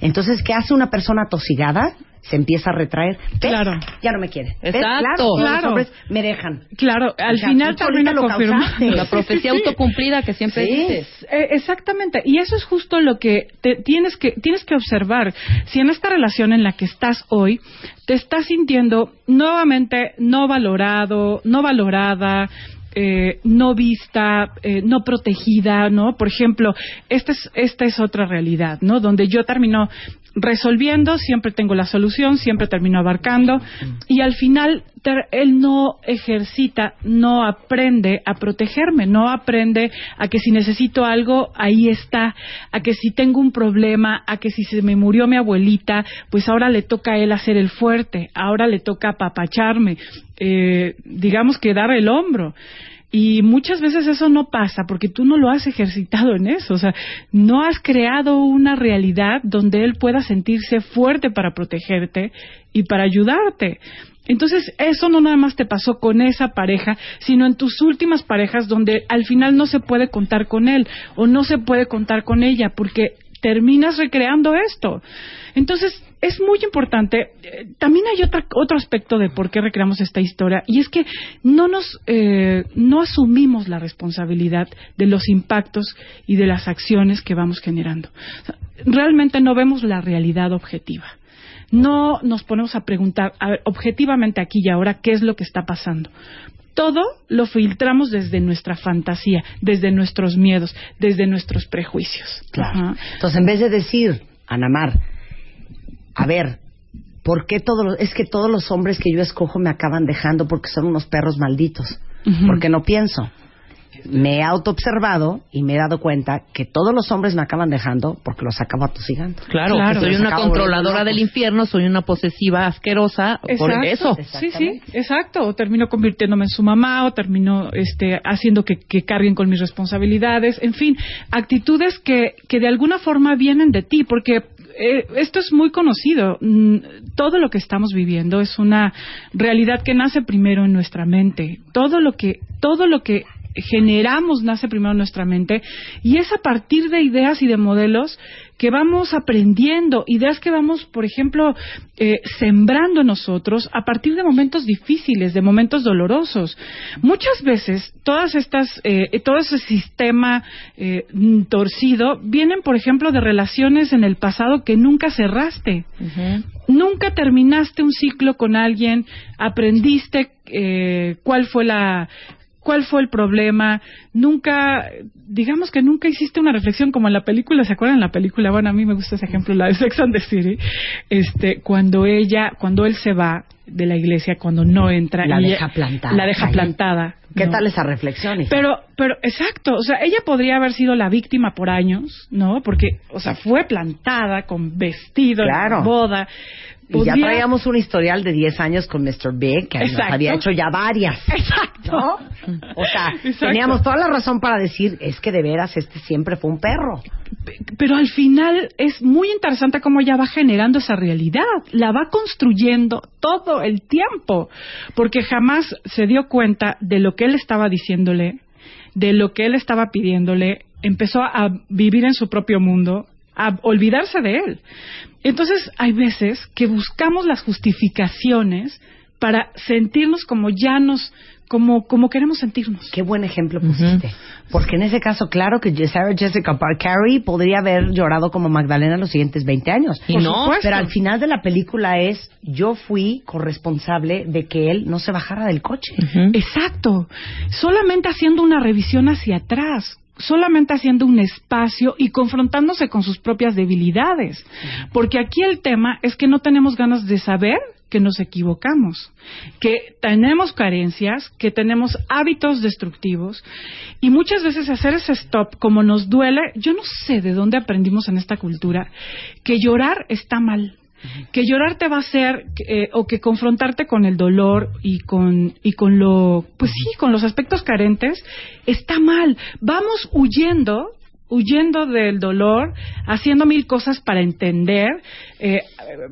[SPEAKER 2] Entonces, ¿qué hace una persona tosigada? Se empieza a retraer. ¿Ves?
[SPEAKER 13] Claro.
[SPEAKER 2] Ya no me quiere. ¿Ves?
[SPEAKER 13] Exacto.
[SPEAKER 2] Claro, todos los
[SPEAKER 13] Claro.
[SPEAKER 2] hombres me dejan.
[SPEAKER 13] Claro, al
[SPEAKER 2] O sea,
[SPEAKER 13] final termina confirmando.
[SPEAKER 3] La profecía autocumplida que siempre
[SPEAKER 13] Sí.
[SPEAKER 3] dices.
[SPEAKER 13] Eh, exactamente, y eso es justo lo que te- tienes que tienes que observar. Si en esta relación en la que estás hoy te estás sintiendo nuevamente no valorado, no valorada, eh, no vista, eh, no protegida, ¿no? Por ejemplo, esta es, esta es otra realidad, ¿no? Donde yo termino resolviendo, siempre tengo la solución, siempre termino abarcando, y al final él no ejercita, no aprende a protegerme, no aprende a que si necesito algo, ahí está, a que si tengo un problema, a que si se me murió mi abuelita, pues ahora le toca a él hacer el fuerte, ahora le toca apapacharme, eh, digamos que dar el hombro. Y muchas veces eso no pasa porque tú no lo has ejercitado en eso, o sea, no has creado una realidad donde él pueda sentirse fuerte para protegerte y para ayudarte. Entonces, eso no nada más te pasó con esa pareja, sino en tus últimas parejas donde al final no se puede contar con él o no se puede contar con ella porque terminas recreando esto. Entonces, es muy importante. eh, También hay otra, otro aspecto de por qué recreamos esta historia y es que no nos, eh, no asumimos la responsabilidad de los impactos y de las acciones que vamos generando. O sea, realmente no vemos la realidad objetiva. No nos ponemos a preguntar, a ver, objetivamente aquí y ahora, qué es lo que está pasando. Todo lo filtramos desde nuestra fantasía, desde nuestros miedos, desde nuestros prejuicios.
[SPEAKER 2] Claro. Entonces, en vez de decir, Anamar, a ver, ¿por qué todos los, es que todos los hombres que yo escojo me acaban dejando porque son unos perros malditos? Porque no pienso. me he autoobservado y me he dado cuenta que todos los hombres me acaban dejando porque los acabo atosigando.
[SPEAKER 3] Claro, que soy una controladora del infierno, soy una posesiva asquerosa por eso.
[SPEAKER 13] Sí, sí, exacto. O termino convirtiéndome en su mamá, o termino este, haciendo que, que carguen con mis responsabilidades. En fin, actitudes que, que de alguna forma vienen de ti, porque eh, esto es muy conocido. Mm, Todo lo que estamos viviendo es una realidad que nace primero en nuestra mente. Todo lo que, todo lo que generamos nace primero en nuestra mente y es a partir de ideas y de modelos que vamos aprendiendo, ideas que vamos, por ejemplo, eh, sembrando nosotros a partir de momentos difíciles, de momentos dolorosos. Muchas veces todas estas, eh, todo ese sistema eh, torcido vienen, por ejemplo, de relaciones en el pasado que nunca cerraste. Nunca terminaste un ciclo con alguien, aprendiste eh, cuál fue la cuál fue el problema, nunca, digamos que nunca hiciste una reflexión como en la película, ¿se acuerdan la película? Bueno, a mí me gusta ese ejemplo, la de Sex and the City, este, cuando ella, cuando él se va de la iglesia, cuando no entra.
[SPEAKER 2] La deja
[SPEAKER 13] ella-
[SPEAKER 2] plantada.
[SPEAKER 13] La deja
[SPEAKER 2] Ahí.
[SPEAKER 13] plantada.
[SPEAKER 2] ¿Qué
[SPEAKER 13] ¿no?
[SPEAKER 2] tal esa reflexión? hija?
[SPEAKER 13] Pero, pero, exacto, o sea, ella podría haber sido la víctima por años, ¿no? Porque, o sea, fue plantada con vestido, en la Boda.
[SPEAKER 2] Y ya
[SPEAKER 13] Podría-
[SPEAKER 2] traíamos un historial de 10 años con Mr. Big, que nos había hecho ya varias.
[SPEAKER 13] Exacto.
[SPEAKER 2] ¿no? O sea,
[SPEAKER 13] Exacto.
[SPEAKER 2] teníamos toda la razón para decir, es que de veras este siempre fue un perro.
[SPEAKER 13] pero al final es muy interesante cómo ella va generando esa realidad, la va construyendo todo el tiempo, porque jamás se dio cuenta de lo que él estaba diciéndole, de lo que él estaba pidiéndole, empezó a vivir en su propio mundo, a olvidarse de él. Entonces hay veces que buscamos las justificaciones para sentirnos como ya nos, como, como queremos sentirnos.
[SPEAKER 2] Qué buen ejemplo pusiste. Porque en ese caso, claro que Sarah Jessica Parker podría haber llorado como Magdalena los siguientes 20 años.
[SPEAKER 3] Y
[SPEAKER 2] Por
[SPEAKER 3] no.
[SPEAKER 2] supuesto. Pero al final de la película es, yo fui corresponsable de que él no se bajara del coche.
[SPEAKER 13] Exacto. Solamente haciendo una revisión hacia atrás, solamente haciendo un espacio y confrontándose con sus propias debilidades. Porque aquí el tema es que no tenemos ganas de saber que nos equivocamos, que tenemos carencias, que tenemos hábitos destructivos. Y muchas veces hacer ese stop como nos duele, yo no sé de dónde aprendimos en esta cultura que llorar está mal que llorar te va a hacer eh, o que confrontarte con el dolor y con y con lo pues sí con los aspectos carentes está mal. Vamos huyendo huyendo del dolor, haciendo mil cosas para entender, eh,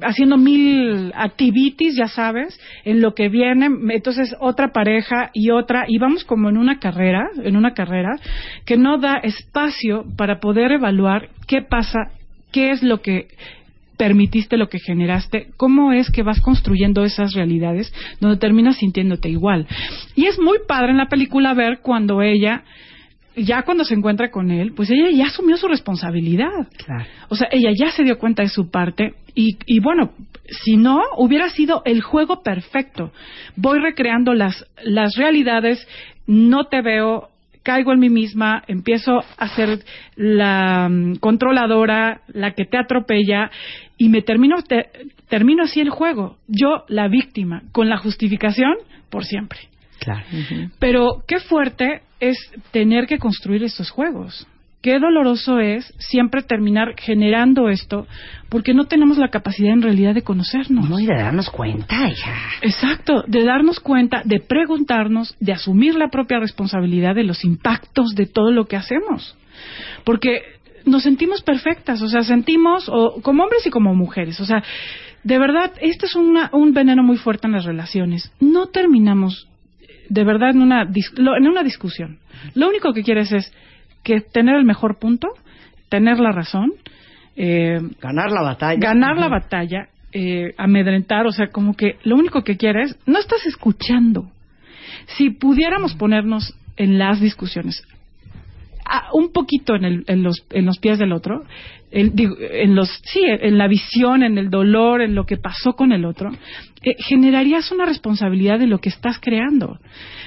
[SPEAKER 13] haciendo mil activities, ya sabes, en lo que viene, entonces otra pareja y otra, y vamos como en una carrera, en una carrera, que no da espacio para poder evaluar qué pasa, qué es lo que permitiste lo que generaste, cómo es que vas construyendo esas realidades donde terminas sintiéndote igual. Y es muy padre en la película ver cuando ella, ya cuando se encuentra con él, pues ella ya asumió su responsabilidad. O sea, ella ya se dio cuenta de su parte y, y bueno, si no, hubiera sido el juego perfecto. Voy recreando las, las realidades, no te veo, caigo en mí misma, empiezo a ser la mm, controladora, la que te atropella y me termino te- termino así el juego. Yo la víctima con la justificación por siempre.
[SPEAKER 2] Claro.
[SPEAKER 13] Pero qué fuerte es tener que construir estos juegos. Qué doloroso es siempre terminar generando esto porque no tenemos la capacidad en realidad de conocernos.
[SPEAKER 2] No, y de darnos cuenta, hija.
[SPEAKER 13] Exacto, de darnos cuenta, de preguntarnos, de asumir la propia responsabilidad de los impactos de todo lo que hacemos. Porque nos sentimos perfectas, o sea, sentimos, o, como hombres y como mujeres, o sea, de verdad, este es una- un veneno muy fuerte en las relaciones. No terminamos, de verdad, en una, dis- lo- en una discusión. Lo único que quieres es que tener el mejor punto, tener la razón, eh,
[SPEAKER 2] Ganar la batalla.
[SPEAKER 13] ganar la batalla, eh, amedrentar, o sea, como que lo único que quieres, no estás escuchando. Si pudiéramos ponernos en las discusiones, un poquito en, el- en los, en los pies del otro, en los, sí, en la visión, en el dolor, en lo que pasó con el otro, eh, generarías una responsabilidad de lo que estás creando.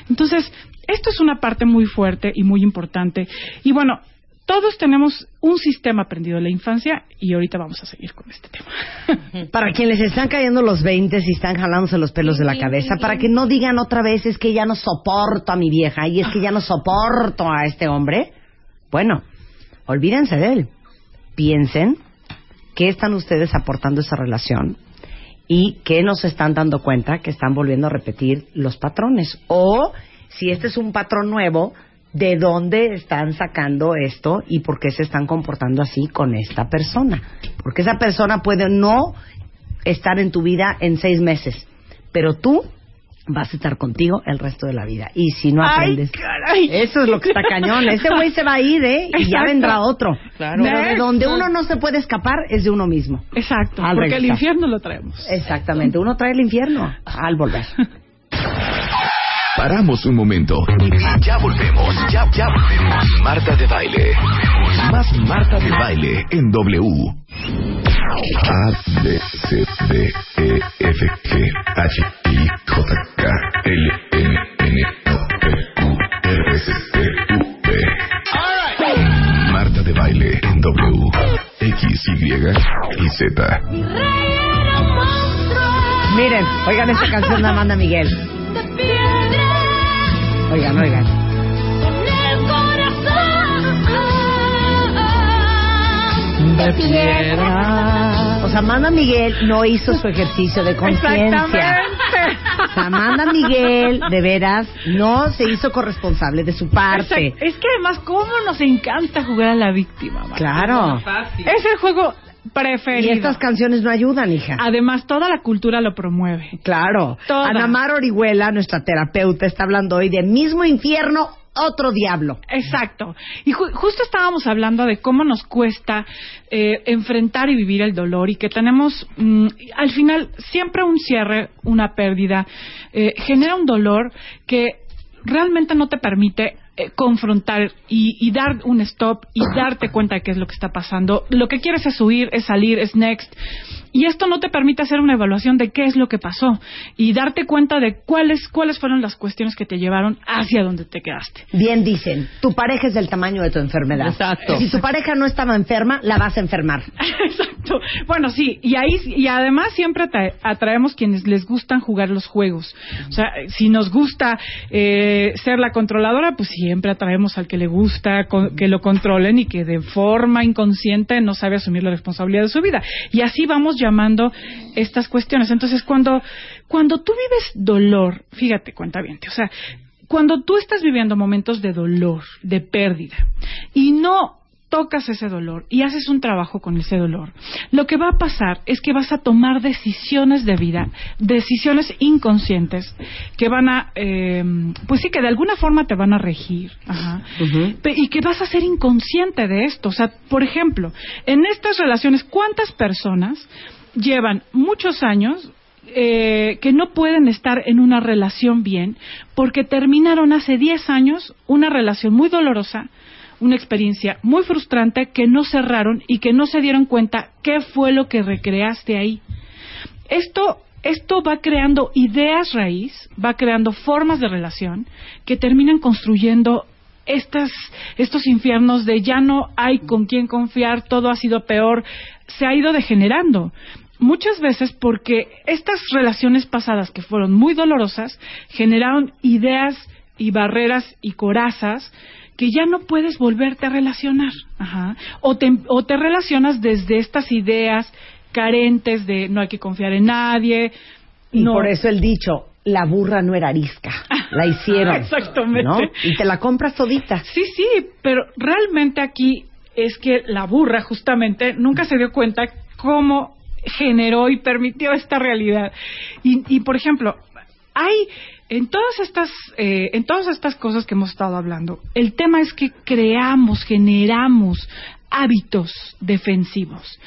[SPEAKER 13] Entonces, esto es una parte muy fuerte y muy importante. Y bueno, todos tenemos un sistema aprendido en la infancia y ahorita vamos a seguir con este tema.
[SPEAKER 2] Para quienes están cayendo los 20 y están jalándose los pelos de la cabeza, para que no digan otra vez es que ya no soporto a mi vieja y es que ya no soporto a este hombre, bueno, olvídense de él. Piensen qué están ustedes aportando esa relación y qué nos están dando cuenta que están volviendo a repetir los patrones. O si este es un patrón nuevo, de dónde están sacando esto y por qué se están comportando así con esta persona. Porque esa persona puede no estar en tu vida en seis meses, pero tú vas a estar contigo el resto de la vida. Y si no
[SPEAKER 13] Ay,
[SPEAKER 2] aprendes,
[SPEAKER 13] caray.
[SPEAKER 2] eso es lo que está cañón. Ese güey se va a ir, ¿eh? Y ya vendrá otro.
[SPEAKER 13] Claro.
[SPEAKER 2] Pero de donde uno no se puede escapar es de uno mismo.
[SPEAKER 13] Exacto,
[SPEAKER 2] Al
[SPEAKER 13] porque el infierno lo traemos.
[SPEAKER 2] Exactamente. Uno trae el infierno al volver.
[SPEAKER 1] Paramos un momento y ya volvemos, ya, ya volvemos. Marta de baile. Más Marta de baile en W. A, B, C, D, E, F, G, H, I, J, K, L, M, N, O, P, Q, R, S, T, U, V. Marta de baile en W. X, Y y Z.
[SPEAKER 2] Miren, oigan esta canción de Amanda Miguel. Oigan, oigan.
[SPEAKER 13] De piedra.
[SPEAKER 2] O sea, Amanda Miguel no hizo su ejercicio de conciencia.
[SPEAKER 13] Exactamente.
[SPEAKER 2] Amanda Miguel, de veras, no se hizo corresponsable de su parte.
[SPEAKER 13] Exacto. Es que además, ¿cómo nos encanta jugar a la víctima? Marta?
[SPEAKER 2] Claro.
[SPEAKER 13] Es el juego preferido.
[SPEAKER 2] Y estas canciones no ayudan, hija.
[SPEAKER 13] Además, toda la cultura lo promueve.
[SPEAKER 2] Claro.
[SPEAKER 13] Toda.
[SPEAKER 2] Ana Mar Orihuela, nuestra terapeuta, está hablando hoy de mismo infierno, otro diablo.
[SPEAKER 13] Exacto. Y ju- justo estábamos hablando de cómo nos cuesta eh, enfrentar y vivir el dolor y que tenemos, mm, al final, siempre un cierre, una pérdida, eh, genera un dolor que realmente no te permite eh, confrontar y, y dar un stop y darte cuenta de qué es lo que está pasando. Lo que quieres es huir, es salir, es next. Y esto no te permite hacer una evaluación de qué es lo que pasó y darte cuenta de cuáles, cuáles fueron las cuestiones que te llevaron hacia donde te quedaste.
[SPEAKER 2] Bien dicen, tu pareja es del tamaño de tu enfermedad.
[SPEAKER 13] Exacto.
[SPEAKER 2] Si tu pareja no estaba enferma, la vas a enfermar.
[SPEAKER 13] Exacto. Bueno, sí, y ahí y además siempre atra- atraemos quienes les gustan jugar los juegos. O sea, si nos gusta eh, ser la controladora, pues siempre atraemos al que le gusta con- que lo controlen y que de forma inconsciente no sabe asumir la responsabilidad de su vida. Y así vamos llamando estas cuestiones. Entonces, cuando cuando tú vives dolor, fíjate, cuenta bien, o sea, cuando tú estás viviendo momentos de dolor, de pérdida, y no tocas ese dolor y haces un trabajo con ese dolor, lo que va a pasar es que vas a tomar decisiones de vida, decisiones inconscientes que van a, eh, pues sí, que de alguna forma te van a regir, ajá, y que vas a ser inconsciente de esto. O sea, por ejemplo, en estas relaciones, ¿cuántas personas llevan muchos años eh, que no pueden estar en una relación bien porque terminaron hace 10 años una relación muy dolorosa, una experiencia muy frustrante que no cerraron y que no se dieron cuenta qué fue lo que recreaste ahí. Esto, esto va creando ideas raíz, va creando formas de relación que terminan construyendo estas, estos infiernos de ya no hay con quién confiar, todo ha sido peor, se ha ido degenerando. Muchas veces porque estas relaciones pasadas que fueron muy dolorosas generaron ideas y barreras y corazas que ya no puedes volverte a relacionar. Ajá. O, te, o te relacionas desde estas ideas carentes de no hay que confiar en nadie.
[SPEAKER 2] Y
[SPEAKER 13] no.
[SPEAKER 2] por eso el dicho, la burra no era arisca, la hicieron.
[SPEAKER 13] Exactamente.
[SPEAKER 2] ¿no? Y te la compras todita.
[SPEAKER 13] Sí, sí, pero realmente aquí es que la burra justamente nunca se dio cuenta cómo generó y permitió esta realidad. Y, y por ejemplo, hay en todas estas eh, en todas estas cosas que hemos estado hablando, el tema es que creamos, generamos hábitos defensivos,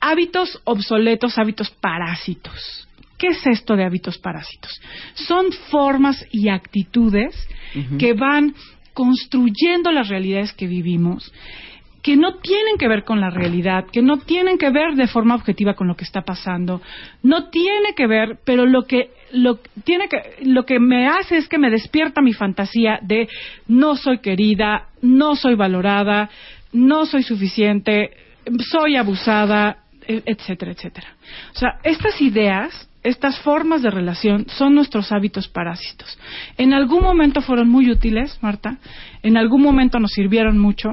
[SPEAKER 13] hábitos obsoletos, hábitos parásitos. ¿Qué es esto de hábitos parásitos? Son formas y actitudes que van construyendo las realidades que vivimos, que no tienen que ver con la realidad, que no tienen que ver de forma objetiva con lo que está pasando, no tiene que ver, pero lo que lo tiene que lo que me hace es que me despierta mi fantasía de no soy querida, no soy valorada, no soy suficiente, soy abusada, e- etcétera, etcétera. O sea, estas ideas, estas formas de relación son nuestros hábitos parásitos. En algún momento fueron muy útiles, Marta, en algún momento nos sirvieron mucho,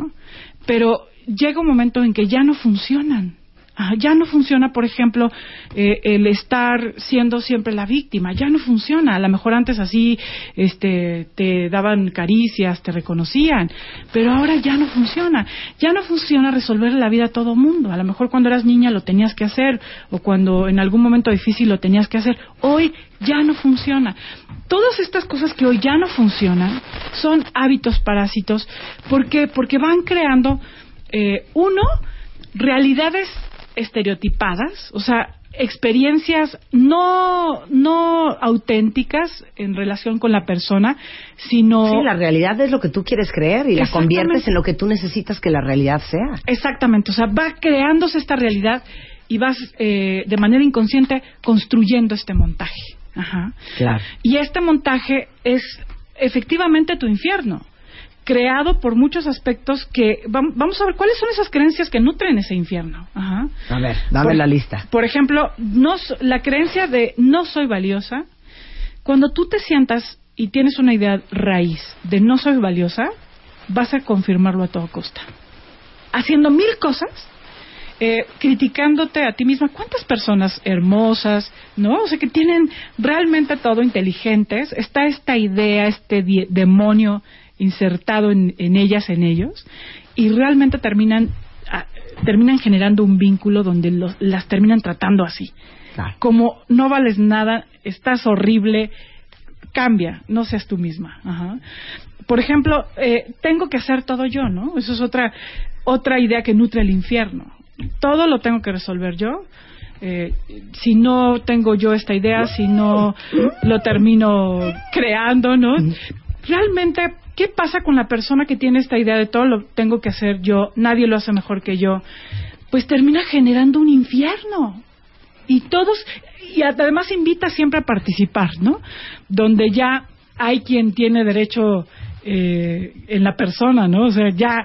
[SPEAKER 13] pero llega un momento en que ya no funcionan. Ah, ya no funciona, por ejemplo, eh, el estar siendo siempre la víctima. Ya no funciona. A lo mejor antes así este, te daban caricias, te reconocían, pero ahora ya no funciona. Ya no funciona resolver la vida a todo mundo. A lo mejor cuando eras niña lo tenías que hacer o cuando en algún momento difícil lo tenías que hacer. Hoy ya no funciona. Todas estas cosas que hoy ya no funcionan son hábitos parásitos. ¿Por qué? Porque van creando, eh, uno, realidades estereotipadas, o sea, experiencias no no auténticas en relación con la persona, sino
[SPEAKER 2] Sí, la realidad es lo que tú quieres creer y la conviertes en lo que tú necesitas que la realidad sea.
[SPEAKER 13] Exactamente, o sea, va creándose esta realidad y vas eh, de manera inconsciente construyendo este montaje. Ajá.
[SPEAKER 2] Claro.
[SPEAKER 13] Y este montaje es efectivamente tu infierno, creado por muchos aspectos que vam- vamos a ver cuáles son esas creencias que nutren ese infierno. Ajá.
[SPEAKER 2] A ver, dame
[SPEAKER 13] Por-
[SPEAKER 2] la lista.
[SPEAKER 13] Por ejemplo, no, la creencia de no soy valiosa, cuando tú te sientas y tienes una idea raíz de no soy valiosa, vas a confirmarlo a toda costa. Haciendo mil cosas, eh, criticándote a ti misma. ¿Cuántas personas hermosas, no? O sea, que tienen realmente todo inteligentes, está esta idea, este demonio insertado en, en ellas, en ellos, y realmente terminan, ah, terminan generando un vínculo donde los- las terminan tratando así. Como no vales nada, estás horrible, cambia, no seas tú misma. Ajá. Por ejemplo, eh, tengo que hacer todo yo, ¿no? Eso es otra, otra idea que nutre el infierno. Todo lo tengo que resolver yo. Eh, si no tengo yo esta idea, si no lo termino creando, ¿no? Realmente, ¿qué pasa con la persona que tiene esta idea de todo lo tengo que hacer yo, nadie lo hace mejor que yo? Pues termina generando un infierno y todos y además invita siempre a participar, ¿no? Donde ya hay quien tiene derecho eh, en la persona, ¿no? O sea, ya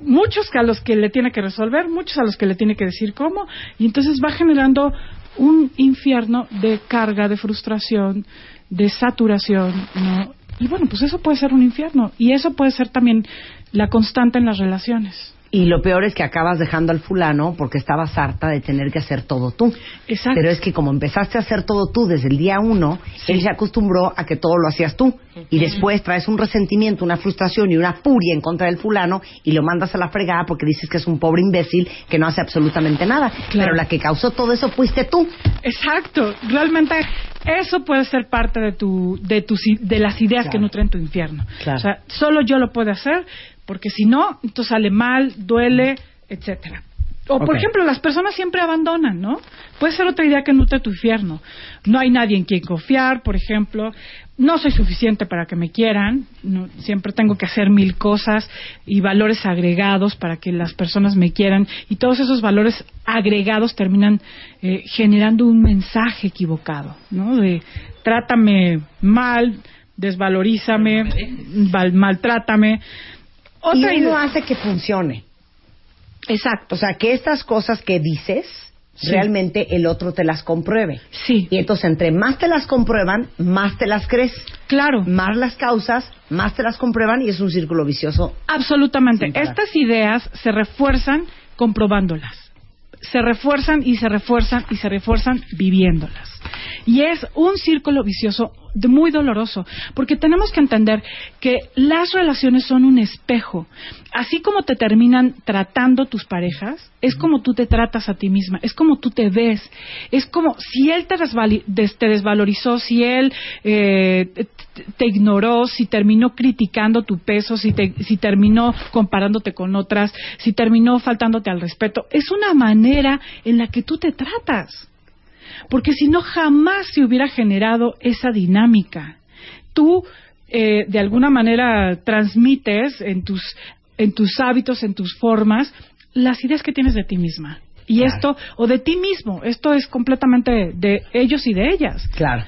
[SPEAKER 13] muchos a los que le tiene que resolver, muchos a los que le tiene que decir cómo, y entonces va generando un infierno de carga, de frustración, de saturación, ¿no? Y bueno, pues eso puede ser un infierno y eso puede ser también la constante en las relaciones.
[SPEAKER 2] Y lo peor es que acabas dejando al fulano porque estabas harta de tener que hacer todo tú.
[SPEAKER 13] Exacto.
[SPEAKER 2] Pero es que como empezaste a hacer todo tú desde el día uno, él se acostumbró a que todo lo hacías tú. Y después traes un resentimiento, una frustración y una furia en contra del fulano y lo mandas a la fregada porque dices que es un pobre imbécil que no hace absolutamente nada. Pero la que causó todo eso fuiste tú.
[SPEAKER 13] Exacto, realmente eso puede ser parte de tu, de tus, de las ideas que nutren tu infierno.
[SPEAKER 2] Claro.
[SPEAKER 13] O sea, solo yo lo puedo hacer, porque si no, entonces sale mal, duele, etcétera. O por ejemplo, las personas siempre abandonan, ¿no? Puede ser otra idea que nutre tu infierno. No hay nadie en quien confiar, por ejemplo. No soy suficiente para que me quieran. no- siempre tengo que hacer mil cosas y valores agregados para que las personas me quieran. Y todos esos valores agregados terminan eh, generando un mensaje equivocado, ¿no? De trátame mal, desvalorízame, val- maltrátame. Otra
[SPEAKER 2] y uno
[SPEAKER 13] idea-
[SPEAKER 2] hace que funcione.
[SPEAKER 13] Exacto.
[SPEAKER 2] O sea, que estas cosas que dices,
[SPEAKER 13] Sí.
[SPEAKER 2] realmente el otro te las compruebe.
[SPEAKER 13] Sí.
[SPEAKER 2] Y entonces, entre más te las comprueban, más te las crees.
[SPEAKER 13] Claro.
[SPEAKER 2] Más las causas, más te las comprueban y es un círculo vicioso.
[SPEAKER 13] Absolutamente. Estas ideas se refuerzan comprobándolas. Se refuerzan y se refuerzan y se refuerzan viviéndolas. Y es un círculo vicioso de- muy doloroso, porque tenemos que entender que las relaciones son un espejo. Así como te terminan tratando tus parejas, es como tú te tratas a ti misma, es como tú te ves, es como si él te, desvalorizó, si él eh, te- te ignoró, si terminó criticando tu peso, si, te- si terminó comparándote con otras, si terminó faltándote al respeto, es una manera en la que tú te tratas. Porque si no, jamás se hubiera generado esa dinámica. Tú, eh, de alguna manera, transmites en tus, en tus hábitos, en tus formas, las ideas que tienes de ti misma. Y esto, o de ti mismo, esto es completamente de ellos y de ellas.
[SPEAKER 2] Claro.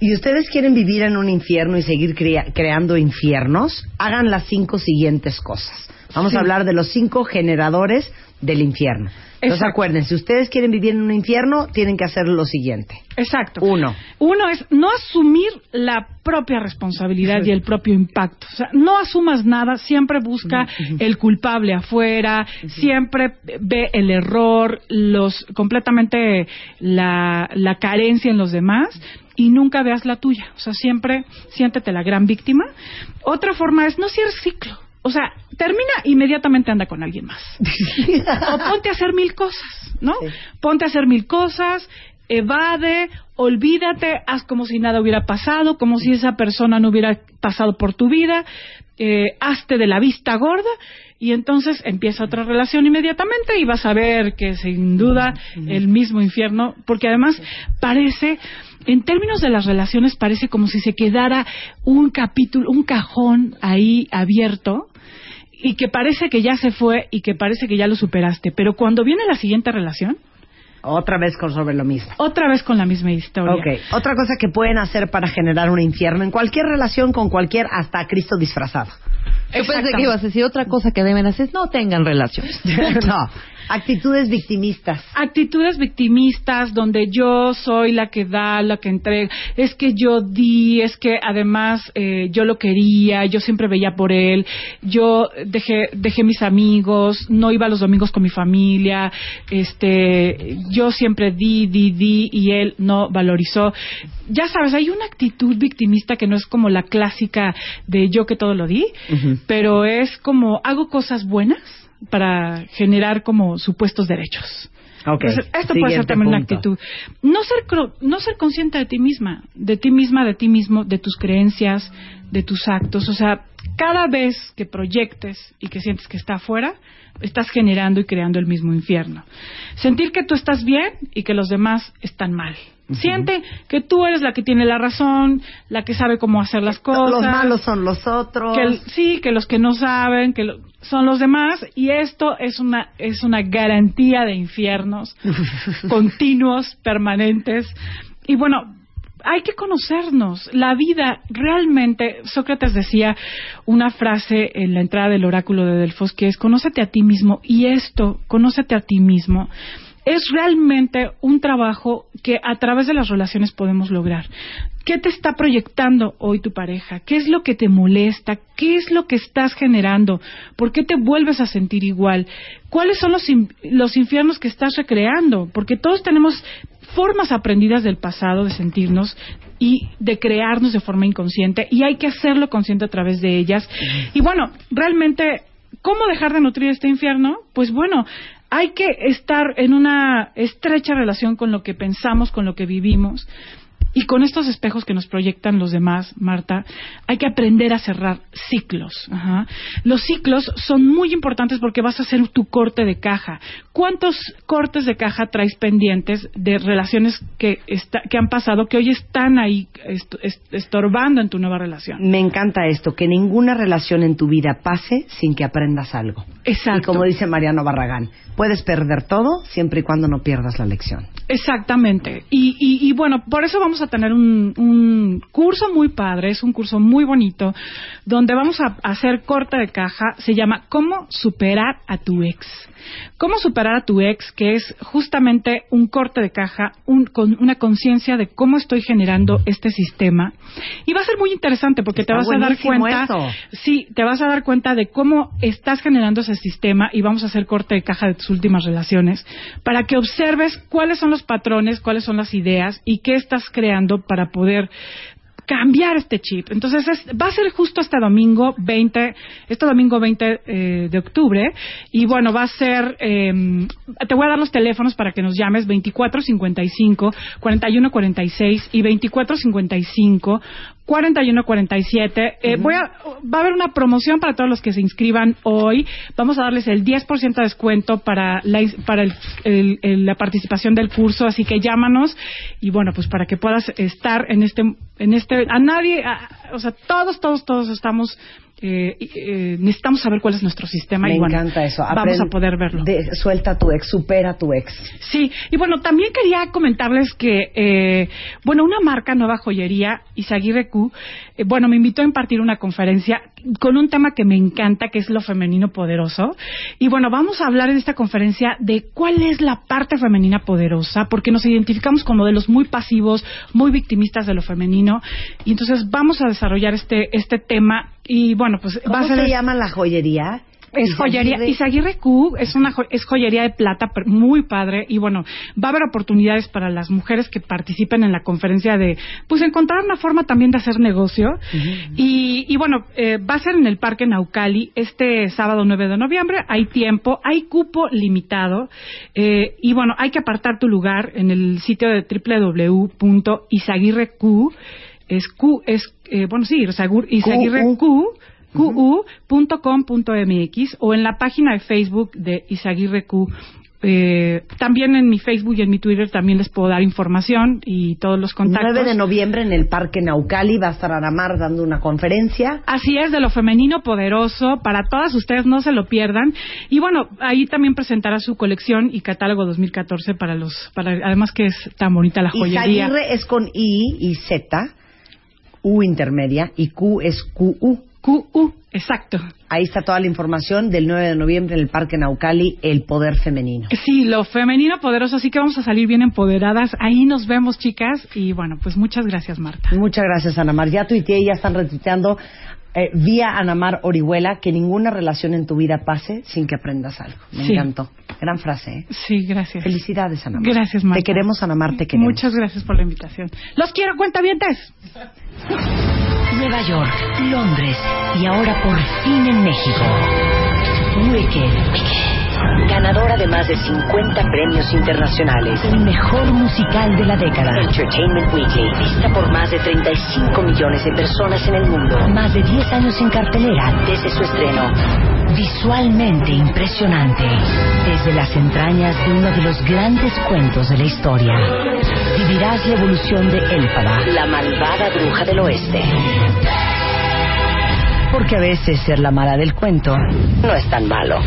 [SPEAKER 2] Y ustedes quieren vivir en un infierno y seguir crea- creando infiernos, hagan las cinco siguientes cosas. Vamos
[SPEAKER 13] Sí.
[SPEAKER 2] a hablar de los cinco generadores del infierno. Entonces acuérdense, si ustedes quieren vivir en un infierno, tienen que hacer lo siguiente.
[SPEAKER 13] Exacto.
[SPEAKER 2] Uno.
[SPEAKER 13] Uno es no asumir la propia responsabilidad y el propio impacto. O sea, no asumas nada, siempre busca el culpable afuera, siempre ve el error, los completamente la, la carencia en los demás y nunca veas la tuya. O sea, siempre siéntete la gran víctima. Otra forma es no cierres ciclo. O sea, termina inmediatamente anda con alguien más. o ponte a hacer mil cosas, ¿no? Ponte a hacer mil cosas, evade, olvídate, haz como si nada hubiera pasado, como si esa persona no hubiera pasado por tu vida, eh, hazte de la vista gorda y entonces empieza otra relación inmediatamente y vas a ver que sin duda el mismo infierno, porque además parece, en términos de las relaciones, parece como si se quedara un capítulo, un cajón ahí abierto y que parece que ya se fue y que parece que ya lo superaste, pero cuando viene la siguiente relación,
[SPEAKER 2] Otra vez con sobre lo mismo.
[SPEAKER 13] otra vez con la misma historia.
[SPEAKER 2] Ok, otra cosa que pueden hacer para generar un infierno en cualquier relación con cualquier, hasta Cristo disfrazado.
[SPEAKER 3] Yo pensé que ibas a decir otra cosa que deben hacer, es no tengan relaciones.
[SPEAKER 2] no, actitudes victimistas.
[SPEAKER 13] Actitudes victimistas donde yo soy la que da, la que entrega. Es que yo di, es que además eh, yo lo quería, yo siempre veía por él, yo dejé, dejé mis amigos, no iba los domingos con mi familia, este, yo siempre di, di, di y él no valorizó. Ya sabes, hay una actitud victimista que no es como la clásica de yo que todo lo di, pero es como hago cosas buenas para generar como supuestos derechos.
[SPEAKER 2] Ok,
[SPEAKER 13] Entonces, esto puede ser también una
[SPEAKER 2] punto.
[SPEAKER 13] actitud. No ser, no ser consciente de ti misma, de ti misma, de ti mismo, de tus creencias, de tus actos. O sea, cada vez que proyectes y que sientes que está afuera, estás generando y creando el mismo infierno. Sentir que tú estás bien y que los demás están mal. Siente que tú eres la que tiene la razón, la que sabe cómo hacer las cosas.
[SPEAKER 2] Los malos son los otros.
[SPEAKER 13] Que el- sí, que los que no saben, que lo- son los demás, y esto es una, es una garantía de infiernos continuos, permanentes. Y bueno, hay que conocernos. La vida realmente, Sócrates decía una frase en la entrada del oráculo de Delfos que es conócete a ti mismo y esto, conócete a ti mismo. Es realmente un trabajo que a través de las relaciones podemos lograr. ¿Qué te está proyectando hoy tu pareja? ¿Qué es lo que te molesta? ¿Qué es lo que estás generando? ¿Por qué te vuelves a sentir igual? ¿Cuáles son los, in- los infiernos que estás recreando? Porque todos tenemos formas aprendidas del pasado de sentirnos y de crearnos de forma inconsciente y hay que hacerlo consciente a través de ellas. Y bueno, realmente, ¿cómo dejar de nutrir este infierno? Pues bueno, hay que estar en una estrecha relación con lo que pensamos, con lo que vivimos. Y con estos espejos que nos proyectan los demás, Marta, hay que aprender a cerrar ciclos. Ajá. Los ciclos son muy importantes porque vas a hacer tu corte de caja. ¿Cuántos cortes de caja traes pendientes de relaciones que, está- que han pasado, que hoy están ahí est- est- estorbando en tu nueva relación?
[SPEAKER 2] Me encanta esto, que ninguna relación en tu vida pase sin que aprendas algo.
[SPEAKER 13] Exacto.
[SPEAKER 2] Y como dice Mariano Barragán, puedes perder todo siempre y cuando no pierdas la lección.
[SPEAKER 13] Exactamente. Y, y, y bueno, por eso vamos a tener un, un curso muy padre, es un curso muy bonito, donde vamos a hacer corte de caja, se llama ¿Cómo superar a tu ex? ¿Cómo superar a tu ex? Que es justamente un corte de caja, un- con una conciencia de cómo estoy generando este sistema. Y va a ser muy interesante porque
[SPEAKER 2] Está
[SPEAKER 13] te vas a dar cuenta,
[SPEAKER 2] eso.
[SPEAKER 13] sí, te vas a dar cuenta de cómo estás generando ese sistema y vamos a hacer corte de caja de tus últimas relaciones para que observes cuáles son los patrones, cuáles son las ideas y qué estás creando para poder cambiar este chip. Entonces, es- va a ser justo este domingo 20, este domingo 20 eh, de octubre. Y bueno, va a ser, eh, te voy a dar los teléfonos para que nos llames 2455 4146 y 2455 4147. Eh, voy a, va a haber una promoción para todos los que se inscriban hoy. Vamos a darles el 10% de descuento para la, para el- el- el- la participación del curso, así que llámanos y bueno, pues para que puedas estar en este, en este, a nadie, a- o sea, todos, todos, todos estamos eh, eh, necesitamos saber cuál es nuestro sistema
[SPEAKER 2] Me
[SPEAKER 13] y bueno,
[SPEAKER 2] encanta eso.
[SPEAKER 13] vamos a poder verlo.
[SPEAKER 2] de- suelta a tu ex, supera a tu ex.
[SPEAKER 13] Sí, y bueno, también quería comentarles que, eh, bueno, una marca nueva joyería, Isaguirre Q, eh, bueno, me invitó a impartir una conferencia con un tema que me encanta, que es lo femenino poderoso. Y bueno, vamos a hablar en esta conferencia de cuál es la parte femenina poderosa, porque nos identificamos con modelos muy pasivos, muy victimistas de lo femenino. Y entonces vamos a desarrollar este, este tema. Y bueno, pues va
[SPEAKER 2] ¿Cómo se llama la joyería?
[SPEAKER 13] es joyería, Isaguirre Q es una jo- es joyería de plata muy padre. Y bueno, va a haber oportunidades para las mujeres que participen en la conferencia de pues encontrar una forma también de hacer negocio. Y, y bueno, eh, va a ser en el Parque Naucali este sábado 9 de noviembre, hay tiempo, hay cupo limitado. Eh, y bueno, hay que apartar tu lugar en el sitio de www.isaguirreq es Q es eh, bueno sí, Isaguirre Q qu.com.mx o en la página de Facebook de Isaguirre Q. Eh, también en mi Facebook y en mi Twitter también les puedo dar información y todos los contactos.
[SPEAKER 2] 9 de noviembre en el Parque Naucali va a estar Aramar dando una conferencia.
[SPEAKER 13] Así es, de lo femenino poderoso, para todas ustedes, no se lo pierdan. Y bueno, ahí también presentará su colección y catálogo 2014 para los, para, además que es tan bonita la joyería.
[SPEAKER 2] Isaguirre es con I y Z, U intermedia, y Q es QU.
[SPEAKER 13] QU, exacto.
[SPEAKER 2] Ahí está toda la información del 9 de noviembre en el Parque Naucali, el poder femenino.
[SPEAKER 13] Sí, lo femenino poderoso, así que vamos a salir bien empoderadas. Ahí nos vemos, chicas. Y bueno, pues muchas gracias, Marta.
[SPEAKER 2] Muchas gracias, Anamar. Ya tuiteé y ya están retuiteando eh, vía Anamar Orihuela que ninguna relación en tu vida pase sin que aprendas algo. Me
[SPEAKER 13] Sí.
[SPEAKER 2] encantó. Gran frase, ¿eh?
[SPEAKER 13] Sí, gracias.
[SPEAKER 2] Felicidades, Anamar.
[SPEAKER 13] Gracias, Marta.
[SPEAKER 2] Te queremos, Anamar, te queremos.
[SPEAKER 13] Muchas gracias por la invitación. Los quiero, cuentavientes.
[SPEAKER 14] Nueva York, Londres y ahora por fin en México. Wicked. Ganadora de más de 50 premios internacionales. El mejor musical de la década. Entertainment Weekly. Vista por más de 35 millones de personas en el mundo. Más de 10 años en cartelera desde su estreno. Visualmente impresionante. Desde las entrañas de uno de los grandes cuentos de la historia. Vivirás la evolución de Elfaba, la malvada bruja del oeste. Porque a veces ser la mala del cuento no es tan malo.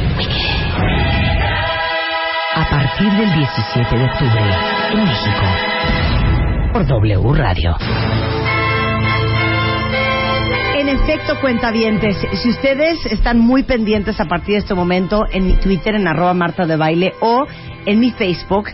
[SPEAKER 14] Partir del 17 de octubre, en México. Por W Radio.
[SPEAKER 2] En efecto, cuentavientes, si ustedes están muy pendientes a partir de este momento en mi Twitter, en arroba Marta de Baile, o en mi Facebook,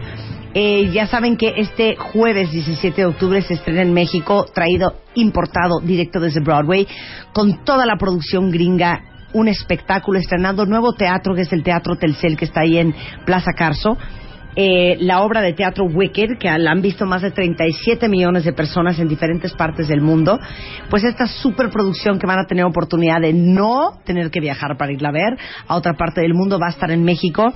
[SPEAKER 2] eh, ya saben que este jueves 17 de octubre se estrena en México, traído, importado directo desde Broadway, con toda la producción gringa, un espectáculo, estrenando nuevo teatro, que es el Teatro Telcel, que está ahí en Plaza Carso. Eh, la obra de teatro Wicked, que la han visto más de 37 millones de personas en diferentes partes del mundo, pues esta superproducción que van a tener oportunidad de no tener que viajar para irla a ver a otra parte del mundo va a estar en México.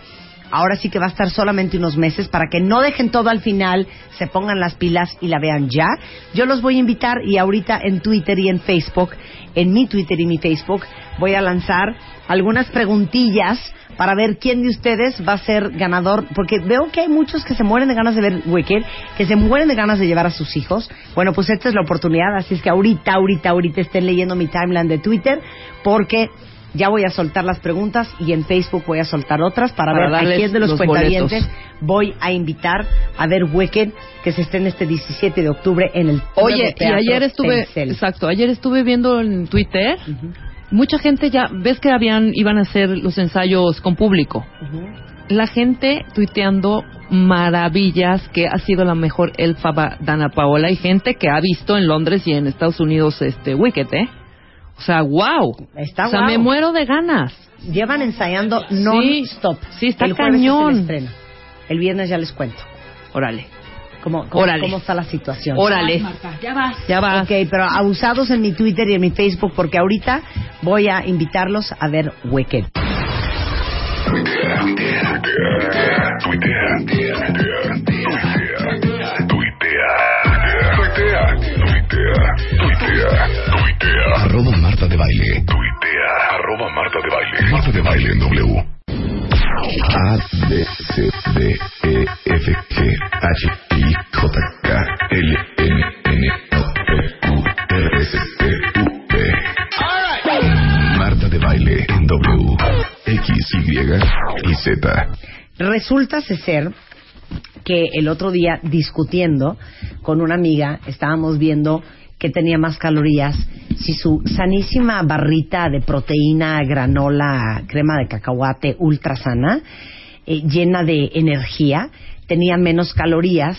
[SPEAKER 2] Ahora sí que va a estar solamente unos meses para que no dejen todo al final, se pongan las pilas y la vean ya. Yo los voy a invitar y ahorita en Twitter y en Facebook, en mi Twitter y mi Facebook, voy a lanzar algunas preguntillas para ver quién de ustedes va a ser ganador, porque veo que hay muchos que se mueren de ganas de ver Wicked, que se mueren de ganas de llevar a sus hijos. Bueno, pues esta es la oportunidad, así es que ahorita, ahorita, ahorita estén leyendo mi timeline de Twitter, porque ya voy a soltar las preguntas y en Facebook voy a soltar otras para,
[SPEAKER 3] Para
[SPEAKER 2] ver a quién de los,
[SPEAKER 3] los boletos.
[SPEAKER 2] voy a invitar a ver Wicked, que se estrena este 17 de octubre en el
[SPEAKER 3] Oye, y ayer estuve, exacto, ayer estuve viendo en Twitter, mucha gente ya, ves que habían, iban a hacer los ensayos con público. La gente tuiteando maravillas que ha sido la mejor elfa ba- Dana Paola y gente que ha visto en Londres y en Estados Unidos este Wicked, ¿eh? O sea, wow.
[SPEAKER 2] Está
[SPEAKER 3] o sea,
[SPEAKER 2] guau.
[SPEAKER 3] me muero de ganas.
[SPEAKER 2] Llevan ensayando non-stop.
[SPEAKER 3] Sí, está
[SPEAKER 2] el jueves
[SPEAKER 3] cañón.
[SPEAKER 2] Es el. El viernes ya les cuento.
[SPEAKER 3] Órale.
[SPEAKER 2] ¿Cómo, cómo,
[SPEAKER 3] Órale.
[SPEAKER 2] cómo está la situación?
[SPEAKER 3] Órale.
[SPEAKER 13] Ya vas.
[SPEAKER 3] Ya va.
[SPEAKER 2] Ok, pero abusados en mi Twitter y en mi Facebook porque ahorita voy a invitarlos a ver Wicked. Tuitea.
[SPEAKER 1] Arroba Marta de Baile. Tuitea. Arroba Marta de Baile. Marta de Baile en W. A, B, C, D, E, F, G, H, I, J, K, L, N, N, O, P, R, S, T, U, V. Marta de Baile en W. X, y Z.
[SPEAKER 2] Resulta ser que el otro día discutiendo con una amiga estábamos viendo que tenía más calorías si su sanísima barrita de proteína, granola, crema de cacahuate ultra sana, eh, llena de energía, tenía menos calorías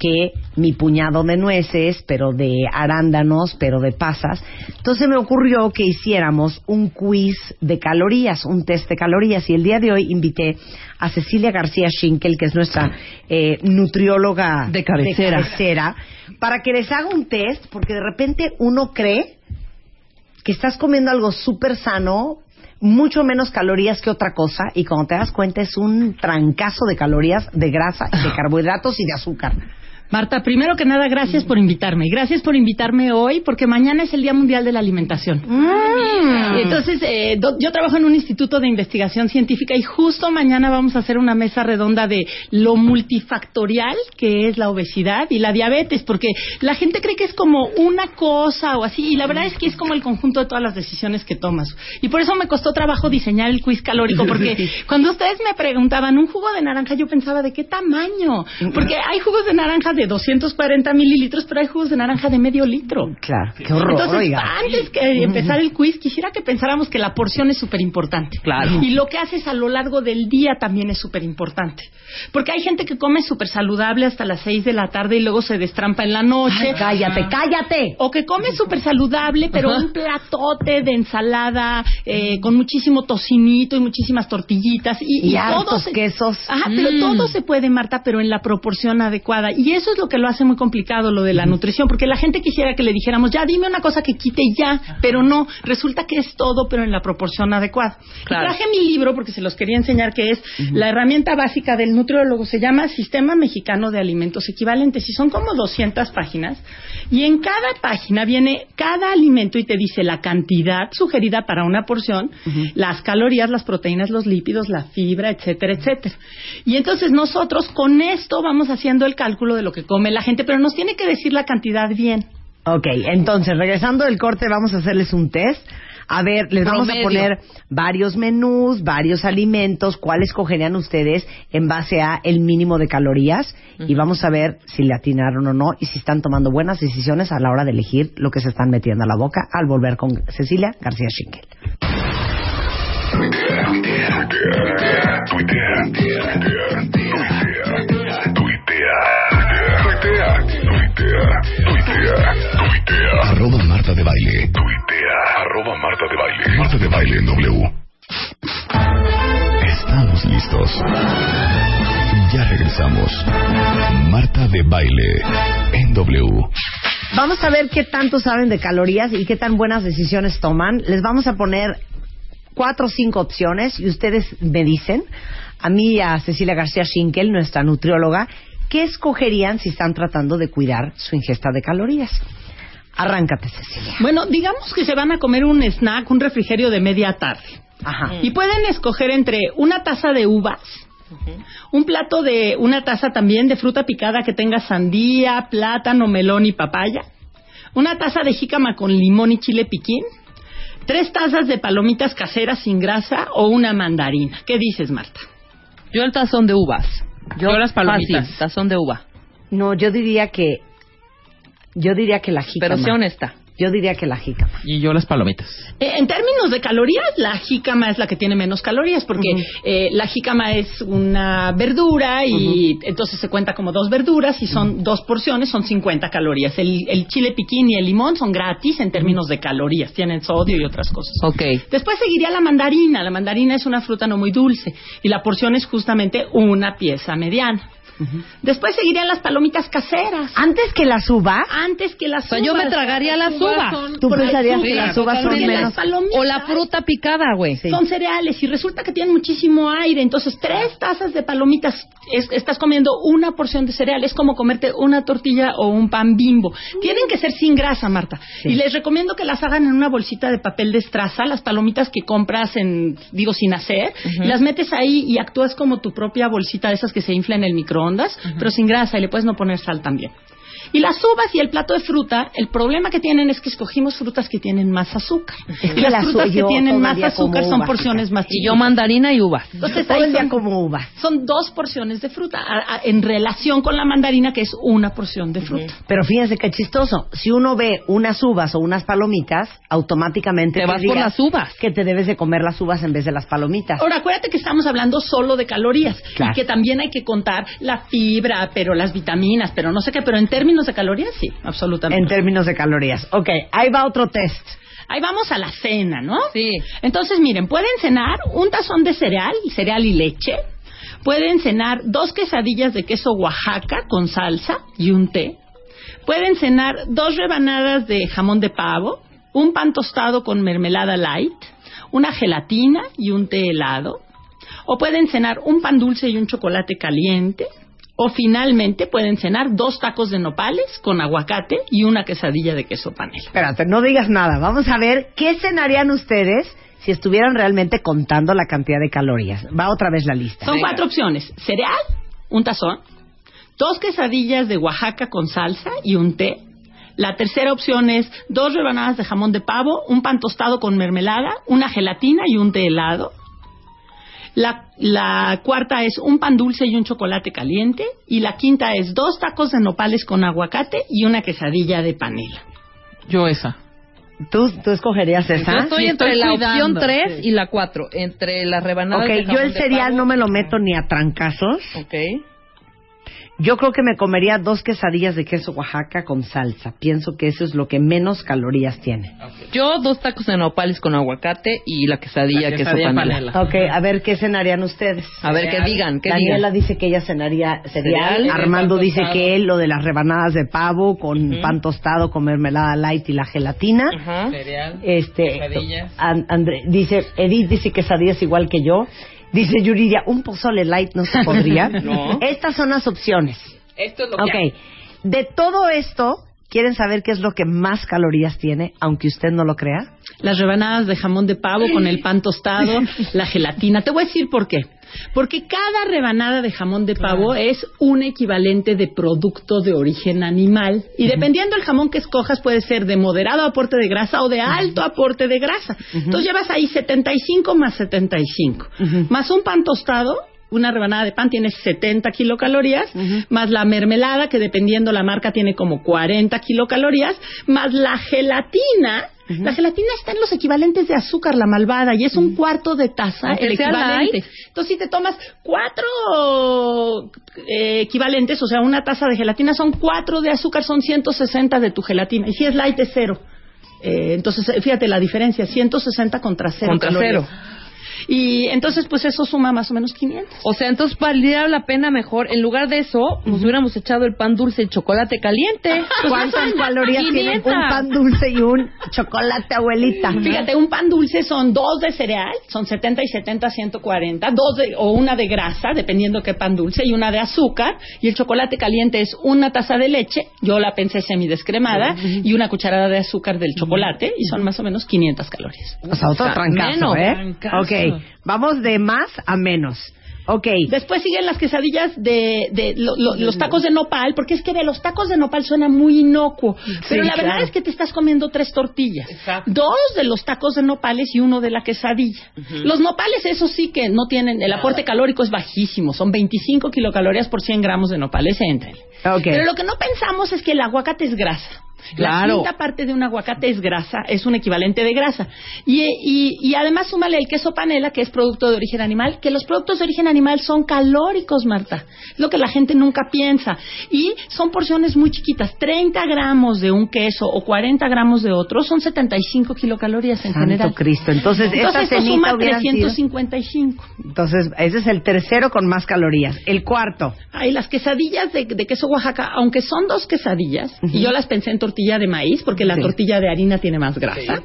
[SPEAKER 2] que mi puñado de nueces, pero de arándanos, pero de pasas. Entonces me ocurrió que hiciéramos un quiz de calorías, un test de calorías. Y el día de hoy invité a Cecilia García Schinkel, que es nuestra eh, nutrióloga
[SPEAKER 3] De cabecera.
[SPEAKER 2] cabecera, para que les haga un test, porque de repente uno cree que estás comiendo algo súper sano, mucho menos calorías que otra cosa, y cuando te das cuenta es un trancazo de calorías, de grasa, de carbohidratos y de azúcar.
[SPEAKER 15] Marta, primero que nada, gracias por invitarme. Gracias por invitarme hoy, porque mañana es el Día Mundial de la Alimentación. Y entonces, eh, do- yo trabajo en un instituto de investigación científica y justo mañana vamos a hacer una mesa redonda de lo multifactorial que es la obesidad y la diabetes, porque la gente cree que es como una cosa o así, y la verdad es que es como el conjunto de todas las decisiones que tomas. Y por eso me costó trabajo diseñar el quiz calórico, porque cuando ustedes me preguntaban un jugo de naranja, yo pensaba de qué tamaño, porque hay jugos de naranja de 240 mililitros, pero hay jugos de naranja de medio litro.
[SPEAKER 2] Claro, qué horror,
[SPEAKER 15] Entonces,
[SPEAKER 2] oiga.
[SPEAKER 15] antes que empezar el quiz, quisiera que pensáramos que la porción es súper importante.
[SPEAKER 3] Claro.
[SPEAKER 15] Y lo que haces a lo largo del día también es súper importante. Porque hay gente que come súper saludable hasta las 6 de la tarde y luego se destrampa en la noche.
[SPEAKER 2] Ay, cállate, cállate.
[SPEAKER 15] O que come súper saludable, pero un platote de ensalada eh, con muchísimo tocinito y muchísimas tortillitas. Y,
[SPEAKER 2] Y
[SPEAKER 15] todo
[SPEAKER 2] hartos
[SPEAKER 15] se-
[SPEAKER 2] quesos.
[SPEAKER 15] Ajá, pero
[SPEAKER 2] Mm.
[SPEAKER 15] todo se puede, Marta, pero en la proporción adecuada. Y eso es lo que lo hace muy complicado, lo de la nutrición, porque la gente quisiera que le dijéramos, ya dime una cosa que quite ya, pero no, resulta que es todo, pero en la proporción adecuada.
[SPEAKER 3] Claro.
[SPEAKER 15] traje mi libro porque se los quería enseñar, que es la herramienta básica del nutriólogo, se llama Sistema Mexicano de Alimentos Equivalentes, y son como 200 páginas, y en cada página viene cada alimento y te dice la cantidad sugerida para una porción, las calorías, las proteínas, los lípidos, la fibra, etcétera, etcétera. Y entonces nosotros con esto vamos haciendo el cálculo de lo que come la gente, pero nos tiene que decir la cantidad bien.
[SPEAKER 2] Ok, entonces, regresando del corte, vamos a hacerles un test. A ver, les vamos a poner varios menús, varios alimentos, cuál escogerían ustedes en base a el mínimo de calorías y vamos a ver si le atinaron o no y si están tomando buenas decisiones a la hora de elegir lo que se están metiendo a la boca al volver con Cecilia García Schinkel.
[SPEAKER 1] Tuitea, tuitea, tuitea, tuitea, tuitea, tuitea, tuitea, tuitea. Arroba Marta de Baile. Tuitea. Arroba Marta de Baile. Marta de Baile en W. Estamos listos. Ya regresamos. Marta de Baile en W.
[SPEAKER 2] Vamos a ver qué tanto saben de calorías y qué tan buenas decisiones toman. Les vamos a poner cuatro o cinco opciones y ustedes me dicen, a mí y a Cecilia García Schinkel, nuestra nutrióloga, qué escogerían si están tratando de cuidar su ingesta de calorías. Arráncate, Cecilia.
[SPEAKER 15] Bueno, digamos que se van a comer un snack, un refrigerio de media tarde.
[SPEAKER 2] Ajá.
[SPEAKER 15] Y pueden escoger entre una taza de uvas, un plato de una taza también de fruta picada que tenga sandía, plátano, melón y papaya, una taza de jícama con limón y chile piquín, tres tazas de palomitas caseras sin grasa o una mandarina. ¿Qué dices, Marta?
[SPEAKER 3] Yo el tazón de uvas.
[SPEAKER 15] Yo las palomitas.
[SPEAKER 3] Fácil, tazón de uva.
[SPEAKER 2] No, yo diría que yo diría que la jícama.
[SPEAKER 3] Pero sé honesta.
[SPEAKER 2] Yo diría que la jícama.
[SPEAKER 9] Y yo las palomitas.
[SPEAKER 15] Eh, en términos de calorías, la jícama es la que tiene menos calorías, porque eh, la jícama es una verdura y entonces se cuenta como dos verduras y son dos porciones, son 50 calorías. El, el chile piquín y el limón son gratis en términos de calorías, tienen sodio y otras cosas.
[SPEAKER 3] Ok.
[SPEAKER 15] Después seguiría la mandarina. La mandarina es una fruta no muy dulce y la porción es justamente una pieza mediana. Después seguirían las palomitas caseras.
[SPEAKER 2] Antes que las uvas.
[SPEAKER 15] Antes que las
[SPEAKER 3] O sea, yo me tragaría las uvas.
[SPEAKER 2] Tú pensarías que las uvas son menos.
[SPEAKER 15] palomitas
[SPEAKER 3] O la fruta picada, güey.
[SPEAKER 15] son cereales y resulta que tienen muchísimo aire. Entonces, tres tazas de palomitas, es- estás comiendo una porción de cereal. Es como comerte una tortilla o un pan bimbo. Tienen que ser sin grasa, Marta. Y les recomiendo que las hagan en una bolsita de papel de estraza, las palomitas que compras en, digo, sin hacer. Las metes ahí y actúas como tu propia bolsita de esas que se infla en el microondas, pero sin grasa y le puedes no poner sal también. Y las uvas y el plato de fruta, el problema que tienen es que escogimos frutas que tienen más azúcar. Y las frutas que
[SPEAKER 2] yo
[SPEAKER 15] tienen más azúcar son
[SPEAKER 2] uvas,
[SPEAKER 15] porciones más
[SPEAKER 3] Y
[SPEAKER 15] chiquitas.
[SPEAKER 3] yo mandarina y uvas.
[SPEAKER 15] Entonces
[SPEAKER 2] Todo
[SPEAKER 15] ahí
[SPEAKER 2] el día
[SPEAKER 15] son,
[SPEAKER 2] como uvas.
[SPEAKER 15] son dos porciones de fruta a- a- en relación con la mandarina que es una porción de fruta.
[SPEAKER 2] Pero fíjense qué chistoso. Si uno ve unas uvas o unas palomitas, automáticamente
[SPEAKER 3] Te vas por las uvas.
[SPEAKER 2] Que te debes de comer las uvas en vez de las palomitas.
[SPEAKER 15] Ahora, acuérdate que estamos hablando solo de calorías
[SPEAKER 2] Claro.
[SPEAKER 15] y que también hay que contar la fibra, pero las vitaminas, pero no sé qué, pero en términos de calorías sí, absolutamente.
[SPEAKER 2] En términos de calorías. Ok, ahí va otro test.
[SPEAKER 15] Ahí vamos a la cena, ¿no?
[SPEAKER 3] Sí.
[SPEAKER 15] Entonces, miren, pueden cenar un tazón de cereal, cereal y leche. Pueden cenar dos quesadillas de queso Oaxaca con salsa y un té. Pueden cenar dos rebanadas de jamón de pavo, un pan tostado con mermelada light, una gelatina y un té helado. O pueden cenar un pan dulce y un chocolate caliente. O finalmente pueden cenar dos tacos de nopales con aguacate y una quesadilla de queso panela.
[SPEAKER 2] Espérate, no digas nada. Vamos a ver qué cenarían ustedes si estuvieran realmente contando la cantidad de calorías. Va otra vez la lista.
[SPEAKER 15] Son cuatro opciones. Cereal, un tazón. Dos quesadillas de Oaxaca con salsa y un té. La tercera opción es dos rebanadas de jamón de pavo, un pan tostado con mermelada, una gelatina y un té helado. La, la cuarta es un pan dulce y un chocolate caliente. Y la quinta es dos tacos de nopales con aguacate y una quesadilla de panela.
[SPEAKER 12] Yo esa.
[SPEAKER 2] ¿Tú, tú escogerías esa?
[SPEAKER 3] Yo estoy
[SPEAKER 12] Sí,
[SPEAKER 3] entre
[SPEAKER 12] estoy
[SPEAKER 3] la
[SPEAKER 12] cuidando,
[SPEAKER 3] opción 3
[SPEAKER 12] sí.
[SPEAKER 3] y la 4. Entre las rebanadas
[SPEAKER 2] Ok,
[SPEAKER 3] de
[SPEAKER 2] yo
[SPEAKER 3] jamón
[SPEAKER 2] el
[SPEAKER 3] de
[SPEAKER 2] cereal
[SPEAKER 3] pavo.
[SPEAKER 2] no me lo meto ni a trancazos.
[SPEAKER 3] Ok.
[SPEAKER 2] Yo creo que me comería dos quesadillas de queso Oaxaca con salsa. Pienso que eso es lo que menos calorías tiene.
[SPEAKER 3] Yo dos tacos de nopales con aguacate y la quesadilla,
[SPEAKER 12] La
[SPEAKER 3] queso panela.
[SPEAKER 12] panela.
[SPEAKER 2] Ok, a ver qué cenarían ustedes.
[SPEAKER 3] A ver, que digan,
[SPEAKER 2] Daniela
[SPEAKER 3] digan.
[SPEAKER 2] dice que ella cenaría cereal.
[SPEAKER 3] Cereal.
[SPEAKER 2] Armando dice
[SPEAKER 12] tostado.
[SPEAKER 2] que él lo de las rebanadas de pavo con pan tostado con mermelada light y la gelatina.
[SPEAKER 3] Ajá.
[SPEAKER 12] Cereal.
[SPEAKER 2] Este,
[SPEAKER 12] Quesadillas.
[SPEAKER 2] Dice, Edith dice quesadillas igual que yo. Dice Yuridia, un pozole light no se podría.
[SPEAKER 3] No.
[SPEAKER 2] Estas son las opciones.
[SPEAKER 12] Esto es lo que
[SPEAKER 2] Ok,
[SPEAKER 12] hay.
[SPEAKER 2] de todo esto, ¿quieren saber qué es lo que más calorías tiene, aunque usted no lo crea?
[SPEAKER 15] las rebanadas de jamón de pavo con el pan tostado, la gelatina. Te voy a decir por qué. Porque cada rebanada de jamón de pavo es un equivalente de producto de origen animal. Y dependiendo del jamón que escojas, puede ser de moderado aporte de grasa o de alto aporte de grasa. Entonces llevas ahí 75 más 75. Más un pan tostado. Una rebanada de pan tiene 70 kilocalorías, más la mermelada, que dependiendo la marca tiene como 40 kilocalorías, más la gelatina, la gelatina está en los equivalentes de azúcar, la malvada, y es un cuarto de taza el equivalente.
[SPEAKER 3] light.
[SPEAKER 15] Entonces, si te tomas cuatro eh, equivalentes, o sea, una taza de gelatina son cuatro de azúcar, son 160 de tu gelatina. Y si es light, es cero. Eh, entonces, fíjate la diferencia, 160 contra cero.
[SPEAKER 3] Contra
[SPEAKER 15] calorías.
[SPEAKER 3] cero.
[SPEAKER 15] Y entonces, pues eso suma más o menos 500.
[SPEAKER 3] O sea, entonces valdría la pena mejor, en lugar de eso, nos hubiéramos echado el pan dulce y chocolate caliente.
[SPEAKER 2] ¿Cuántas calorías tiene un
[SPEAKER 3] 500?
[SPEAKER 2] pan dulce y un chocolate, abuelita?
[SPEAKER 15] Fíjate, un pan dulce son dos de cereal, son 70 y 70, 140, dos de, o una de grasa, dependiendo qué pan dulce, y una de azúcar, y el chocolate caliente es una taza de leche, yo la pensé semidescremada, y una cucharada de azúcar del chocolate, y son más o menos 500 calorías.
[SPEAKER 2] O sea, otro
[SPEAKER 3] O sea,
[SPEAKER 2] trancazo,
[SPEAKER 3] menos.
[SPEAKER 2] ¿eh?
[SPEAKER 12] Trancazo.
[SPEAKER 2] Ok, vamos de más a menos. Ok.
[SPEAKER 15] Después siguen las quesadillas de, de lo- lo- los tacos de nopal, porque es que ve, los tacos de nopal suena muy inocuo, pero la verdad es que te estás comiendo tres tortillas, dos de los tacos de nopales y uno de la quesadilla. Los nopales, eso sí que no tienen, el aporte calórico es bajísimo, son 25 kilocalorías por 100 gramos de nopales, entren.
[SPEAKER 2] Ok.
[SPEAKER 15] Pero lo que no pensamos es que el aguacate es grasa. La
[SPEAKER 3] Claro.
[SPEAKER 15] quinta parte de un aguacate es grasa, es un equivalente de grasa. Y, y- y además súmale el queso panela, que es producto de origen animal, que los productos de origen animal son calóricos, Marta. Es lo que la gente nunca piensa. Y son porciones muy chiquitas. 30 gramos de un queso o 40 gramos de otro son 75 kilocalorías en
[SPEAKER 2] Santo
[SPEAKER 15] general.
[SPEAKER 2] Cristo. Entonces, esta
[SPEAKER 15] Entonces esto
[SPEAKER 2] cenita
[SPEAKER 15] suma
[SPEAKER 2] hubiera sido-
[SPEAKER 15] 355.
[SPEAKER 2] Entonces, ese es el tercero con más calorías. El cuarto.
[SPEAKER 15] Ay, las quesadillas de, de queso Oaxaca, aunque son dos quesadillas, y yo las pensé en tortilla de maíz, porque la
[SPEAKER 2] Sí.
[SPEAKER 15] tortilla de harina tiene más grasa.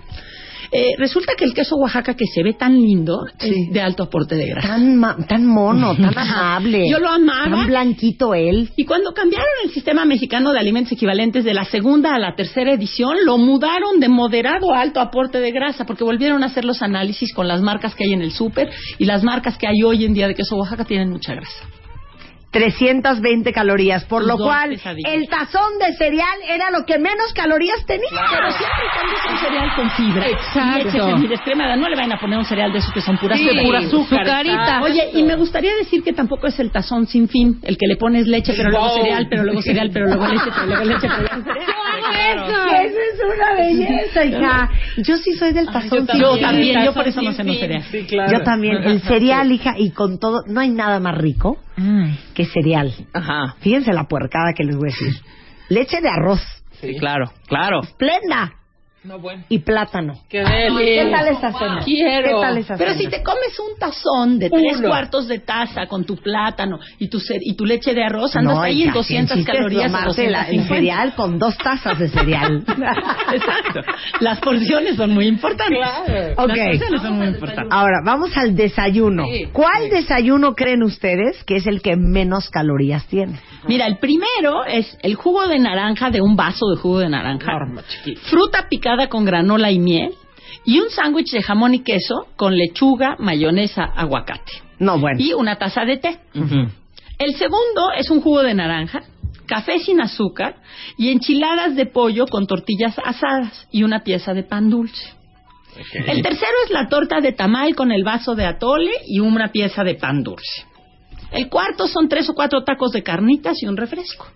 [SPEAKER 15] eh, resulta que el queso Oaxaca que se ve tan lindo es de alto aporte de grasa.
[SPEAKER 2] Tan, ma- tan mono, tan amable.
[SPEAKER 15] Yo lo amaba.
[SPEAKER 2] Tan blanquito él.
[SPEAKER 15] Y cuando cambiaron el sistema mexicano de alimentos equivalentes de la segunda a la tercera edición, lo mudaron de moderado a alto aporte de grasa, porque volvieron a hacer los análisis con las marcas que hay en el súper y las marcas que hay hoy en día de queso Oaxaca tienen mucha grasa.
[SPEAKER 2] 320 calorías, por lo
[SPEAKER 15] Dos
[SPEAKER 2] cual
[SPEAKER 15] pesadillas.
[SPEAKER 2] el tazón de cereal era lo que menos calorías tenía.
[SPEAKER 15] Pero siempre y cuando es un cereal con fibra.
[SPEAKER 2] Exacto.
[SPEAKER 15] Y semidescremada. No le vayan a poner un cereal de esos que son puras
[SPEAKER 2] Sí,
[SPEAKER 15] pura azúcar.
[SPEAKER 2] azucarita.
[SPEAKER 15] Oye, y me gustaría decir que tampoco es el tazón sin fin, el que le pones leche, pero luego cereal, pero luego cereal, pero luego leche, pero luego leche, pero luego cereal.
[SPEAKER 2] Eso es una belleza, hija. Yo sí soy del tazón. sin
[SPEAKER 15] Yo
[SPEAKER 2] fin.
[SPEAKER 15] también, yo por eso no ceno cereal.
[SPEAKER 2] Yo también. El cereal, hija, y con todo, no hay nada más rico que cereal.
[SPEAKER 3] Ajá.
[SPEAKER 2] Fíjense la puercada que les voy a decir. Leche de arroz.
[SPEAKER 3] Sí, claro, claro.
[SPEAKER 2] Esplenda.
[SPEAKER 13] No, bueno.
[SPEAKER 2] Y plátano.
[SPEAKER 13] Qué
[SPEAKER 2] ¿Qué tal esa cena?
[SPEAKER 15] Quiero.
[SPEAKER 2] ¿Qué tal esa
[SPEAKER 15] Pero
[SPEAKER 2] cena?
[SPEAKER 15] si te comes un tazón de tres
[SPEAKER 2] Uno.
[SPEAKER 15] cuartos de taza con tu plátano y tu, y tu leche de arroz, andas
[SPEAKER 2] No,
[SPEAKER 15] ahí en
[SPEAKER 2] hija,
[SPEAKER 15] 200
[SPEAKER 2] el chiste es
[SPEAKER 15] calorías
[SPEAKER 2] el
[SPEAKER 15] 250.
[SPEAKER 2] cereal con dos tazas de cereal.
[SPEAKER 15] Exacto. Las porciones son muy importantes.
[SPEAKER 2] Ok.
[SPEAKER 15] Las porciones son muy importantes.
[SPEAKER 2] Ahora, vamos al desayuno.
[SPEAKER 15] Sí,
[SPEAKER 2] ¿Cuál desayuno creen ustedes que es el que menos calorías tiene?
[SPEAKER 15] Mira, el primero es el jugo de naranja de un vaso de jugo de naranja, fruta picada con granola y miel y un sándwich de jamón y queso con lechuga, mayonesa, aguacate.
[SPEAKER 2] No, bueno.
[SPEAKER 15] Y una taza de té. El segundo es un jugo de naranja, café sin azúcar y enchiladas de pollo con tortillas asadas y una pieza de pan dulce. El tercero es la torta de tamal con el vaso de atole y una pieza de pan dulce. El cuarto son tres o cuatro tacos de carnitas y un refresco.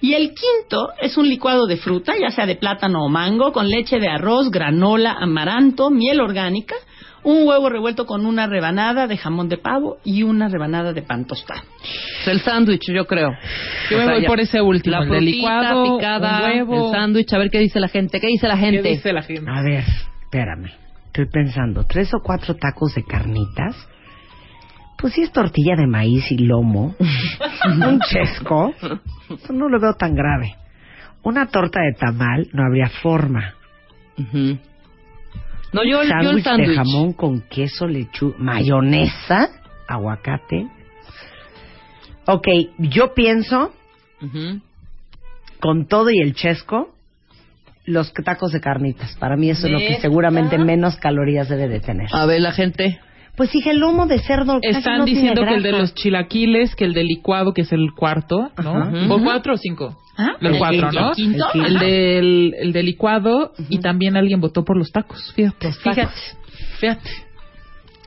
[SPEAKER 15] Y el quinto es un licuado de fruta, ya sea de plátano o mango, con leche de arroz, granola, amaranto, miel orgánica, un huevo revuelto con una rebanada de jamón de pavo y una rebanada de pan tostado.
[SPEAKER 3] Es el sándwich, yo creo.
[SPEAKER 13] Yo me voy por ese último,
[SPEAKER 3] La
[SPEAKER 13] el licuado,
[SPEAKER 3] picada,
[SPEAKER 13] un huevo.
[SPEAKER 3] el sándwich, a ver qué dice la gente. ¿Qué dice la gente?
[SPEAKER 13] ¿Qué dice la gente?
[SPEAKER 2] A ver, espérame. Estoy pensando, tres o cuatro tacos de carnitas. Pues si es tortilla de maíz y lomo, un chesco, eso no lo veo tan grave. Una torta de tamal, no habría forma.
[SPEAKER 3] No, yo, el- yo el
[SPEAKER 2] sándwich de jamón con queso, lechuga, mayonesa, aguacate. Ok, yo pienso, con todo y el chesco, los tacos de carnitas. Para mí eso es lo que seguramente menos calorías debe de tener.
[SPEAKER 3] A ver, la gente.
[SPEAKER 2] Pues dije, el lomo de cerdo casi
[SPEAKER 13] Están
[SPEAKER 2] no tiene
[SPEAKER 13] diciendo que el de
[SPEAKER 2] grasa.
[SPEAKER 13] los chilaquiles, que el de licuado, que es el cuarto, ¿no?
[SPEAKER 2] Ajá.
[SPEAKER 13] ¿O cuatro o cinco?
[SPEAKER 15] ¿Ah?
[SPEAKER 13] El
[SPEAKER 15] ¿El
[SPEAKER 13] cuatro,
[SPEAKER 15] quinto?
[SPEAKER 13] ¿no?
[SPEAKER 15] ¿El quinto?
[SPEAKER 13] El, del, el de licuado y también alguien votó por los tacos, fíjate.
[SPEAKER 15] Fíjate.
[SPEAKER 13] Fíjate.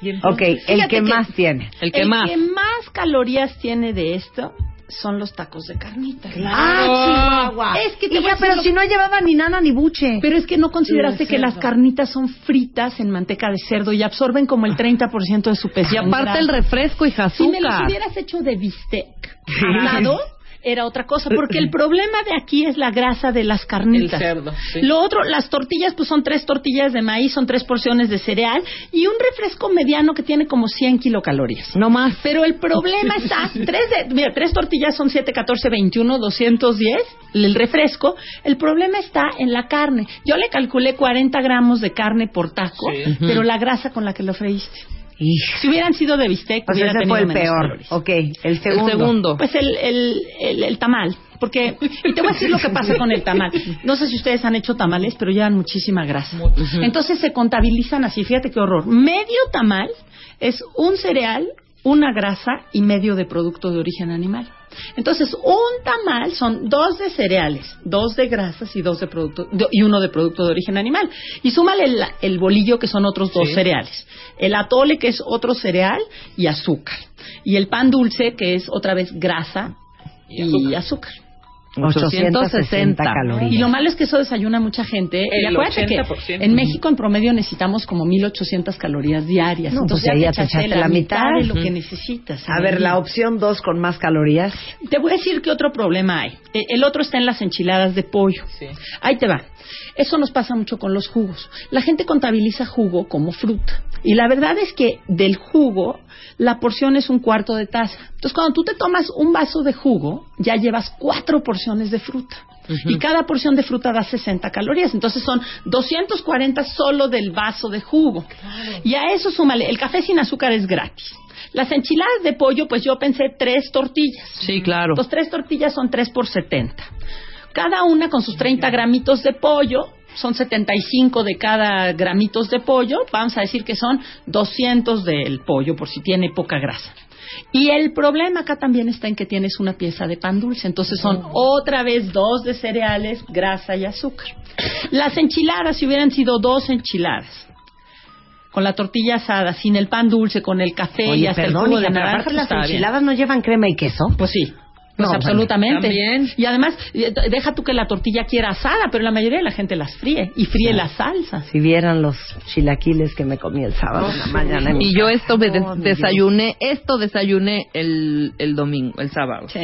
[SPEAKER 13] Y
[SPEAKER 2] Ok, el
[SPEAKER 15] Fíjate
[SPEAKER 2] que más tiene.
[SPEAKER 3] El que más.
[SPEAKER 15] que más calorías tiene de esto son los tacos de carnita.
[SPEAKER 2] Ah, Chihuahua.
[SPEAKER 15] Es que te
[SPEAKER 2] Hija,
[SPEAKER 15] voy a decir
[SPEAKER 2] pero
[SPEAKER 15] lo-
[SPEAKER 2] si no llevaba ni nana ni buche.
[SPEAKER 15] Pero es que no consideraste que las carnitas son fritas en manteca de cerdo y absorben como el 30% de su peso.
[SPEAKER 3] Y aparte el refresco, hija,
[SPEAKER 15] Si me los
[SPEAKER 3] azúcar.
[SPEAKER 15] hubieras hecho de bistec asado, era otra cosa, porque el problema de aquí es la grasa de las carnitas.
[SPEAKER 13] El cerdo, sí.
[SPEAKER 15] Lo otro, las tortillas, pues son tres tortillas de maíz, son tres porciones de cereal y un refresco mediano que tiene como 100 kilocalorías.
[SPEAKER 3] No más.
[SPEAKER 15] Pero el problema está, tres, de, mira, tres tortillas son 7, 14, 21, 210, el refresco. El problema está en la carne. Yo le calculé 40 gramos de carne por taco,
[SPEAKER 2] Sí.
[SPEAKER 15] pero la grasa con la que lo freíste. Si hubieran sido de bistec,
[SPEAKER 2] Pues
[SPEAKER 15] hubiera
[SPEAKER 2] ese
[SPEAKER 15] tenido
[SPEAKER 2] fue el
[SPEAKER 15] menos
[SPEAKER 2] peor.
[SPEAKER 15] calorías.
[SPEAKER 2] Ok, el segundo.
[SPEAKER 15] Pues el, el, el, el tamal. Porque, y te voy a decir lo que pasa con el tamal. No sé si ustedes han hecho tamales, pero llevan muchísima grasa. Entonces se contabilizan así. Fíjate qué horror. Medio tamal es un cereal, una grasa y medio de producto de origen animal. Entonces, un tamal son dos de cereales, dos de grasas y dos de producto de- y uno de producto de origen animal. Y súmale el, el bolillo que son otros dos
[SPEAKER 13] Sí.
[SPEAKER 15] cereales, el atole que es otro cereal y azúcar, y el pan dulce que es otra vez grasa y, azúcar.
[SPEAKER 2] 860 calorías.
[SPEAKER 15] Y lo malo es que eso desayuna mucha gente. y
[SPEAKER 13] El
[SPEAKER 15] acuérdate que
[SPEAKER 13] 80%.
[SPEAKER 15] en México en promedio necesitamos como 1800 1800 calorías diarias.
[SPEAKER 2] No,
[SPEAKER 15] Entonces
[SPEAKER 2] pues ahí
[SPEAKER 15] ya te echaste
[SPEAKER 2] la mitad.
[SPEAKER 15] de lo que necesitas.
[SPEAKER 2] A ver, la opción 2 con más calorías.
[SPEAKER 15] Te voy a decir qué otro problema hay. Eh, El otro está en las enchiladas de pollo. Ahí te va. Eso nos pasa mucho con los jugos. La gente contabiliza jugo como fruta. Y la verdad es que del jugo, la porción es un cuarto de taza. Entonces, cuando tú te tomas un vaso de jugo, ya llevas cuatro porciones de fruta. Y cada porción de fruta da 60 calorías. Entonces son 240 solo del vaso de jugo. Y a eso súmale, el café sin azúcar es gratis. Las enchiladas de pollo, pues yo pensé tres tortillas.
[SPEAKER 3] Sí, claro.
[SPEAKER 15] Los tres tortillas son tres por 70. Cada una con sus 30 gramitos de pollo, son 75 de cada gramitos de pollo, vamos a decir que son 200 del pollo por si tiene poca grasa. Y el problema acá también está en que tienes una pieza de pan dulce. Entonces son otra vez dos de cereales, grasa y azúcar. Las enchiladas, si hubieran sido dos enchiladas, con la tortilla asada, sin el pan dulce, con el café y hasta
[SPEAKER 2] perdón,
[SPEAKER 15] el jugo de naranja,
[SPEAKER 2] las enchiladas no llevan crema y queso.
[SPEAKER 15] Pues sí. Pues
[SPEAKER 2] No,
[SPEAKER 15] absolutamente.
[SPEAKER 3] también.
[SPEAKER 15] Y además, eh, deja tú que la tortilla quiera asada, pero la mayoría de la gente las fríe y fríe las salsas.
[SPEAKER 2] Si vieran los chilaquiles que me comí el sábado en la mañana. en mi
[SPEAKER 3] Y yo esto me des-
[SPEAKER 2] Oh,
[SPEAKER 3] desayuné, esto desayuné el, el domingo, el sábado.
[SPEAKER 15] Sí.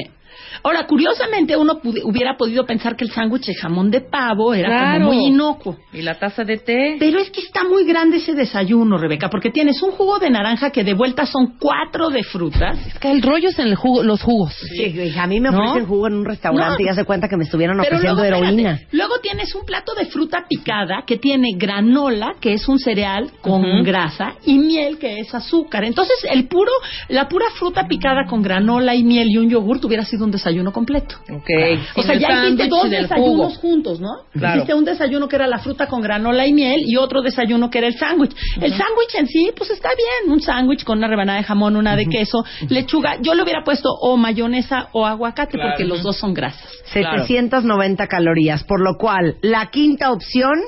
[SPEAKER 15] Ahora, curiosamente, uno hubiera podido pensar que el sándwich de jamón de pavo era
[SPEAKER 3] Claro.
[SPEAKER 15] como muy inocuo.
[SPEAKER 3] Y la taza de té.
[SPEAKER 15] Pero es que está muy grande ese desayuno, Rebeca, porque tienes un jugo de naranja que de vuelta son cuatro de frutas.
[SPEAKER 3] Es que el rollo es en el jugo, los jugos.
[SPEAKER 2] Sí, a mí me
[SPEAKER 3] ¿No?
[SPEAKER 2] ofrecen jugo en un restaurante
[SPEAKER 15] No.
[SPEAKER 2] y hace cuenta que me estuvieron ofreciendo
[SPEAKER 15] luego,
[SPEAKER 2] heroína.
[SPEAKER 15] espérate, luego tienes un plato de fruta picada que tiene granola, que es un cereal con grasa, y miel, que es azúcar. Entonces, el puro, la pura fruta picada con granola y miel y un yogurt hubiera sido un desayuno completo.
[SPEAKER 3] Ok.
[SPEAKER 15] O sea, ya hiciste dos desayunos juntos, ¿no?
[SPEAKER 3] Claro.
[SPEAKER 15] Hiciste un desayuno que era la fruta con granola y miel y otro desayuno que era el sándwich. El sándwich en sí, pues está bien. Un sándwich con una rebanada de jamón, una de queso, lechuga. Yo le hubiera puesto o mayonesa o aguacate
[SPEAKER 3] Claro.
[SPEAKER 15] porque los dos son grasas.
[SPEAKER 2] 790 calorías, por lo cual la quinta opción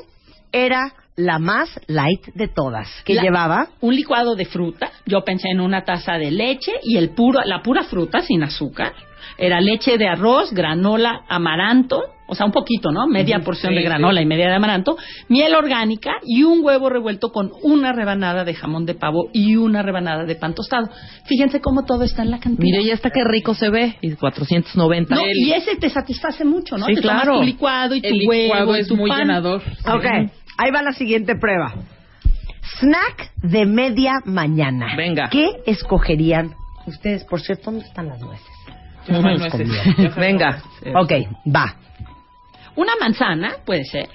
[SPEAKER 2] era la más light de todas, que
[SPEAKER 15] La-
[SPEAKER 2] llevaba
[SPEAKER 15] un licuado de fruta. Yo pensé en una taza de leche y el puro, la pura fruta sin azúcar. Era leche de arroz, granola, amaranto, o sea, un poquito, ¿no? Media porción
[SPEAKER 3] sí,
[SPEAKER 15] de granola y media de amaranto, miel orgánica y un huevo revuelto con una rebanada de jamón de pavo y una rebanada de pan tostado. Fíjense cómo todo está en la cantidad.
[SPEAKER 3] Mire, ya está qué rico se ve. Y 490.
[SPEAKER 15] No, y ese te satisface mucho, ¿no?
[SPEAKER 3] Sí,
[SPEAKER 15] te tomas
[SPEAKER 3] claro.
[SPEAKER 15] tu licuado y tu
[SPEAKER 3] El
[SPEAKER 15] huevo
[SPEAKER 3] licuado
[SPEAKER 15] y
[SPEAKER 3] es
[SPEAKER 15] tu
[SPEAKER 3] muy
[SPEAKER 15] pan.
[SPEAKER 3] llenador.
[SPEAKER 2] Ok, ahí va la siguiente prueba. Snack de media mañana.
[SPEAKER 3] Venga.
[SPEAKER 2] ¿Qué escogerían ustedes? Por cierto, ¿dónde están las nueces?
[SPEAKER 3] Ujú.
[SPEAKER 2] No las comieron.
[SPEAKER 3] Venga.
[SPEAKER 2] Ok, va.
[SPEAKER 15] Una manzana, puede ser.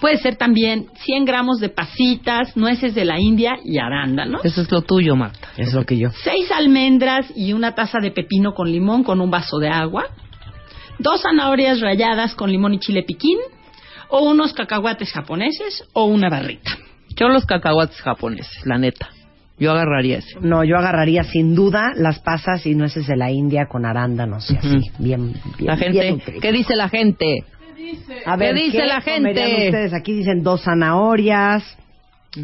[SPEAKER 15] Puede ser también 100 gramos de pasitas, nueces de la India y arándanos.
[SPEAKER 3] Eso es lo tuyo, Marta.
[SPEAKER 2] Es lo que yo.
[SPEAKER 15] Seis almendras y una taza de pepino con limón con un vaso de agua. Dos zanahorias ralladas con limón y chile piquín. O unos cacahuates japoneses o una barrita.
[SPEAKER 3] Yo los cacahuates japoneses, la neta. Yo agarraría ese.
[SPEAKER 2] No, yo agarraría sin duda las pasas y nueces de la India con arándanos y así, bien, bien.
[SPEAKER 3] La gente. ¿qué dice la gente?
[SPEAKER 2] A ver,
[SPEAKER 3] ¿Qué dice la gente?
[SPEAKER 2] ustedes? Aquí dicen dos zanahorias,